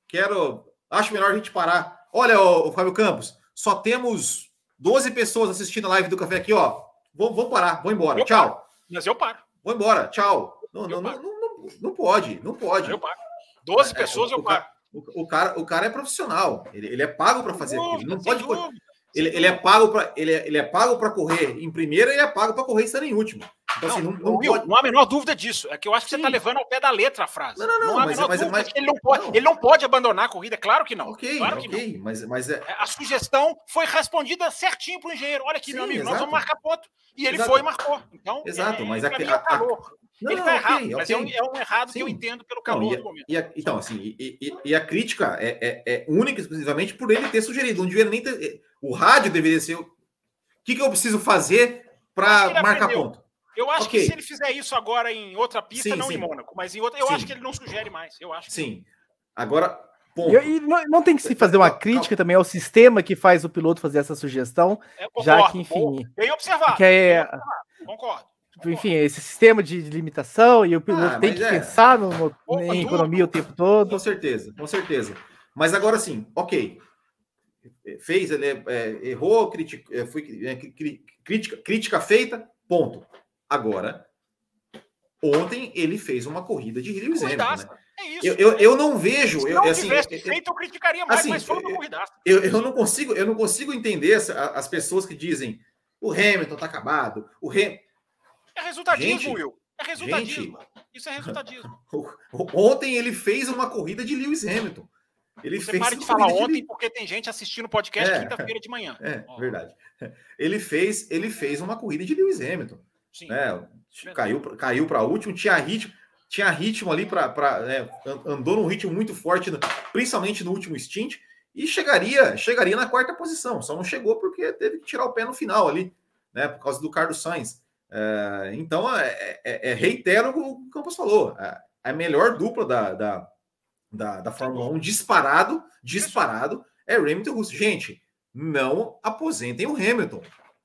quero. Acho melhor a gente parar. Olha, o Fábio Campos, só temos 12 pessoas assistindo a live do café aqui, ó. Vou parar, vou embora. Eu tchau. paro. Mas eu paro. Vou embora, tchau. Não, não, não, não, não, pode, não pode. Eu paro. 12 É, pessoas o- eu paro. O, o cara, o cara é profissional. Ele, ele é pago para fazer aquilo. Ele não pode. dúvida. Ele, ele é pago para ele, é- ele é pago para correr em primeira e é pago para correr estando em último. Então assim, não, não Will, pode. não há a menor dúvida disso. É que eu acho que você Sim. está levando ao pé da letra a frase. Não, não, não, há a mas- menor mas- dúvida mas- ele não pode, não. ele não pode abandonar a corrida, claro que não. Ok, claro que não. ok, mas, mas é, É, A sugestão foi respondida certinho para o engenheiro. Olha aqui, Sim, meu amigo, nós exato. vamos marcar ponto. E ele Exato. foi e marcou. Então, Exato, mas a- mim é a-. Não, ele não, está errado, mas é um, é um errado que eu Sim. entendo pelo Não, calor e, do momento. e a- então, assim, e, e- e a crítica é, é- é única e exclusivamente por ele ter sugerido. Não deveria nem ter. O rádio deveria ser. O que, que eu preciso fazer para que marcar aprendeu. ponto? Eu acho Ok. que se ele fizer isso agora em outra pista, Sim, não sim. em Mônaco, mas em outra, eu Sim. acho que ele não sugere mais. Eu acho. que- Sim. Agora, ponto. E, e não, não tem que se fazer uma Calma. crítica também ao sistema que faz o piloto fazer essa sugestão, já concordo, que, boa. enfim, Bem observado. que é, Concordo. concordo. enfim, esse sistema de limitação e o piloto Ah, tem que é. pensar no, no- Opa, em tudo. economia o tempo todo. Com certeza, com certeza. Mas agora sim, ok. Fez, ele é, é, errou, é, foi é, cri- crítica, crítica feita, ponto. Agora, ontem ele fez uma corrida de Lewis Hamilton. Né? É isso. Eu, eu, eu não vejo. Se Eu, não assim, tivesse eu- feito, eu criticaria mais, assim, mas foi uma eu- corridaça. eu, eu não consigo, eu não consigo entender essa- as pessoas que dizem o Hamilton tá acabado, o Ham- É resultadismo, Gente, Will. É resultadismo. Isso é resultadismo. ontem ele fez uma corrida de Lewis Hamilton. Ele Você fez para de falar de ontem Lewis- porque tem gente assistindo o podcast É. quinta-feira de manhã. É, Ó, verdade. Ele fez, ele fez uma corrida de Lewis Hamilton, Sim. né? Caiu, caiu para último, tinha ritmo, tinha ritmo ali para, né, an- andou num ritmo muito forte, principalmente no último stint, e chegaria, chegaria na quarta posição. Só não chegou porque teve que tirar o pé no final ali, né? Por causa do Carlos Sainz. É, então, é, é- é- reitero o que o Campos falou. A, a melhor dupla da, da, da, da Fórmula 1 disparado, disparado, é Hamilton Russo. Gente, não aposentem o Hamilton.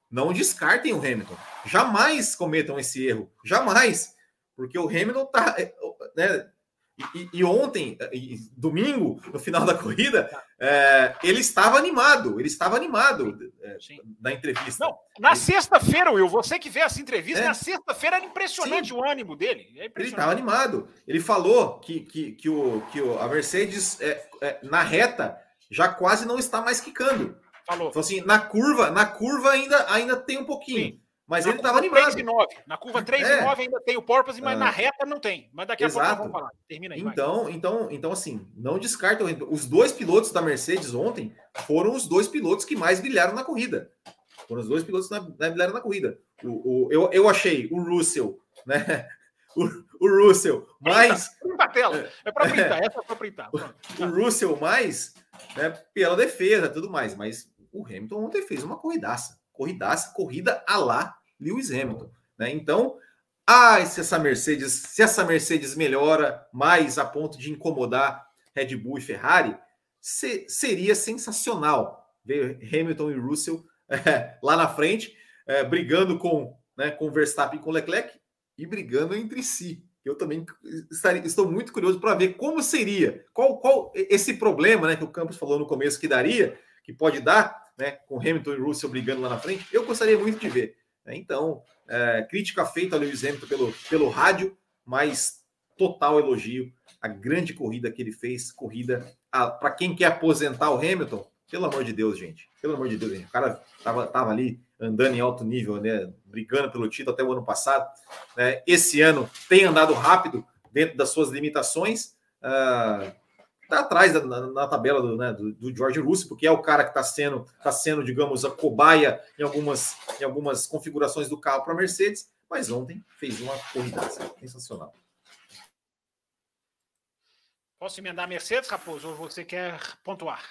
Não descartem o Hamilton. Jamais cometam esse erro. Jamais. Porque o Hamilton tá. é, Né, e, e- e ontem, e domingo, no final da corrida, é, ele estava animado. Ele estava animado é, Sim. na entrevista. Não, na sexta-feira, Will, você que vê essa entrevista, É. na sexta-feira era impressionante o ânimo dele. É Ele estava animado. Ele falou que, que, que, o, que o, a Mercedes, é, é, na reta, já quase não está mais quicando. Falou. Falou assim, na curva, na curva ainda, ainda tem um pouquinho. Sim. Mas Na ele estava curva 3 animado. e 9. Na curva 3 É. e 9 ainda tem o porpoise, mas Ah. na reta não tem. Mas daqui a pouco Exato. nós vamos falar. Termina aí. vai. Então, então, então, assim, não descartam. Os dois pilotos da Mercedes ontem foram os dois pilotos que mais brilharam na corrida. Foram os dois pilotos que mais brilharam na corrida. O, o- eu, eu achei o Russell, né? O, o Russell mais Printa tela. É pra printar. Essa é pra printar. Pronto. o Russell mais né, pela defesa tudo mais, mas o Hamilton ontem fez uma corridaça, corridaça, corrida a lá Lewis Hamilton, né? Então, ah, se essa Mercedes, se essa Mercedes melhora mais a ponto de incomodar Red Bull e Ferrari, se- seria sensacional ver Hamilton e Russell eh, lá na frente, eh, brigando com, né, com Verstappen e com Leclerc e brigando entre si. Eu também estaria, estou muito curioso para ver como seria, qual, qual esse problema né, que o Campos falou no começo que daria, que pode dar, né, com Hamilton e Russell brigando lá na frente, eu gostaria muito de ver. Né? Então, é, crítica feita ao Lewis Hamilton pelo, pelo rádio, mas total elogio. A grande corrida que ele fez, corrida para quem quer aposentar o Hamilton, pelo amor de Deus, gente. Pelo amor de Deus, gente. O cara tava, tava ali andando em alto nível, né? Brigando pelo título até o ano passado. né? Esse ano tem andado rápido dentro das suas limitações. ah, tá atrás da- na, na tabela do, né, do, do George Russell, porque é o cara que está sendo, tá sendo, digamos, a cobaia em algumas, em algumas configurações do carro para a Mercedes, mas ontem fez uma corrida sensacional. Posso emendar a Mercedes, Raposo, ou você quer pontuar?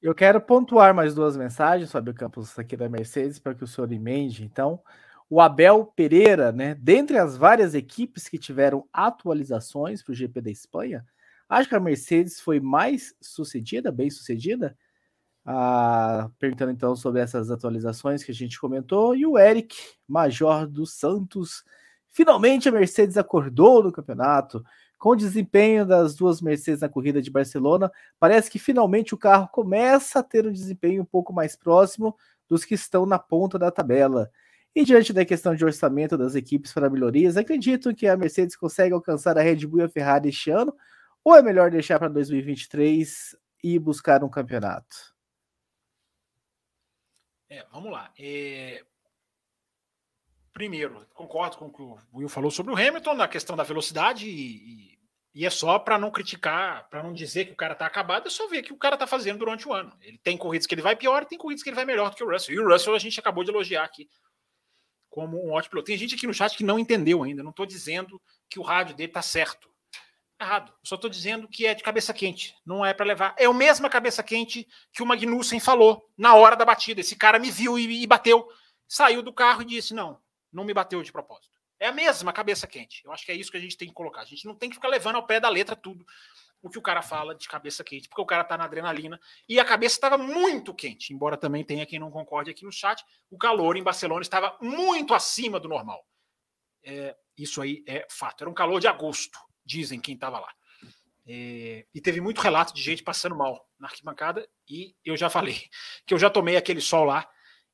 Eu quero pontuar mais duas mensagens, Fábio Campos, aqui da Mercedes, para que o senhor emende. Então, o Abel Pereira, né? Dentre as várias equipes que tiveram atualizações para o GP da Espanha, acho que a Mercedes foi mais sucedida, bem sucedida. Ah, perguntando então sobre essas atualizações que a gente comentou. E o Eric Major dos Santos Finalmente a Mercedes acordou no campeonato. Com o desempenho das duas Mercedes na corrida de Barcelona, parece que finalmente o carro começa a ter um desempenho um pouco mais próximo dos que estão na ponta da tabela. E diante da questão de orçamento das equipes para melhorias, acredito que a Mercedes consegue alcançar a Red Bull e a Ferrari este ano? Ou é melhor deixar para 2023 e buscar um campeonato? É, vamos lá. É... Primeiro, concordo com o que o Will falou sobre o Hamilton na questão da velocidade e, e é só para não criticar, para não dizer que o cara tá acabado, é só ver o que o cara tá fazendo durante o ano. Ele tem corridas que ele vai pior, tem corridas que ele vai melhor do que o Russell. E o Russell a gente acabou de elogiar aqui como um ótimo piloto. Tem gente aqui no chat que não entendeu ainda. Não estou dizendo que o rádio dele tá certo. Errado. só estou dizendo que é de cabeça quente. Não é para levar. É a mesma cabeça quente que o Magnussen falou na hora da batida. Esse cara me viu e, e bateu, saiu do carro e disse: Não, não me bateu de propósito. É a mesma cabeça quente. Eu acho que é isso que a gente tem que colocar. A gente não tem que ficar levando ao pé da letra tudo o que o cara fala de cabeça quente, porque o cara tá na adrenalina e a cabeça estava muito quente, embora também tenha quem não concorde aqui no chat. O calor em Barcelona estava muito acima do normal. É, isso aí é fato. Era um calor de agosto, dizem quem estava lá. É, e teve muito relato de gente passando mal na arquibancada e eu já falei que eu já tomei aquele sol lá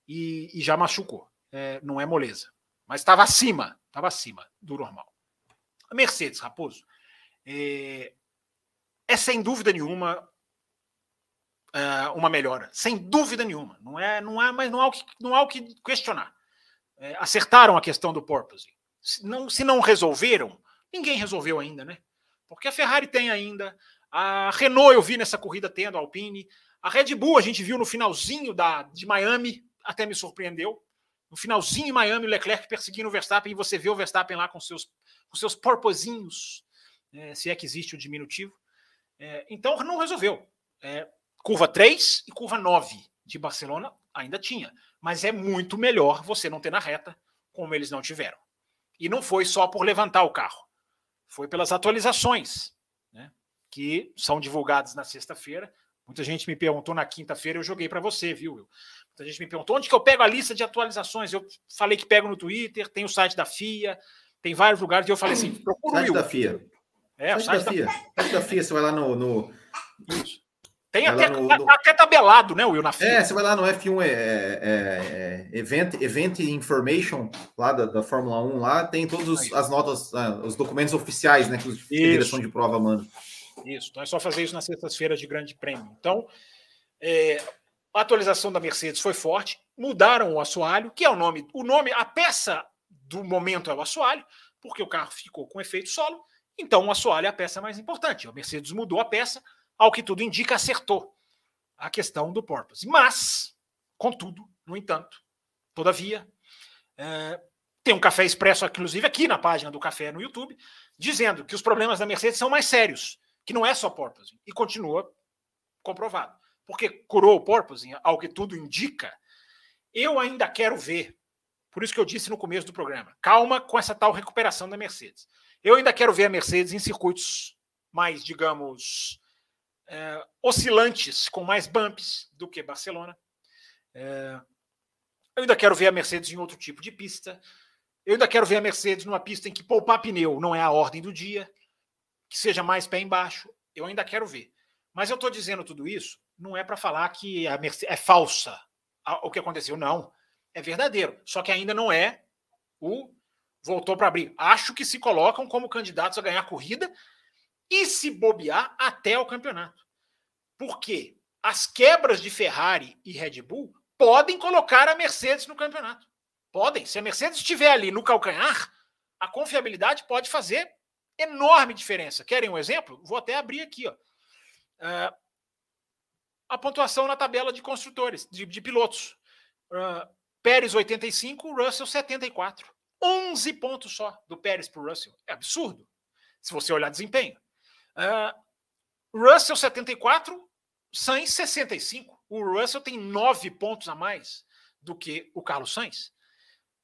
e, e já machucou. É, não é moleza, mas estava acima Estava acima do normal. A Mercedes, Raposo, é, é sem dúvida nenhuma é, uma melhora. Sem dúvida nenhuma. Não é, não é, mas não há o que, não há o que questionar. É, acertaram a questão do porpoise. Se não, se não resolveram, ninguém resolveu ainda, né? Porque a Ferrari tem ainda, a Renault eu vi nessa corrida tendo, a Alpine, a Red Bull a gente viu no finalzinho da, de Miami, até me surpreendeu no finalzinho em Miami, o Leclerc perseguindo o Verstappen, e você vê o Verstappen lá com seus, com seus porpozinhos, é, se é que existe o diminutivo. É, então não resolveu. É, curva 3 e curva 9 de Barcelona ainda tinha. Mas é muito melhor você não ter na reta, como eles não tiveram. E não foi só por levantar o carro. Foi pelas atualizações, né, que são divulgadas na sexta-feira. Muita gente me perguntou na quinta-feira, eu joguei para você, viu? A gente me perguntou onde que eu pego a lista de atualizações. Eu falei que pego no Twitter, tem o site da FIA, tem vários lugares. E eu falei assim: procura o site da FIA. É, o site, da, FIA. O site da FIA, você vai lá no. no... Tem até, no, no... até tabelado, né, Will, na FIA. É, você vai lá no F1 é, é, é, Event, Event Information, lá da, da Fórmula 1, lá tem todas as notas, ah, os documentos oficiais, né, que a direção de prova manda. Isso, então é só fazer isso nas sextas-feiras de grande prêmio. Então, é, a atualização da Mercedes foi forte, mudaram o assoalho, que é o nome, o nome, a peça do momento é o assoalho, porque o carro ficou com efeito solo, então o assoalho é a peça mais importante. A Mercedes mudou a peça, ao que tudo indica, acertou a questão do porpoise. Mas, contudo, no entanto, todavia, é, tem um café expresso, inclusive aqui na página do café no YouTube, dizendo que os problemas da Mercedes são mais sérios, que não é só porpoise, e continua comprovado porque curou o porpoising, ao que tudo indica, eu ainda quero ver. Por isso que eu disse no começo do programa, calma com essa tal recuperação da Mercedes. Eu ainda quero ver a Mercedes em circuitos mais, digamos, é, oscilantes, com mais bumps do que Barcelona. É, eu ainda quero ver a Mercedes em outro tipo de pista. Eu ainda quero ver a Mercedes numa pista em que poupar pneu não é a ordem do dia, que seja mais pé embaixo. Eu ainda quero ver. Mas eu estou dizendo tudo isso não é para falar que a Mercedes é falsa o que aconteceu, não. É verdadeiro. Só que ainda não é o voltou para abrir. Acho que se colocam como candidatos a ganhar corrida e se bobear até o campeonato. Porque as quebras de Ferrari e Red Bull podem colocar a Mercedes no campeonato. Podem. Se a Mercedes estiver ali no calcanhar, a confiabilidade pode fazer enorme diferença. Querem um exemplo? Vou até abrir aqui. Ó. Uh, a pontuação na tabela de construtores, de, de pilotos. Uh, Pérez 85, Russell 74. 11 pontos só do Pérez para o Russell. É absurdo, se você olhar desempenho. Uh, Russell 74, Sainz 65. O Russell tem 9 pontos a mais do que o Carlos Sainz.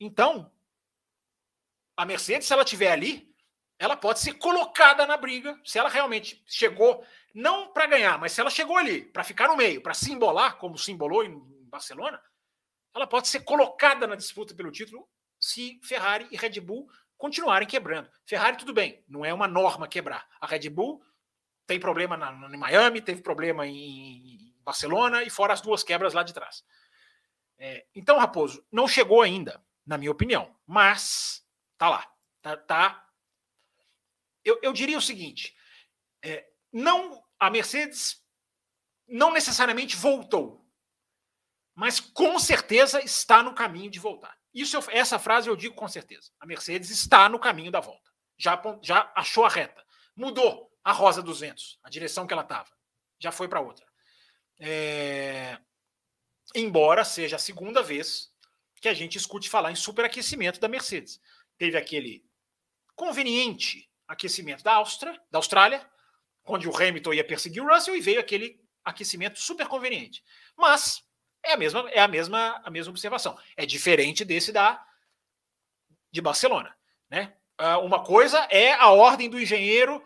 Então, a Mercedes, se ela tiver ali, ela pode ser colocada na briga. Se ela realmente chegou não para ganhar, mas se ela chegou ali para ficar no meio, para simbolar, como simbolou em Barcelona, ela pode ser colocada na disputa pelo título se Ferrari e Red Bull continuarem quebrando. Ferrari, tudo bem, não é uma norma quebrar. A Red Bull tem problema na, em Miami, teve problema em Barcelona e fora as duas quebras lá de trás. É, então, Raposo, não chegou ainda, na minha opinião, mas tá lá. Tá, tá. Eu, eu diria o seguinte: é, não a Mercedes não necessariamente voltou, mas com certeza está no caminho de voltar. Isso eu, essa frase eu digo com certeza. A Mercedes está no caminho da volta. Já, já achou a reta. Mudou a rosa dos ventos, a direção que ela estava. Já foi para outra. É... Embora seja a segunda vez que a gente escute falar em superaquecimento da Mercedes. Teve aquele conveniente aquecimento da Áustria, da Austrália, onde o Hamilton ia perseguir o Russell e veio aquele aquecimento super conveniente. Mas é a mesma é a mesma a mesma observação. É diferente desse da de Barcelona, né? Ah, uma coisa é a ordem do engenheiro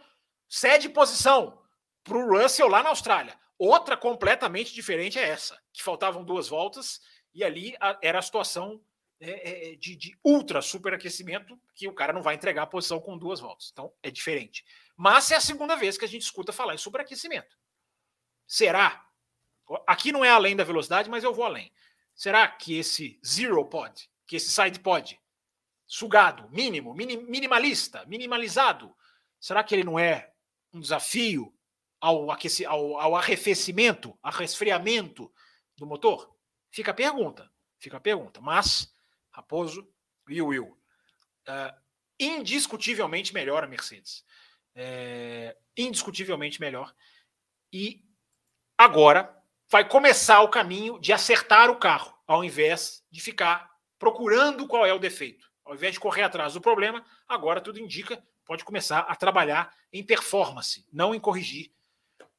cede posição para o Russell lá na Austrália. Outra completamente diferente é essa, que faltavam duas voltas e ali era a situação é, é, de, de, ultra superaquecimento que o cara não vai entregar a posição com duas voltas. Então é diferente. Mas é a segunda vez que a gente escuta falar em superaquecimento. Será? Aqui não é além da velocidade, mas eu vou além. Será que esse zero pod, que esse side pod, sugado, mínimo, minimalista, minimalizado, será que ele não é um desafio ao, aqueci, ao, ao arrefecimento, ao resfriamento do motor? Fica a pergunta, fica a pergunta. Mas, Raposo e Will, uh, indiscutivelmente melhor a Mercedes. É, indiscutivelmente melhor. E agora vai começar o caminho de acertar o carro, ao invés de ficar procurando qual é o defeito. Ao invés de correr atrás do problema, agora tudo indica pode começar a trabalhar em performance, não em corrigir.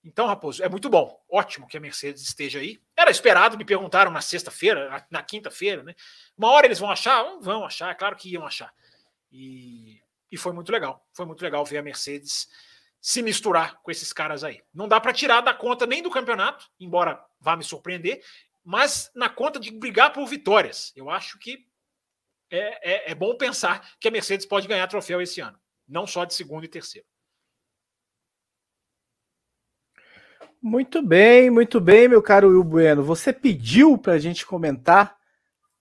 Então, Raposo, é muito bom, ótimo que a Mercedes esteja aí. Era esperado, me perguntaram na sexta-feira, na, quinta-feira, né? Uma hora eles vão achar? Vão achar, é claro que iam achar. E, e foi muito legal, foi muito legal ver a Mercedes se misturar com esses caras aí. Não dá para tirar da conta nem do campeonato, embora vá me surpreender, mas na conta de brigar por vitórias. Eu acho que é, é, é bom pensar que a Mercedes pode ganhar troféu esse ano não só de segundo e terceiro. Muito bem, muito bem, meu caro Will Bueno. Você pediu para a gente comentar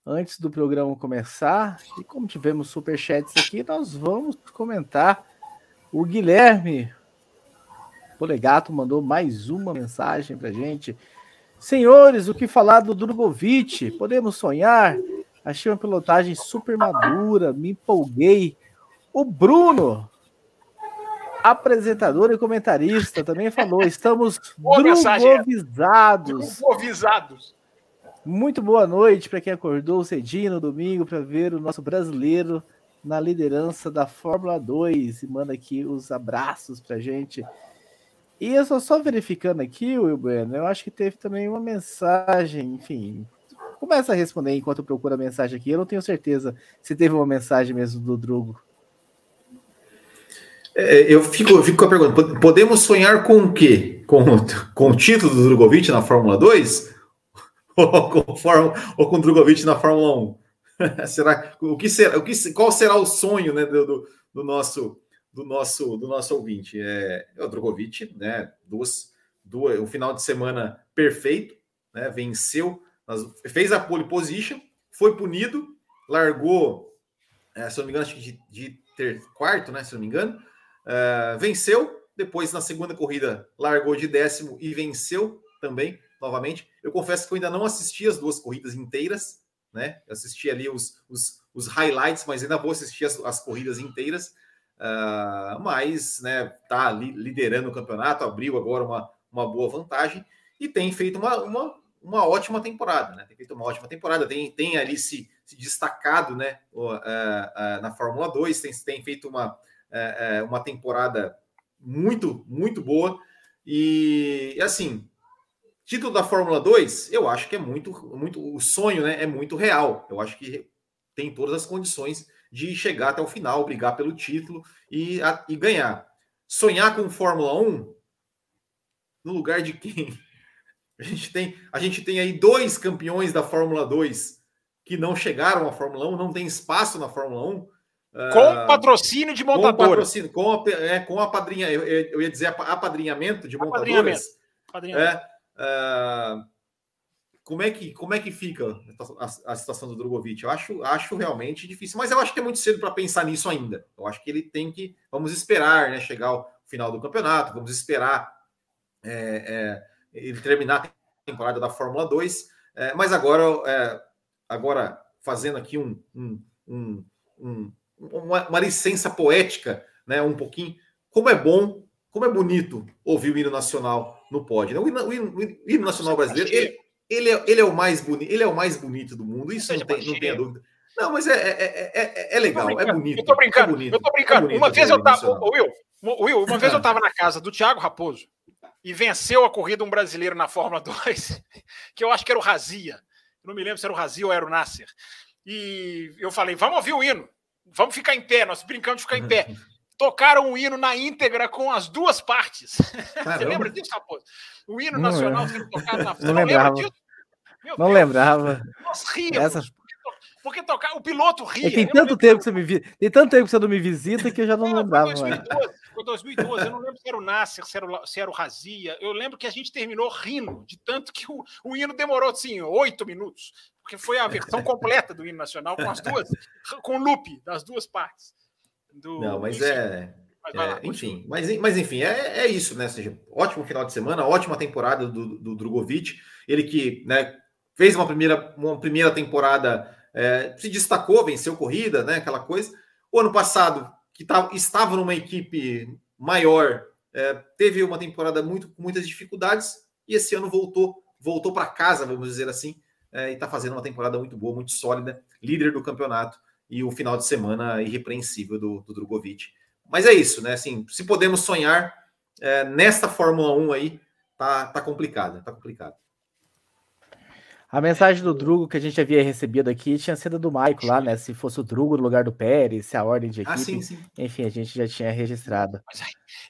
antes do programa começar, e como tivemos superchats aqui, nós vamos comentar. O Guilherme Polegato mandou mais uma mensagem para a gente. Senhores, o que falar do Drogovic? Podemos sonhar? Achei uma pilotagem super madura, me empolguei o Bruno, apresentador e comentarista, também falou: estamos drugovizados. Drugovizados. Muito boa noite para quem acordou cedinho no domingo para ver o nosso brasileiro na liderança da Fórmula 2 e manda aqui os abraços para gente. E eu só, só verificando aqui, Will eu acho que teve também uma mensagem, enfim. Começa a responder enquanto eu procuro a mensagem aqui. Eu não tenho certeza se teve uma mensagem mesmo do Drugo. É, eu, fico, eu fico com a pergunta: podemos sonhar com o quê? Com, com o título do Drogovic na Fórmula 2? Ou com, Fórmula, ou com o Drogovic na Fórmula 1? será, o que será, o que, qual será o sonho né, do, do nosso, do, nosso, do nosso ouvinte? É, é o Drogovic, né? Duas, duas, um final de semana perfeito, né, venceu, fez a pole position, foi punido, largou, é, se não me engano, acho que de, de ter quarto, né? Se não me engano Uh, venceu, depois na segunda corrida largou de décimo e venceu também, novamente. Eu confesso que eu ainda não assisti as duas corridas inteiras, né? Eu assisti ali os, os, os highlights, mas ainda vou assistir as, as corridas inteiras. Uh, mas, né, tá liderando o campeonato, abriu agora uma, uma boa vantagem e tem feito uma, uma, uma ótima temporada, né? Tem feito uma ótima temporada, tem, tem ali se, se destacado, né, uh, uh, na Fórmula 2, tem, tem feito uma, é, uma temporada muito, muito boa. E assim, título da Fórmula 2, eu acho que é muito, muito. O sonho né, é muito real. Eu acho que tem todas as condições de chegar até o final, brigar pelo título e, a, e ganhar. Sonhar com Fórmula 1 no lugar de quem? A gente tem, a gente tem aí dois campeões da Fórmula 2 que não chegaram à Fórmula 1, não tem espaço na Fórmula 1. Com patrocínio de montadora. Com patrocínio, com a, é, com a padrinha, eu, eu ia dizer apadrinhamento de montadoras. Apadrinhamento. É, uh, como é que como é que fica a, a, situação do Drogovic? Eu acho, acho realmente difícil, mas eu acho que é muito cedo para pensar nisso ainda. Eu acho que ele tem que, vamos esperar, né, chegar ao final do campeonato, vamos esperar é, é, ele terminar a temporada da Fórmula 2. É, mas agora, é, agora fazendo aqui um, um, um, um uma, uma, licença poética, né? Um pouquinho. Como é bom, como é bonito ouvir o hino nacional no pódio. Né? O, hino, o, hino, o hino nacional brasileiro, ele, ele, é, ele é o mais bonito, ele é o mais bonito do mundo. Isso não tem, não tem dúvida. Não, mas é, é, é, é legal, é bonito. Eu tô brincando, é bonito, eu tô brincando. uma vez eu tava. Will, Will, uma vez eu tava na casa do Thiago Raposo e venceu a corrida um brasileiro na Fórmula 2, que eu acho que era o Razia. Não me lembro se era o Razia ou era o Nasser. E eu falei, vamos ouvir o hino. Vamos ficar em pé, nós brincamos de ficar em pé. Tocaram o hino na íntegra com as duas partes. Você lembra disso, Raposo? O hino não nacional sendo tocado na Não, não lembrava. Lembra não Deus. lembrava. Nós ríamos. Essa... Porque tocar, o piloto ria. É, tem tanto tempo que você me vi... tem tanto tempo que você não me visita que eu já não, não lembrava. Foi 2012, foi 2012, eu não lembro se era o Nasser, se era o, se era o Razia. Eu lembro que a gente terminou rindo, de tanto que o, o hino demorou assim, oito minutos porque foi a versão completa do hino nacional com as duas, com loop das duas partes. Do, Não, mas é. É, enfim, mas, mas enfim, é, é isso, né? seja, ótimo final de semana, ótima temporada do, do Drogovic. Ele que né, fez uma primeira, uma primeira temporada, é, se destacou, venceu corrida, né? Aquela coisa. O ano passado, que tava, estava numa equipe maior, é, teve uma temporada muito, com muitas dificuldades, e esse ano voltou, voltou para casa, vamos dizer assim, é, e está fazendo uma temporada muito boa, muito sólida, líder do campeonato e o final de semana irrepreensível do, do Drogovic. Mas é isso, né? Assim, se podemos sonhar é, nesta Fórmula 1 aí, tá, tá complicado, tá complicado. A mensagem do Drugo que a gente havia recebido aqui tinha sido do Maico lá, né? Se fosse o Drugo no lugar do Pérez, se a ordem de ah, equipe. Ah, sim, sim. Enfim, a gente já tinha registrado.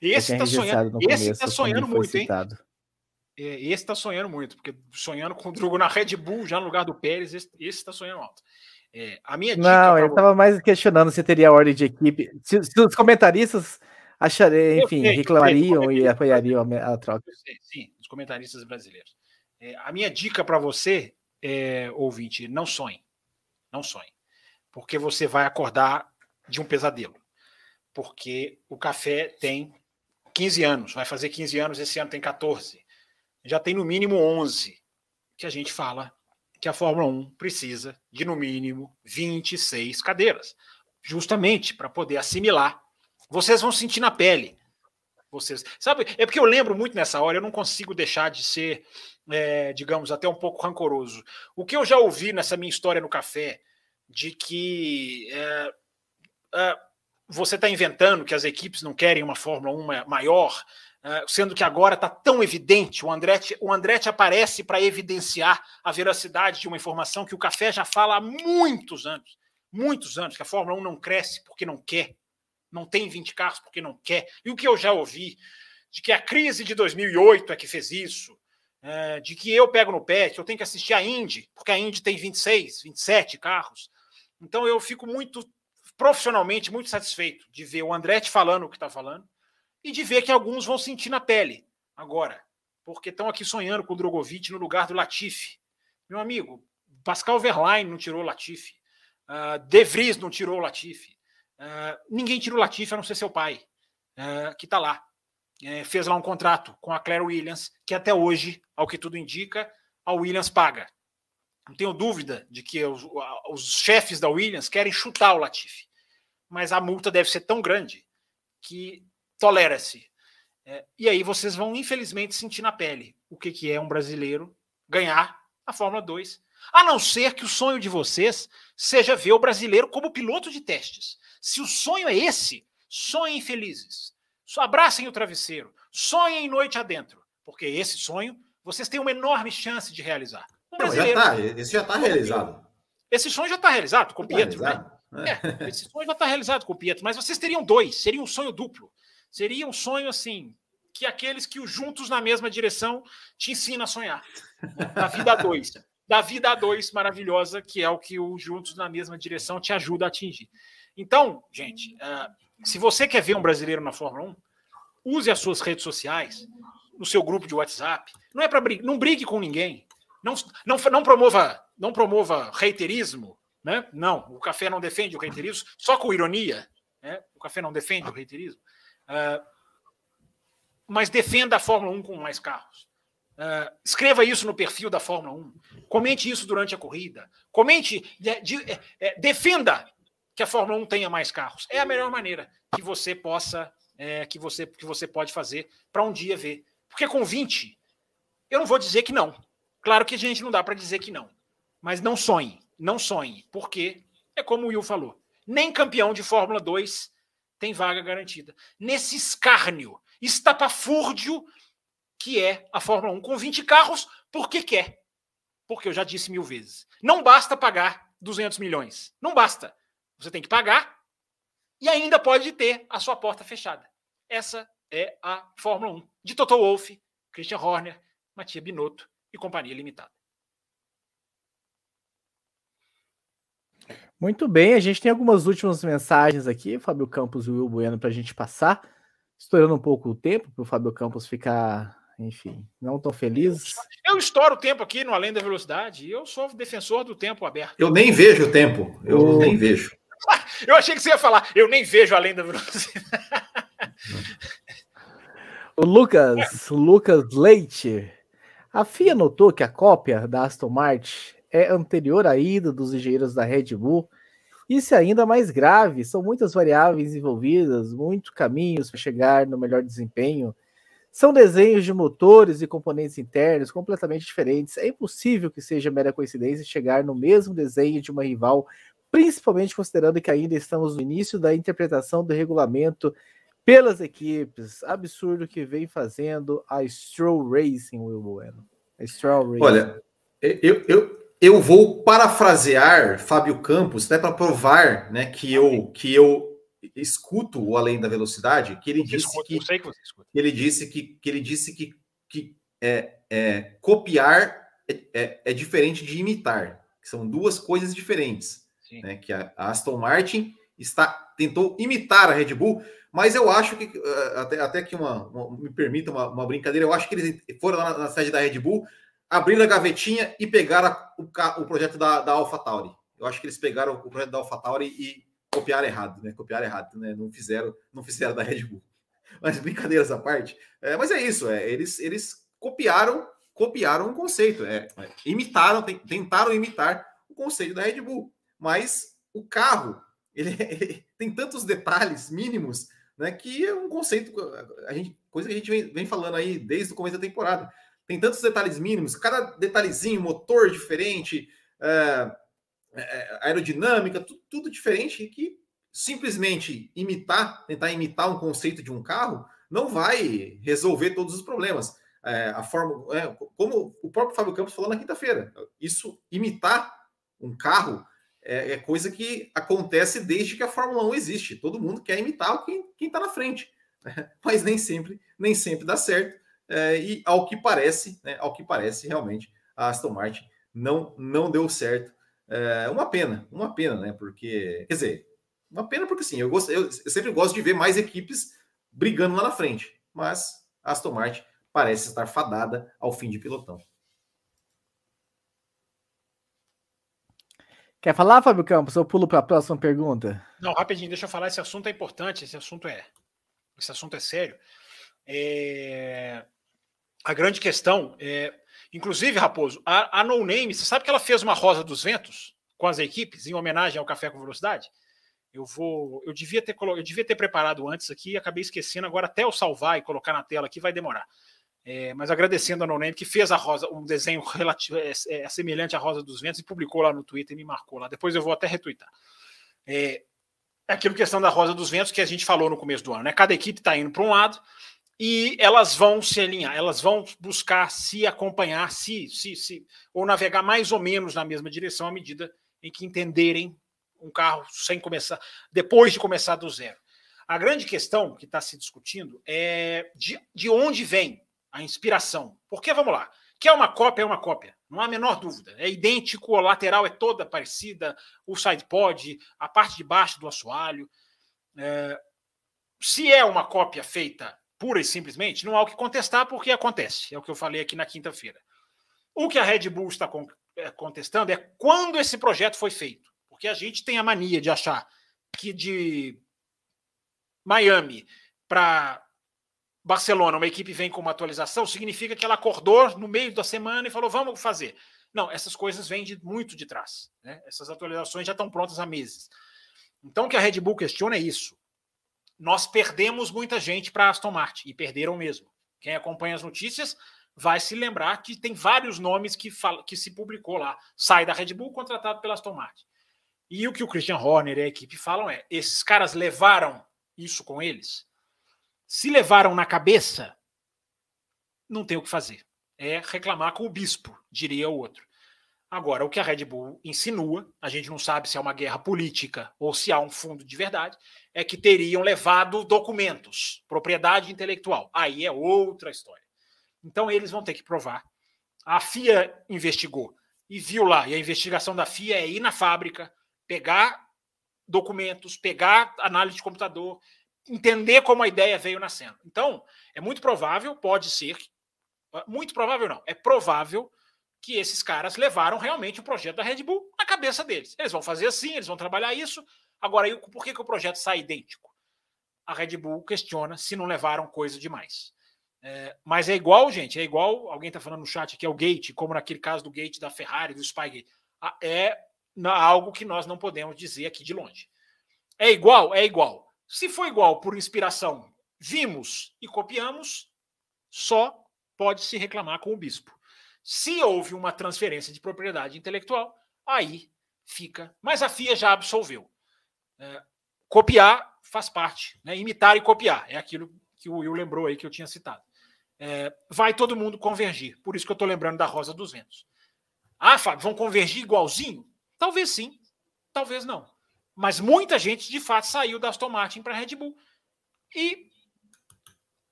Esse está sonhando, esse tá sonhando muito, citado. hein? É, esse está sonhando muito, porque sonhando com o Drugo na Red Bull, já no lugar do Pérez, esse está sonhando alto. É, a minha Não, ele estava mais questionando se teria ordem de equipe. Se, se os comentaristas achariam, enfim, sei, reclamariam sei, e apoiariam a, a troca. Sei, sim, os comentaristas brasileiros. É, a minha dica para você, é, ouvinte, não sonhe. Não sonhe. Porque você vai acordar de um pesadelo. Porque o café tem 15 anos, vai fazer 15 anos, esse ano tem 14 já tem no mínimo 11 que a gente fala que a Fórmula 1 precisa de no mínimo 26 cadeiras, justamente para poder assimilar. Vocês vão sentir na pele. Vocês, sabe? É porque eu lembro muito nessa hora, eu não consigo deixar de ser, é, digamos, até um pouco rancoroso. O que eu já ouvi nessa minha história no café, de que é, é, você está inventando que as equipes não querem uma Fórmula 1 maior, sendo que agora está tão evidente, o Andretti, o Andretti aparece para evidenciar a veracidade de uma informação que o café já fala há muitos anos, muitos anos, que a Fórmula 1 não cresce porque não quer, não tem 20 carros porque não quer. E o que eu já ouvi, de que a crise de 2008 é que fez isso, é, de que eu pego no pé, que eu tenho que assistir a Indy, porque a Indy tem 26, 27 carros. Então eu fico muito, profissionalmente, muito satisfeito de ver o Andretti falando o que está falando, e de ver que alguns vão sentir na pele agora, porque estão aqui sonhando com o Drogovic no lugar do Latifi. Meu amigo, Pascal Verlaine não tirou o Latifi, uh, De Vries não tirou o Latifi, uh, ninguém tirou o Latifi a não ser seu pai, uh, que está lá. É, fez lá um contrato com a Claire Williams, que até hoje, ao que tudo indica, a Williams paga. Não tenho dúvida de que os, os chefes da Williams querem chutar o Latifi, mas a multa deve ser tão grande que tolera-se. É, e aí vocês vão, infelizmente, sentir na pele o que, que é um brasileiro ganhar a Fórmula 2. A não ser que o sonho de vocês seja ver o brasileiro como piloto de testes. Se o sonho é esse, sonhem felizes. Abracem o travesseiro. Sonhem noite adentro. Porque esse sonho vocês têm uma enorme chance de realizar. Um brasileiro, já tá, esse já está realizado. Esse sonho já está realizado com o tá Pietro, né? É, esse sonho já está realizado com o Pietro, mas vocês teriam dois, seria um sonho duplo. Seria um sonho assim, que aqueles que o juntos na mesma direção te ensina a sonhar. Da vida a dois. Da vida a dois maravilhosa, que é o que o juntos na mesma direção te ajuda a atingir. Então, gente, uh, se você quer ver um brasileiro na Fórmula 1, use as suas redes sociais, no seu grupo de WhatsApp. Não é para brigar, não brigue com ninguém. Não, não, não promova, não promova reiterismo, né? Não, o café não defende o reiterismo, só com ironia. Né? O café não defende o reiterismo. Uh, mas defenda a Fórmula 1 com mais carros. Uh, escreva isso no perfil da Fórmula 1. Comente isso durante a corrida. Comente, de, de, é, é, defenda que a Fórmula 1 tenha mais carros. É a melhor maneira que você possa, é, que você que você pode fazer para um dia ver. Porque com 20, eu não vou dizer que não. Claro que a gente não dá para dizer que não. Mas não sonhe, não sonhe, porque é como o Will falou. Nem campeão de Fórmula 2 tem vaga garantida. Nesse escárnio, estapafúrdio que é a Fórmula 1 com 20 carros, porque quer. Porque eu já disse mil vezes. Não basta pagar 200 milhões. Não basta. Você tem que pagar e ainda pode ter a sua porta fechada. Essa é a Fórmula 1 de Toto Wolff, Christian Horner, Matia Binotto e Companhia Limitada. Muito bem, a gente tem algumas últimas mensagens aqui, Fábio Campos e o Will Bueno, para a gente passar. Estourando um pouco o tempo, para o Fábio Campos ficar enfim, não tão feliz. Eu estouro o tempo aqui no Além da Velocidade e eu sou defensor do tempo aberto. Eu nem vejo o tempo, eu nem vejo. Eu achei que você ia falar, eu nem vejo Além da Velocidade. o Lucas, Lucas Leite. A FIA notou que a cópia da Aston Martin é anterior à ida dos engenheiros da Red Bull. Isso é ainda mais grave, são muitas variáveis envolvidas, muitos caminhos para chegar no melhor desempenho são desenhos de motores e componentes internos completamente diferentes. É impossível que seja mera coincidência chegar no mesmo desenho de uma rival, principalmente considerando que ainda estamos no início da interpretação do regulamento pelas equipes. Absurdo que vem fazendo a Stroll Racing, Will Bueno. A Stroll Racing. Olha, eu, eu, eu vou parafrasear Fábio Campos, até para provar né, que, eu, que eu escuto o Além da Velocidade, que ele disse que, que ele disse que, que ele disse que, que é, é copiar é, é, é, diferente de imitar, que são duas coisas diferentes. Né? Que a, a, Aston Martin está tentou imitar a Red Bull, mas eu acho que eh, até, até que uma, uma me permita uma, uma, brincadeira, eu acho que eles foram lá na, na sede da Red Bull, abriram a gavetinha e pegaram a, o, o, projeto da, da AlphaTauri. Eu acho que eles pegaram o projeto da AlphaTauri e copiaram errado, né? Copiaram errado, né? Não fizeram, não fizeram da Red Bull. Mas brincadeiras à parte. É, mas é isso, é, eles, eles copiaram, copiaram um conceito, é, é imitaram, tentaram imitar o conceito da Red Bull. Mas o carro, ele, ele, tem tantos detalhes mínimos, né? Que é um conceito, a gente, coisa que a gente vem, vem falando aí desde o começo da temporada. Tem tantos detalhes mínimos, cada detalhezinho, motor diferente, é, é, é, aerodinâmica, tudo, tudo diferente que simplesmente imitar, tentar imitar um conceito de um carro, não vai resolver todos os problemas. É, a forma, é, como o próprio Fábio Campos falou na quinta-feira, isso imitar um carro é, é, coisa que acontece desde que a Fórmula 1 existe. Todo mundo quer imitar quem está na frente, né? mas nem sempre, nem sempre dá certo. É, e ao que parece, né, ao que parece, realmente a Aston Martin não não deu certo é uma pena, uma pena, né? Porque, quer dizer, uma pena porque sim, eu, gosto, eu, eu sempre gosto de ver mais equipes brigando lá na frente, mas a Aston Martin parece estar fadada ao fim de pilotão. Quer falar, Fábio Campos? Eu pulo para a próxima pergunta. Não, rapidinho, deixa eu falar. Esse assunto é importante, esse assunto é, esse assunto é sério. É... A grande questão é Inclusive, Raposo, a, a No Name, você sabe que ela fez uma Rosa dos Ventos com as equipes em homenagem ao Café com Velocidade? Eu vou, eu devia ter eu devia ter preparado antes aqui, acabei esquecendo. Agora até eu salvar e colocar na tela aqui vai demorar. É, mas agradecendo a No Name que fez a rosa, um desenho relativo, é, é, semelhante à Rosa dos Ventos e publicou lá no Twitter e me marcou lá. Depois eu vou até retweetar. É, é aquilo questão da Rosa dos Ventos que a gente falou no começo do ano, né? Cada equipe está indo para um lado e elas vão se alinhar, elas vão buscar se acompanhar, se, se, se, ou navegar mais ou menos na mesma direção à medida em que entenderem um carro sem começar, depois de começar do zero. A grande questão que está se discutindo é de, de onde vem a inspiração. Porque, vamos lá, Que é uma cópia, é uma cópia. Não há a menor dúvida. É idêntico, a lateral é toda parecida, o side pod, a parte de baixo do assoalho. É... Se é uma cópia feita pura e simplesmente, não há o que contestar, porque acontece. É o que eu falei aqui na quinta-feira. O que a Red Bull está é, contestando é quando esse projeto foi feito. Porque a gente tem a mania de achar que de Miami para Barcelona, uma equipe vem com uma atualização, significa que ela acordou no meio da semana e falou: vamos fazer. Não, essas coisas vêm de, muito de trás. Né? Essas atualizações já estão prontas há meses. Então, o que a Red Bull questiona é isso. Nós perdemos muita gente para Aston Martin, e perderam mesmo. Quem acompanha as notícias vai se lembrar que tem vários nomes que, fala, que se publicou lá. Sai da Red Bull, contratado pela Aston Martin. E o que o Christian Horner e a equipe falam é: esses caras levaram isso com eles? Se levaram na cabeça, não tem o que fazer. É reclamar com o bispo, diria o outro. Agora, o que a Red Bull insinua, a gente não sabe se é uma guerra política ou se há um fundo de verdade, é que teriam levado documentos, propriedade intelectual. Aí é outra história. Então eles vão ter que provar. A FIA investigou e viu lá, e a investigação da FIA é ir na fábrica, pegar documentos, pegar análise de computador, entender como a ideia veio nascendo. Então, é muito provável, pode ser, muito provável não, é provável que esses caras levaram realmente o projeto da Red Bull na cabeça deles. Eles vão fazer assim, eles vão trabalhar isso. Agora, por que, que o projeto sai idêntico? A Red Bull questiona se não levaram coisa demais. É, mas é igual, gente, é igual. Alguém está falando no chat que é o gate, como naquele caso do gate da Ferrari, do Spygate. É algo que nós não podemos dizer aqui de longe. É igual? É igual. Se for igual por inspiração, vimos e copiamos, só pode se reclamar com o bispo. Se houve uma transferência de propriedade intelectual, aí fica. Mas a FIA já absolveu. É, copiar faz parte, né? imitar e copiar. É aquilo que o Will lembrou aí que eu tinha citado. É, vai todo mundo convergir. Por isso que eu estou lembrando da Rosa dos Ventos. Ah, Fábio, vão convergir igualzinho? Talvez sim, talvez não. Mas muita gente, de fato, saiu da Aston Martin para a Red Bull. E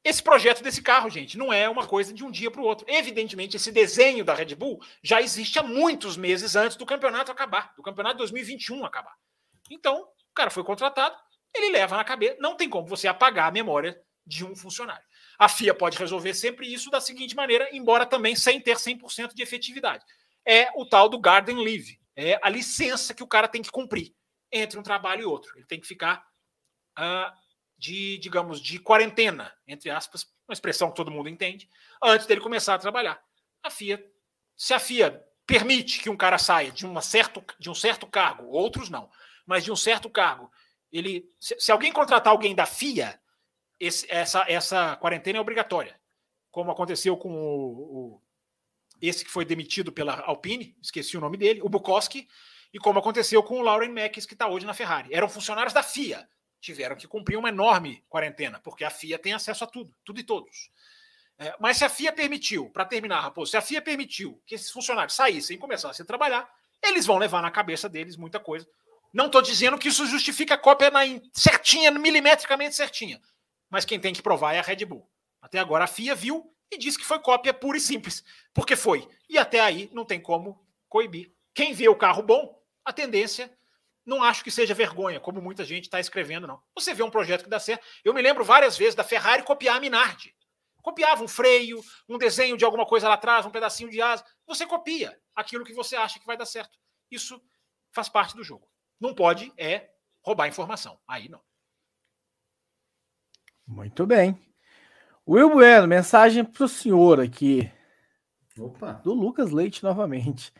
esse projeto desse carro, gente, não é uma coisa de um dia para o outro. Evidentemente, esse desenho da Red Bull já existe há muitos meses antes do campeonato acabar, do campeonato 2021 acabar. Então, o cara foi contratado, ele leva na cabeça. Não tem como você apagar a memória de um funcionário. A FIA pode resolver sempre isso da seguinte maneira, embora também sem ter 100% de efetividade. É o tal do Garden Leave. É a licença que o cara tem que cumprir entre um trabalho e outro. Ele tem que ficar uh, de, digamos, de quarentena, entre aspas, uma expressão que todo mundo entende, antes dele começar a trabalhar. A FIA, se a FIA permite que um cara saia de, uma certo, de um certo cargo, outros não, mas de um certo cargo, ele, se, se alguém contratar alguém da FIA, esse, essa, essa quarentena é obrigatória, como aconteceu com o, o, esse que foi demitido pela Alpine, esqueci o nome dele, o Bukowski, e como aconteceu com o Lauren Mackes, que está hoje na Ferrari. Eram funcionários da FIA, tiveram que cumprir uma enorme quarentena, porque a FIA tem acesso a tudo, tudo e todos. É, mas se a FIA permitiu, para terminar, Raposo, se a FIA permitiu que esses funcionários saíssem e começassem a trabalhar, eles vão levar na cabeça deles muita coisa. Não estou dizendo que isso justifica a cópia na certinha, milimetricamente certinha. Mas quem tem que provar é a Red Bull. Até agora a FIA viu e disse que foi cópia pura e simples. Porque foi. E até aí não tem como coibir. Quem vê o carro bom a tendência não acho que seja vergonha, como muita gente está escrevendo, não. Você vê um projeto que dá certo. Eu me lembro várias vezes da Ferrari copiar a Minardi. Copiava um freio, um desenho de alguma coisa lá atrás, um pedacinho de asa. Você copia aquilo que você acha que vai dar certo. Isso faz parte do jogo. Não pode é roubar informação. Aí não. Muito bem. Will Bueno, mensagem para o senhor aqui. Opa. Do Lucas Leite novamente.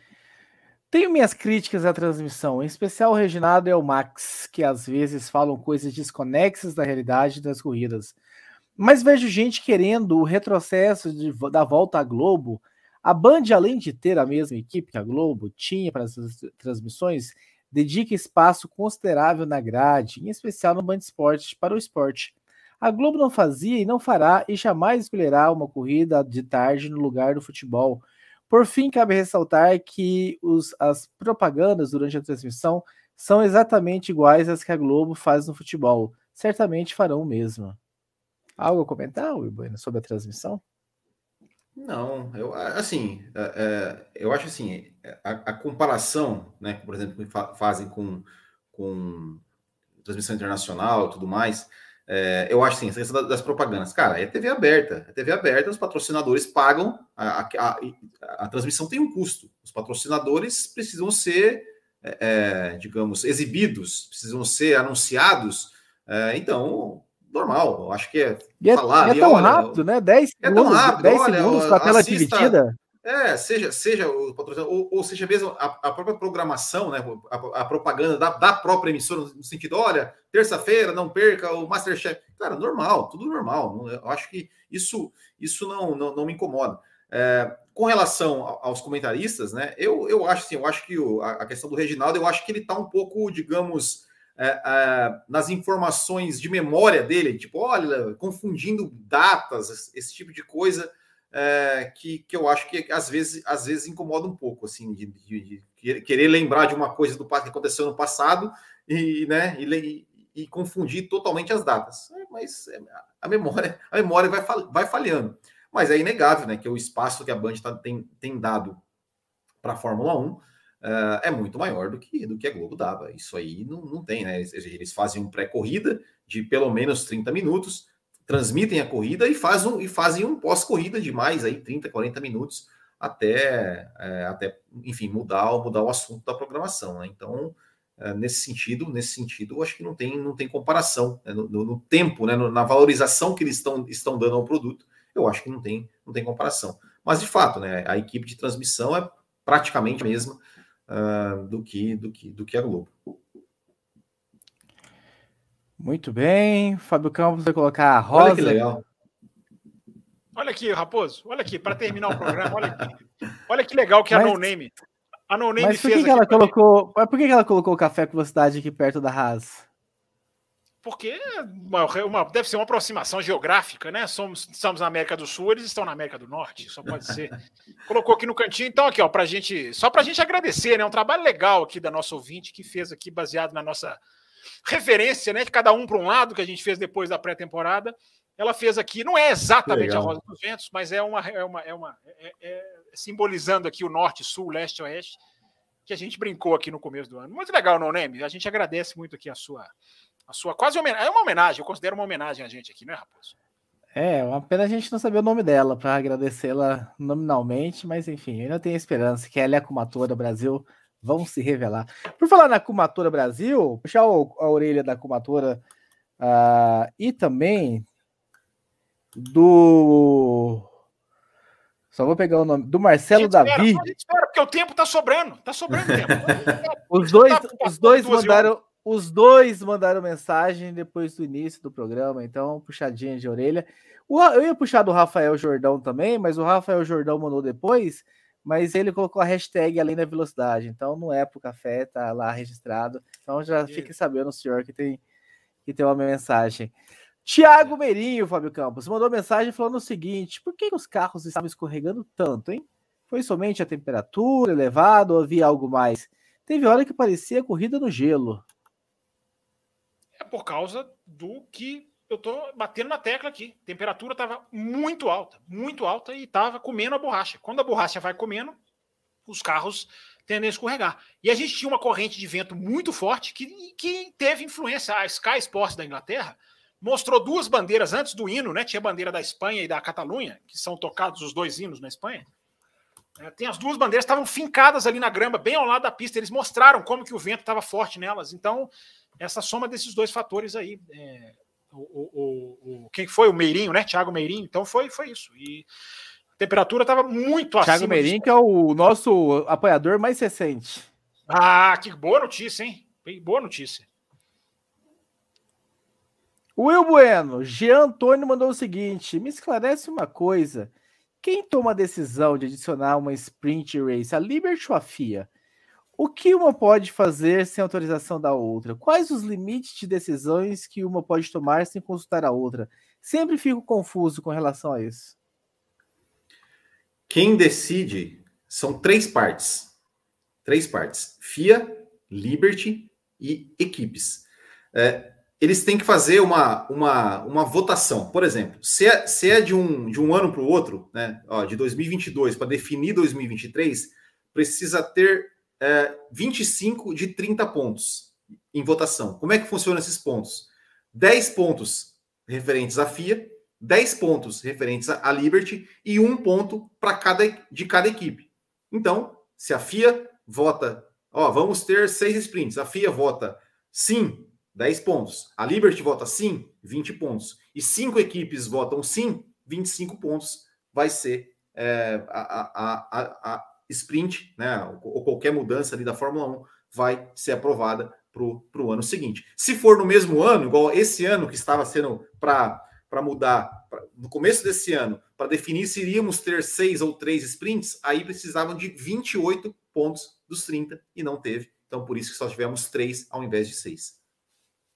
Tenho minhas críticas à transmissão, em especial o Reginado e o Max, que às vezes falam coisas desconexas da realidade das corridas. Mas vejo gente querendo o retrocesso de, da volta à Globo. A Band, além de ter a mesma equipe que a Globo tinha para as transmissões, dedica espaço considerável na grade, em especial no Band Esporte, para o esporte. A Globo não fazia e não fará e jamais escolherá uma corrida de tarde no lugar do futebol por fim, cabe ressaltar que os, as propagandas durante a transmissão são exatamente iguais às que a Globo faz no futebol. Certamente farão o mesmo. Algo a comentar, Bueno, sobre a transmissão? Não, eu assim, é, é, eu acho assim, a, a, comparação, né, por exemplo, que fazem com, com transmissão internacional tudo mais, é, eu acho assim, essa questão das propagandas, cara, é TV aberta, é TV aberta, os patrocinadores pagam, a, a, a transmissão tem um custo, os patrocinadores precisam ser, é, é digamos, exibidos, precisam ser anunciados, é, então normal. Eu acho que é, e é falar. É tão olha, rápido, né? 10 segundos, é tão rápido, 10 olha, segundos com a tela assista, dividida. É, seja, seja o patrocinador, ou, ou seja mesmo a, a, própria programação, né? A, a propaganda da, da, própria emissora, no sentido, olha, terça-feira, não perca o Masterchef. Cara, normal, tudo normal. Eu acho que isso, isso não, não, não me incomoda. É, com relação aos comentaristas, né? Eu, eu acho assim, eu acho que o, a questão do Reginaldo, eu acho que ele está um pouco, digamos, é, é, nas informações de memória dele, tipo, olha, confundindo datas, esse tipo de coisa, é, que, que eu acho que às vezes, às vezes incomoda um pouco, assim, de, de, de querer lembrar de uma coisa do que aconteceu no passado e, né, e, e confundir totalmente as datas. É, mas é, a memória, a memória vai, vai falhando. Mas é inegável, né, que o espaço que a Band tá, tem, tem dado para a Fórmula 1 uh, é muito maior do que, do que a Globo dava. Isso aí não, não tem, né? Eles, eles fazem um pré-corrida de pelo menos 30 minutos, transmitem a corrida e, faz um, e fazem um pós-corrida de mais aí 30, 40 minutos até, é, até enfim, mudar, mudar o assunto da programação. Né? Então, é, nesse sentido, nesse sentido, acho que não tem, não tem comparação né? no, no, no, tempo, né? na valorização que eles estão, estão dando ao produto, eu acho que não tem, não tem comparação. Mas de fato, né, a equipe de transmissão é praticamente a mesma uh, do, que, do, que, do que a Globo. Muito bem. Fábio Campos vai colocar a rosa. Olha que legal. Olha aqui, Raposo. Olha aqui, para terminar o programa, olha aqui. Olha que legal que mas, a No Name. A No Name mas por que, que ela colocou? Mas por que, ela colocou o café com velocidade aqui perto da Haas? porque uma, uma, deve ser uma aproximação geográfica, né? Somos, estamos na América do Sul, eles estão na América do Norte, só pode ser. Colocou aqui no cantinho, então, aqui, ó, pra gente, só para a gente agradecer, né? Um trabalho legal aqui da nossa ouvinte que fez aqui, baseado na nossa referência, né? De cada um para um lado, que a gente fez depois da pré-temporada. Ela fez aqui, não é exatamente a Rosa dos Ventos, mas é uma, é uma, é uma é, é, simbolizando aqui o norte, sul, leste, oeste, que a gente brincou aqui no começo do ano. Muito legal, não, Neme? A gente agradece muito aqui a sua a sua quase homenagem. É uma homenagem, eu considero uma homenagem a gente aqui, né, Raposo? É, uma pena a gente não saber o nome dela para agradecê-la nominalmente, mas enfim, eu ainda tenho esperança que ela e a Brasil vão se revelar. Por falar na Cumatora Brasil, puxar a orelha da Cumatora uh, e também do. Só vou pegar o nome do Marcelo Davi. Espera, espera, porque o tempo tá sobrando, tá sobrando tempo. os dois, os dois mandaram, os dois mandaram mensagem depois do início do programa, então puxadinha de orelha. eu ia puxar do Rafael Jordão também, mas o Rafael Jordão mandou depois, mas ele colocou a hashtag além da velocidade, então não é pro café, tá lá registrado. Então já fique sabendo, senhor, que tem que tem uma mensagem. Tiago Meirinho, Fábio Campos, mandou mensagem falando o seguinte: por que os carros estavam escorregando tanto, hein? Foi somente a temperatura elevada ou havia algo mais? Teve hora que parecia corrida no gelo é por causa do que eu tô batendo na tecla aqui. A temperatura estava muito alta, muito alta e estava comendo a borracha. Quando a borracha vai comendo, os carros tendem a escorregar. E a gente tinha uma corrente de vento muito forte que, que teve influência. A Sky Sports da Inglaterra mostrou duas bandeiras antes do hino, né? Tinha a bandeira da Espanha e da Catalunha, que são tocados os dois hinos na Espanha. É, tem as duas bandeiras estavam fincadas ali na grama, bem ao lado da pista. Eles mostraram como que o vento estava forte nelas. Então, essa soma desses dois fatores aí. É, o, o, o, quem foi? O Meirinho, né? Thiago Meirinho. Então foi, foi isso. E a temperatura estava muito acima. Thiago Meirinho, que é o nosso apoiador mais recente. Ah, que boa notícia, hein? Boa notícia. Will Bueno, Jean Antônio mandou o seguinte: me esclarece uma coisa. Quem toma a decisão de adicionar uma sprint race, a Liberty ou a FIA? O que uma pode fazer sem autorização da outra? Quais os limites de decisões que uma pode tomar sem consultar a outra? Sempre fico confuso com relação a isso. Quem decide são três partes. Três partes: FIA, Liberty e equipes. É, eles têm que fazer uma, uma, uma votação. Por exemplo, se é, se é de, um, de um ano para o outro, né, ó, de 2022 para definir 2023, precisa ter é, 25 de 30 pontos em votação. Como é que funcionam esses pontos? 10 pontos referentes à FIA, 10 pontos referentes à Liberty e um ponto para cada de cada equipe. Então, se a FIA vota, ó, vamos ter seis sprints, a FIA vota sim, 10 pontos. A Liberty vota sim, 20 pontos. E cinco equipes votam sim, 25 pontos vai ser é, a, a, a, a, sprint, né? Ou qualquer mudança ali da Fórmula 1 vai ser aprovada para o ano seguinte. Se for no mesmo ano, igual esse ano que estava sendo para mudar, pra, no começo desse ano, para definir se iríamos ter seis ou três sprints, aí precisavam de 28 pontos dos 30 e não teve. Então, por isso que só tivemos três ao invés de seis.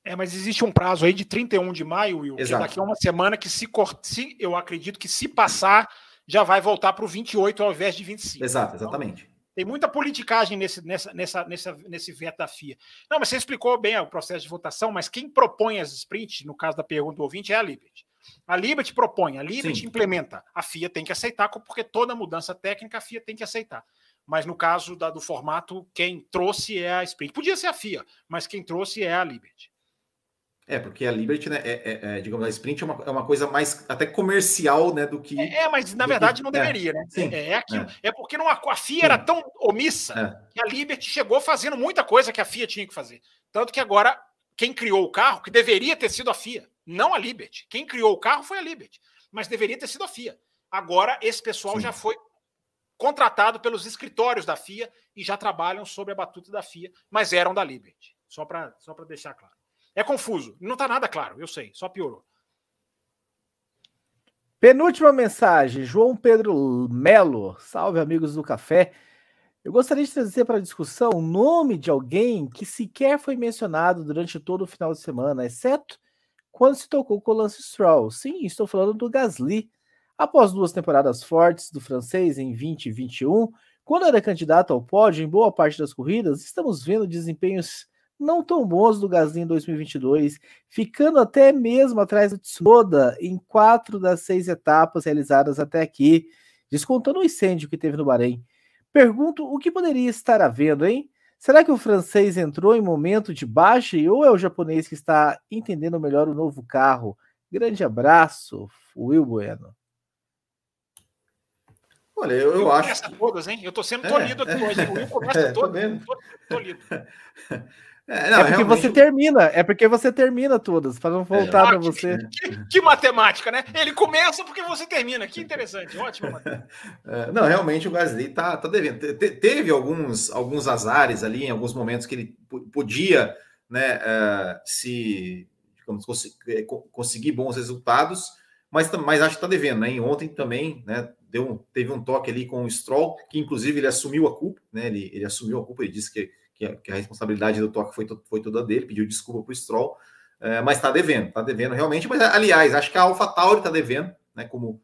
É, mas existe um prazo aí de 31 de maio, Will, Exato. que daqui a uma semana que se, se eu acredito que se passar, já vai voltar para o 28 ao invés de 25. Exato, exatamente. Então, tem muita politicagem nesse, nessa, nessa, nessa, nesse veto da FIA. Não, mas você explicou bem o processo de votação, mas quem propõe as sprints, no caso da pergunta do ouvinte, é a Liberty. A Liberty propõe, a Liberty Sim. implementa. A FIA tem que aceitar, porque toda mudança técnica a FIA tem que aceitar. Mas no caso da, do formato, quem trouxe é a sprint. Podia ser a FIA, mas quem trouxe é a Liberty. É, porque a Liberty, né, é, é, é, digamos, a sprint é uma, é uma coisa mais até comercial, né, do que... É, mas na verdade que, não deveria, né? Sim, é, é aquilo. É. porque não, a FIA sim. era tão omissa que a Liberty chegou fazendo muita coisa que a FIA tinha que fazer. Tanto que agora, quem criou o carro, que deveria ter sido a FIA, não a Liberty. Quem criou o carro foi a Liberty, mas deveria ter sido a FIA. Agora, esse pessoal sim. já foi contratado pelos escritórios da FIA e já trabalham sobre a batuta da FIA, mas eram da Liberty. Só para só deixar claro. É confuso. Não está nada claro, eu sei, só piorou. Penúltima mensagem, João Pedro Melo. Salve, amigos do café. Eu gostaria de trazer para a discussão o nome de alguém que sequer foi mencionado durante todo o final de semana, exceto quando se tocou com o Lance Stroll. Sim, estou falando do Gasly. Após duas temporadas fortes do francês em 2021, quando era candidato ao pódio em boa parte das corridas, estamos vendo desempenhos não tão bons do Gasly em 2022, ficando até mesmo atrás do Tsunoda em quatro das seis etapas realizadas até aqui, descontando o incêndio que teve no Bahrein. Pergunto o que poderia estar havendo, hein? Será que o francês entrou em momento de baixa ou é o japonês que está entendendo melhor o novo carro? Grande abraço, Will Bueno. Olha, eu, eu acho. Que... todas, hein? Eu tô sendo tolhido é, aqui hoje. O Will começa é, todo. Tolido. É, não, é porque realmente... você termina, é porque você termina todas, para não voltar é. para você. Que, que, matemática, né? Ele começa porque você termina. Que interessante, ótimo. É, não, realmente o Gasly tá, tá devendo. Te, teve alguns, alguns azares ali em alguns momentos que ele podia, né, uh, se digamos, cons é, conseguir bons resultados, mas, mas acho que está devendo, né? E ontem também, né? Deu um, teve um toque ali com o Stroll, que inclusive ele assumiu a culpa, né? Ele, ele assumiu a culpa, ele disse que que a, que a responsabilidade do toque foi, foi toda dele, pediu desculpa para o Stroll, é, mas está devendo, está devendo realmente. Mas, aliás, acho que a AlphaTauri está devendo, né? Como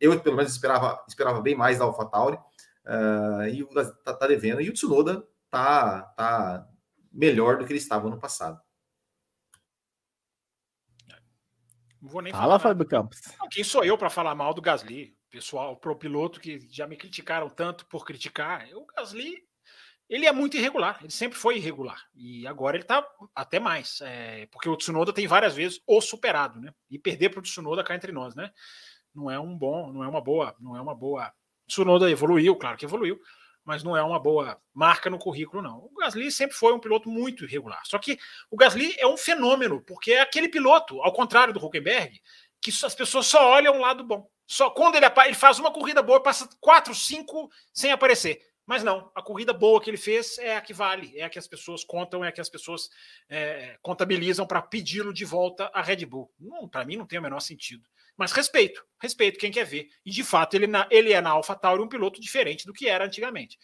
eu, pelo menos, esperava, esperava bem mais da AlphaTauri, uh, e está tá devendo, e o Tsunoda está tá melhor do que ele estava no passado. Não vou nem Fala, Fábio Campos. Não, quem sou eu para falar mal do Gasly? Pessoal, pro piloto que já me criticaram tanto por criticar. O Gasly ele é muito irregular, ele sempre foi irregular. E agora ele está até mais. É, porque o Tsunoda tem várias vezes o superado, né? E perder para o Tsunoda cá entre nós, né? Não é um bom, não é uma boa, não é uma boa. Tsunoda evoluiu, claro que evoluiu, mas não é uma boa marca no currículo, não. O Gasly sempre foi um piloto muito irregular. Só que o Gasly é um fenômeno, porque é aquele piloto, ao contrário do Huckenberg, que as pessoas só olham o lado bom. Só quando ele, ele faz uma corrida boa, passa quatro, cinco sem aparecer. Mas não, a corrida boa que ele fez é a que vale, é a que as pessoas contam, é a que as pessoas é, contabilizam para pedi-lo de volta à Red Bull. Para mim não tem o menor sentido. Mas respeito, respeito quem quer ver. E de fato ele, na, ele é na AlphaTauri um piloto diferente do que era antigamente.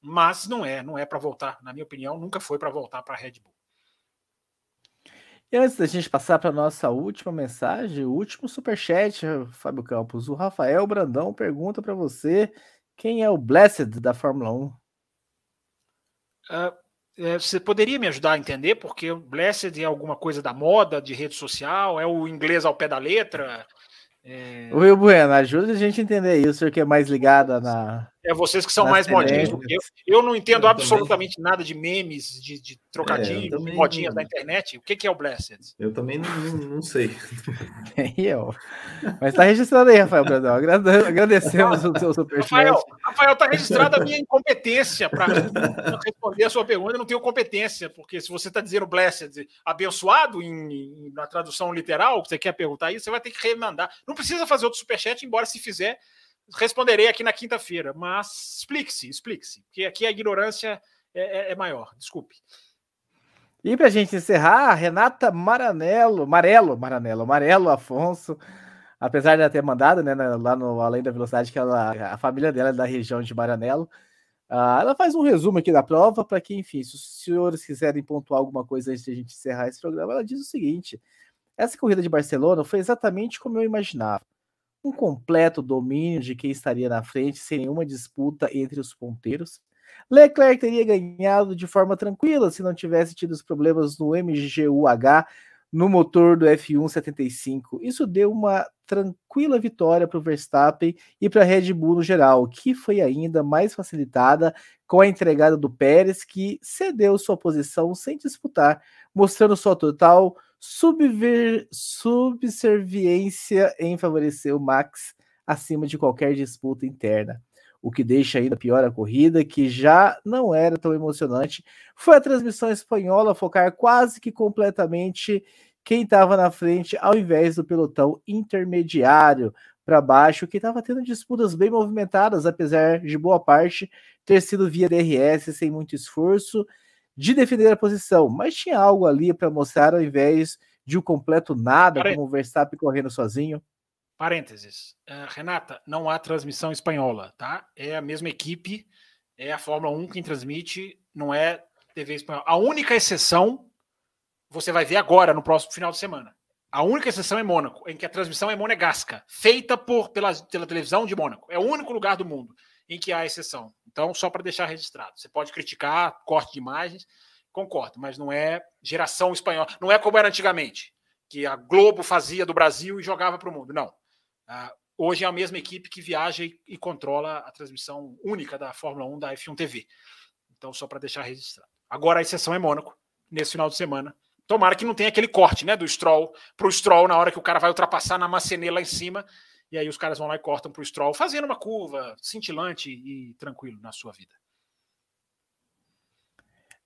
Mas não é, não é para voltar, na minha opinião, nunca foi para voltar para a Red Bull. E antes da gente passar para nossa última mensagem, o último superchat, Fábio Campos, o Rafael Brandão pergunta para você quem é o Blessed da Fórmula 1? Uh, ah, é, você poderia me ajudar a entender? Porque o Blessed é alguma coisa da moda, de rede social, é o inglês ao pé da letra? É... Will Bueno, ajuda a gente a entender isso, que é mais ligada na. É vocês que são mais modinhos do que eu. Eu não entendo eu absolutamente também. nada de memes, de, de trocadilhos, é, modinhas da internet. O que, que é o Blessed? Eu também não, não sei. Nem eu. Mas tá registrado aí, Rafael Brandão. Agradecemos o seu superchat. Rafael, Rafael, tá registrada a minha incompetência para responder a sua pergunta. Eu não tenho competência, porque se você está dizendo Blessed abençoado em, em, na tradução literal, você quer perguntar isso, você vai ter que remandar. Não precisa fazer outro superchat, embora se fizer, responderei aqui na quinta-feira. Mas explique-se, explique-se, porque aqui a ignorância é, é, é maior. Desculpe. E para a gente encerrar, Renata Maranello, Marelo, Maranello, Marelo Afonso, apesar de ela ter mandado, né, lá no Além da Velocidade, que ela, a família dela é da região de Maranello, uh, ela faz um resumo aqui da prova para que, enfim, se os senhores quiserem pontuar alguma coisa antes de a gente encerrar esse programa, ela diz o seguinte: essa corrida de Barcelona foi exatamente como eu imaginava. Um completo domínio de quem estaria na frente, sem nenhuma disputa entre os ponteiros. Leclerc teria ganhado de forma tranquila se não tivesse tido os problemas no MGUH no motor do F1 75. Isso deu uma tranquila vitória para o Verstappen e para a Red Bull no geral, que foi ainda mais facilitada com a entregada do Pérez, que cedeu sua posição sem disputar, mostrando sua total subver, subserviência em favorecer o Max acima de qualquer disputa interna. O que deixa ainda pior a corrida, que já não era tão emocionante, foi a transmissão espanhola focar quase que completamente quem estava na frente, ao invés do pelotão intermediário para baixo, que estava tendo disputas bem movimentadas, apesar de boa parte ter sido via DRS sem muito esforço de defender a posição, mas tinha algo ali para mostrar ao invés de um completo nada, como o Verstappen correndo sozinho. Parênteses. Uh, Renata, não há transmissão espanhola, tá? É a mesma equipe, é a Fórmula 1 quem transmite, não é TV espanhola. A única exceção você vai ver agora no próximo final de semana. A única exceção é Mônaco, em que a transmissão é monegasca, feita por, pela, pela televisão de Mônaco. É o único lugar do mundo em que há exceção. Então, só para deixar registrado. Você pode criticar corte de imagens, concordo, mas não é geração espanhola. Não é como era antigamente, que a Globo fazia do Brasil e jogava para o mundo. Não. Uh, hoje é a mesma equipe que viaja e, e, controla a transmissão única da Fórmula 1 da F1 TV. Então, só para deixar registrado. Agora a exceção é Mônaco, nesse final de semana. Tomara que não tenha aquele corte né, do Stroll para o Stroll na hora que o cara vai ultrapassar na macenê lá em cima e aí os caras vão lá e cortam para o Stroll, fazendo uma curva cintilante e tranquilo na sua vida.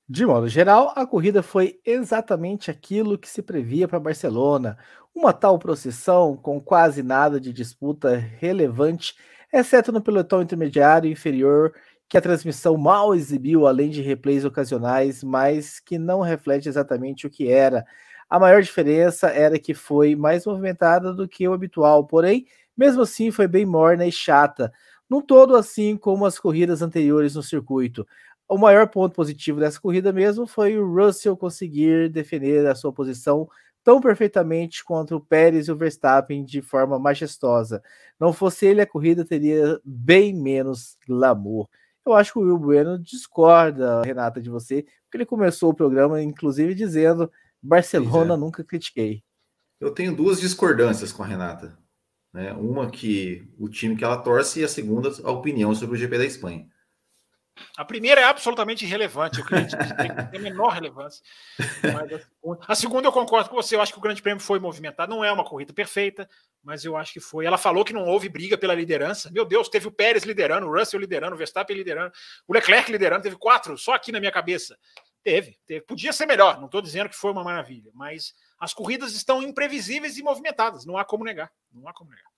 De modo geral, a corrida foi exatamente aquilo que se previa para Barcelona. Uma tal procissão com quase nada de disputa relevante, exceto no pelotão intermediário inferior, que a transmissão mal exibiu, além de replays ocasionais, mas que não reflete exatamente o que era. A maior diferença era que foi mais movimentada do que o habitual, porém mesmo assim, foi bem morna e chata, no todo assim como as corridas anteriores no circuito. O maior ponto positivo dessa corrida mesmo foi o Russell conseguir defender a sua posição tão perfeitamente contra o Pérez e o Verstappen de forma majestosa. Não fosse ele, a corrida teria bem menos glamour. Eu acho que o Will Bueno discorda, Renata, de você, porque ele começou o programa, inclusive, dizendo Barcelona é. nunca critiquei. Eu tenho duas discordâncias com a Renata. Né? Uma que o time que ela torce e a segunda a opinião sobre o GP da Espanha. A primeira é absolutamente irrelevante, eu acredito que tem, tem menor relevância. A segunda, a, segunda, eu concordo com você, eu acho que o Grande Prêmio foi movimentado, não é uma corrida perfeita, mas eu acho que foi. Ela falou que não houve briga pela liderança. Meu Deus, teve o Pérez liderando, o Russell liderando, o Verstappen liderando, o Leclerc liderando, teve quatro, só aqui na minha cabeça. Teve, teve. Podia ser melhor, não estou dizendo que foi uma maravilha, mas as corridas estão imprevisíveis e movimentadas, não há como negar. Não há como negar.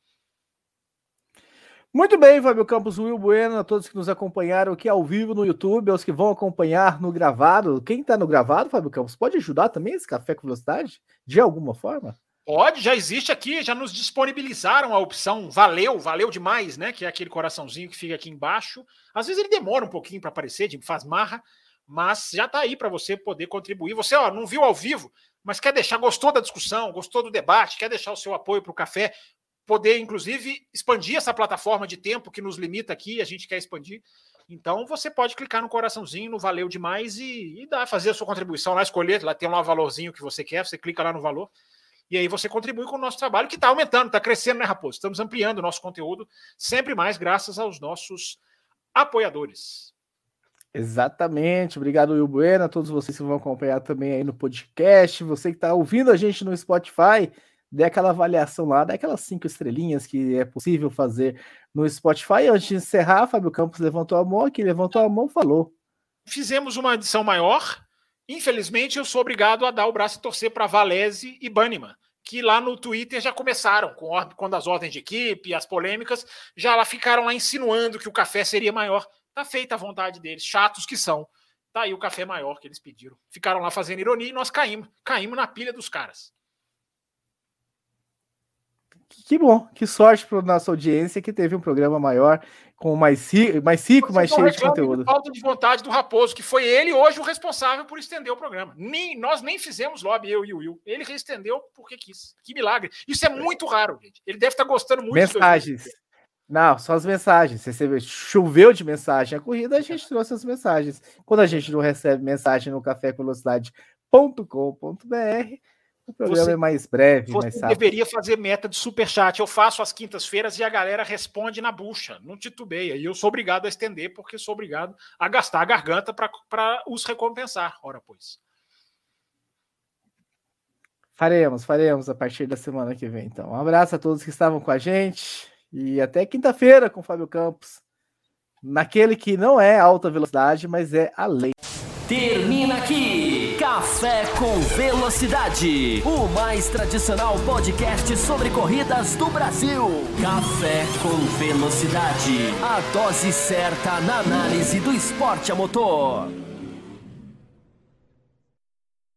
Muito bem, Fábio Campos, Will Bueno, a todos que nos acompanharam aqui ao vivo no YouTube, aos que vão acompanhar no gravado. Quem está no gravado, Fábio Campos, pode ajudar também esse café com velocidade? De alguma forma? Pode, já existe aqui, já nos disponibilizaram a opção valeu, valeu demais, né? Que é aquele coraçãozinho que fica aqui embaixo. Às vezes ele demora um pouquinho para aparecer, faz marra, mas já está aí para você poder contribuir. Você ó, não viu ao vivo, mas quer deixar, gostou da discussão, gostou do debate, quer deixar o seu apoio para o café, poder, inclusive, expandir essa plataforma de tempo que nos limita aqui, a gente quer expandir. Então você pode clicar no coraçãozinho, no valeu demais e, e dar, fazer a sua contribuição lá, escolher, lá tem lá o valorzinho que você quer, você clica lá no valor. E aí você contribui com o nosso trabalho, que está aumentando, está crescendo, né, Raposo? Estamos ampliando o nosso conteúdo sempre mais graças aos nossos apoiadores. Exatamente. Obrigado, Will Bueno, a todos vocês que vão acompanhar também aí no podcast. Você que está ouvindo a gente no Spotify, dê aquela avaliação lá, dê aquelas cinco estrelinhas que é possível fazer no Spotify. Antes de encerrar, Fábio Campos levantou a mão aqui, levantou a mão falou. Fizemos uma edição maior. Infelizmente, eu sou obrigado a dar o braço e torcer para Valese e Banniman, que lá no Twitter já começaram, com quando as ordens de equipe, as polêmicas, já lá ficaram lá insinuando que o café seria maior. Tá feita a vontade deles, chatos que são. Tá aí o café maior que eles pediram. Ficaram lá fazendo ironia e nós caímos. Caímos na pilha dos caras. Que bom, que sorte para nossa audiência que teve um programa maior, com mais, mais rico, mais cheio de conteúdo. Falta de vontade do Raposo, que foi ele hoje o responsável por estender o programa. Nem, nós nem fizemos lobby, eu e o Will. Ele estendeu porque quis. Que milagre. Isso é muito raro, gente. Ele deve estar gostando muito. Mensagens. Não, só as mensagens. Você choveu de mensagem a corrida, a gente trouxe as mensagens. Quando a gente não recebe mensagem no cafévelocidade.com.br, o programa você, é mais breve, você mais deveria fazer meta de superchat. Eu faço às quintas-feiras e a galera responde na bucha, não titubeia. E eu sou obrigado a estender, porque sou obrigado a gastar a garganta para os recompensar. Ora, pois. Faremos, faremos a partir da semana que vem. Então, um abraço a todos que estavam com a gente e até quinta-feira com Fábio Campos. Naquele que não é alta velocidade, mas é a lei. Termina aqui Café com Velocidade, o mais tradicional podcast sobre corridas do Brasil. Café com Velocidade, a dose certa na análise do esporte a motor.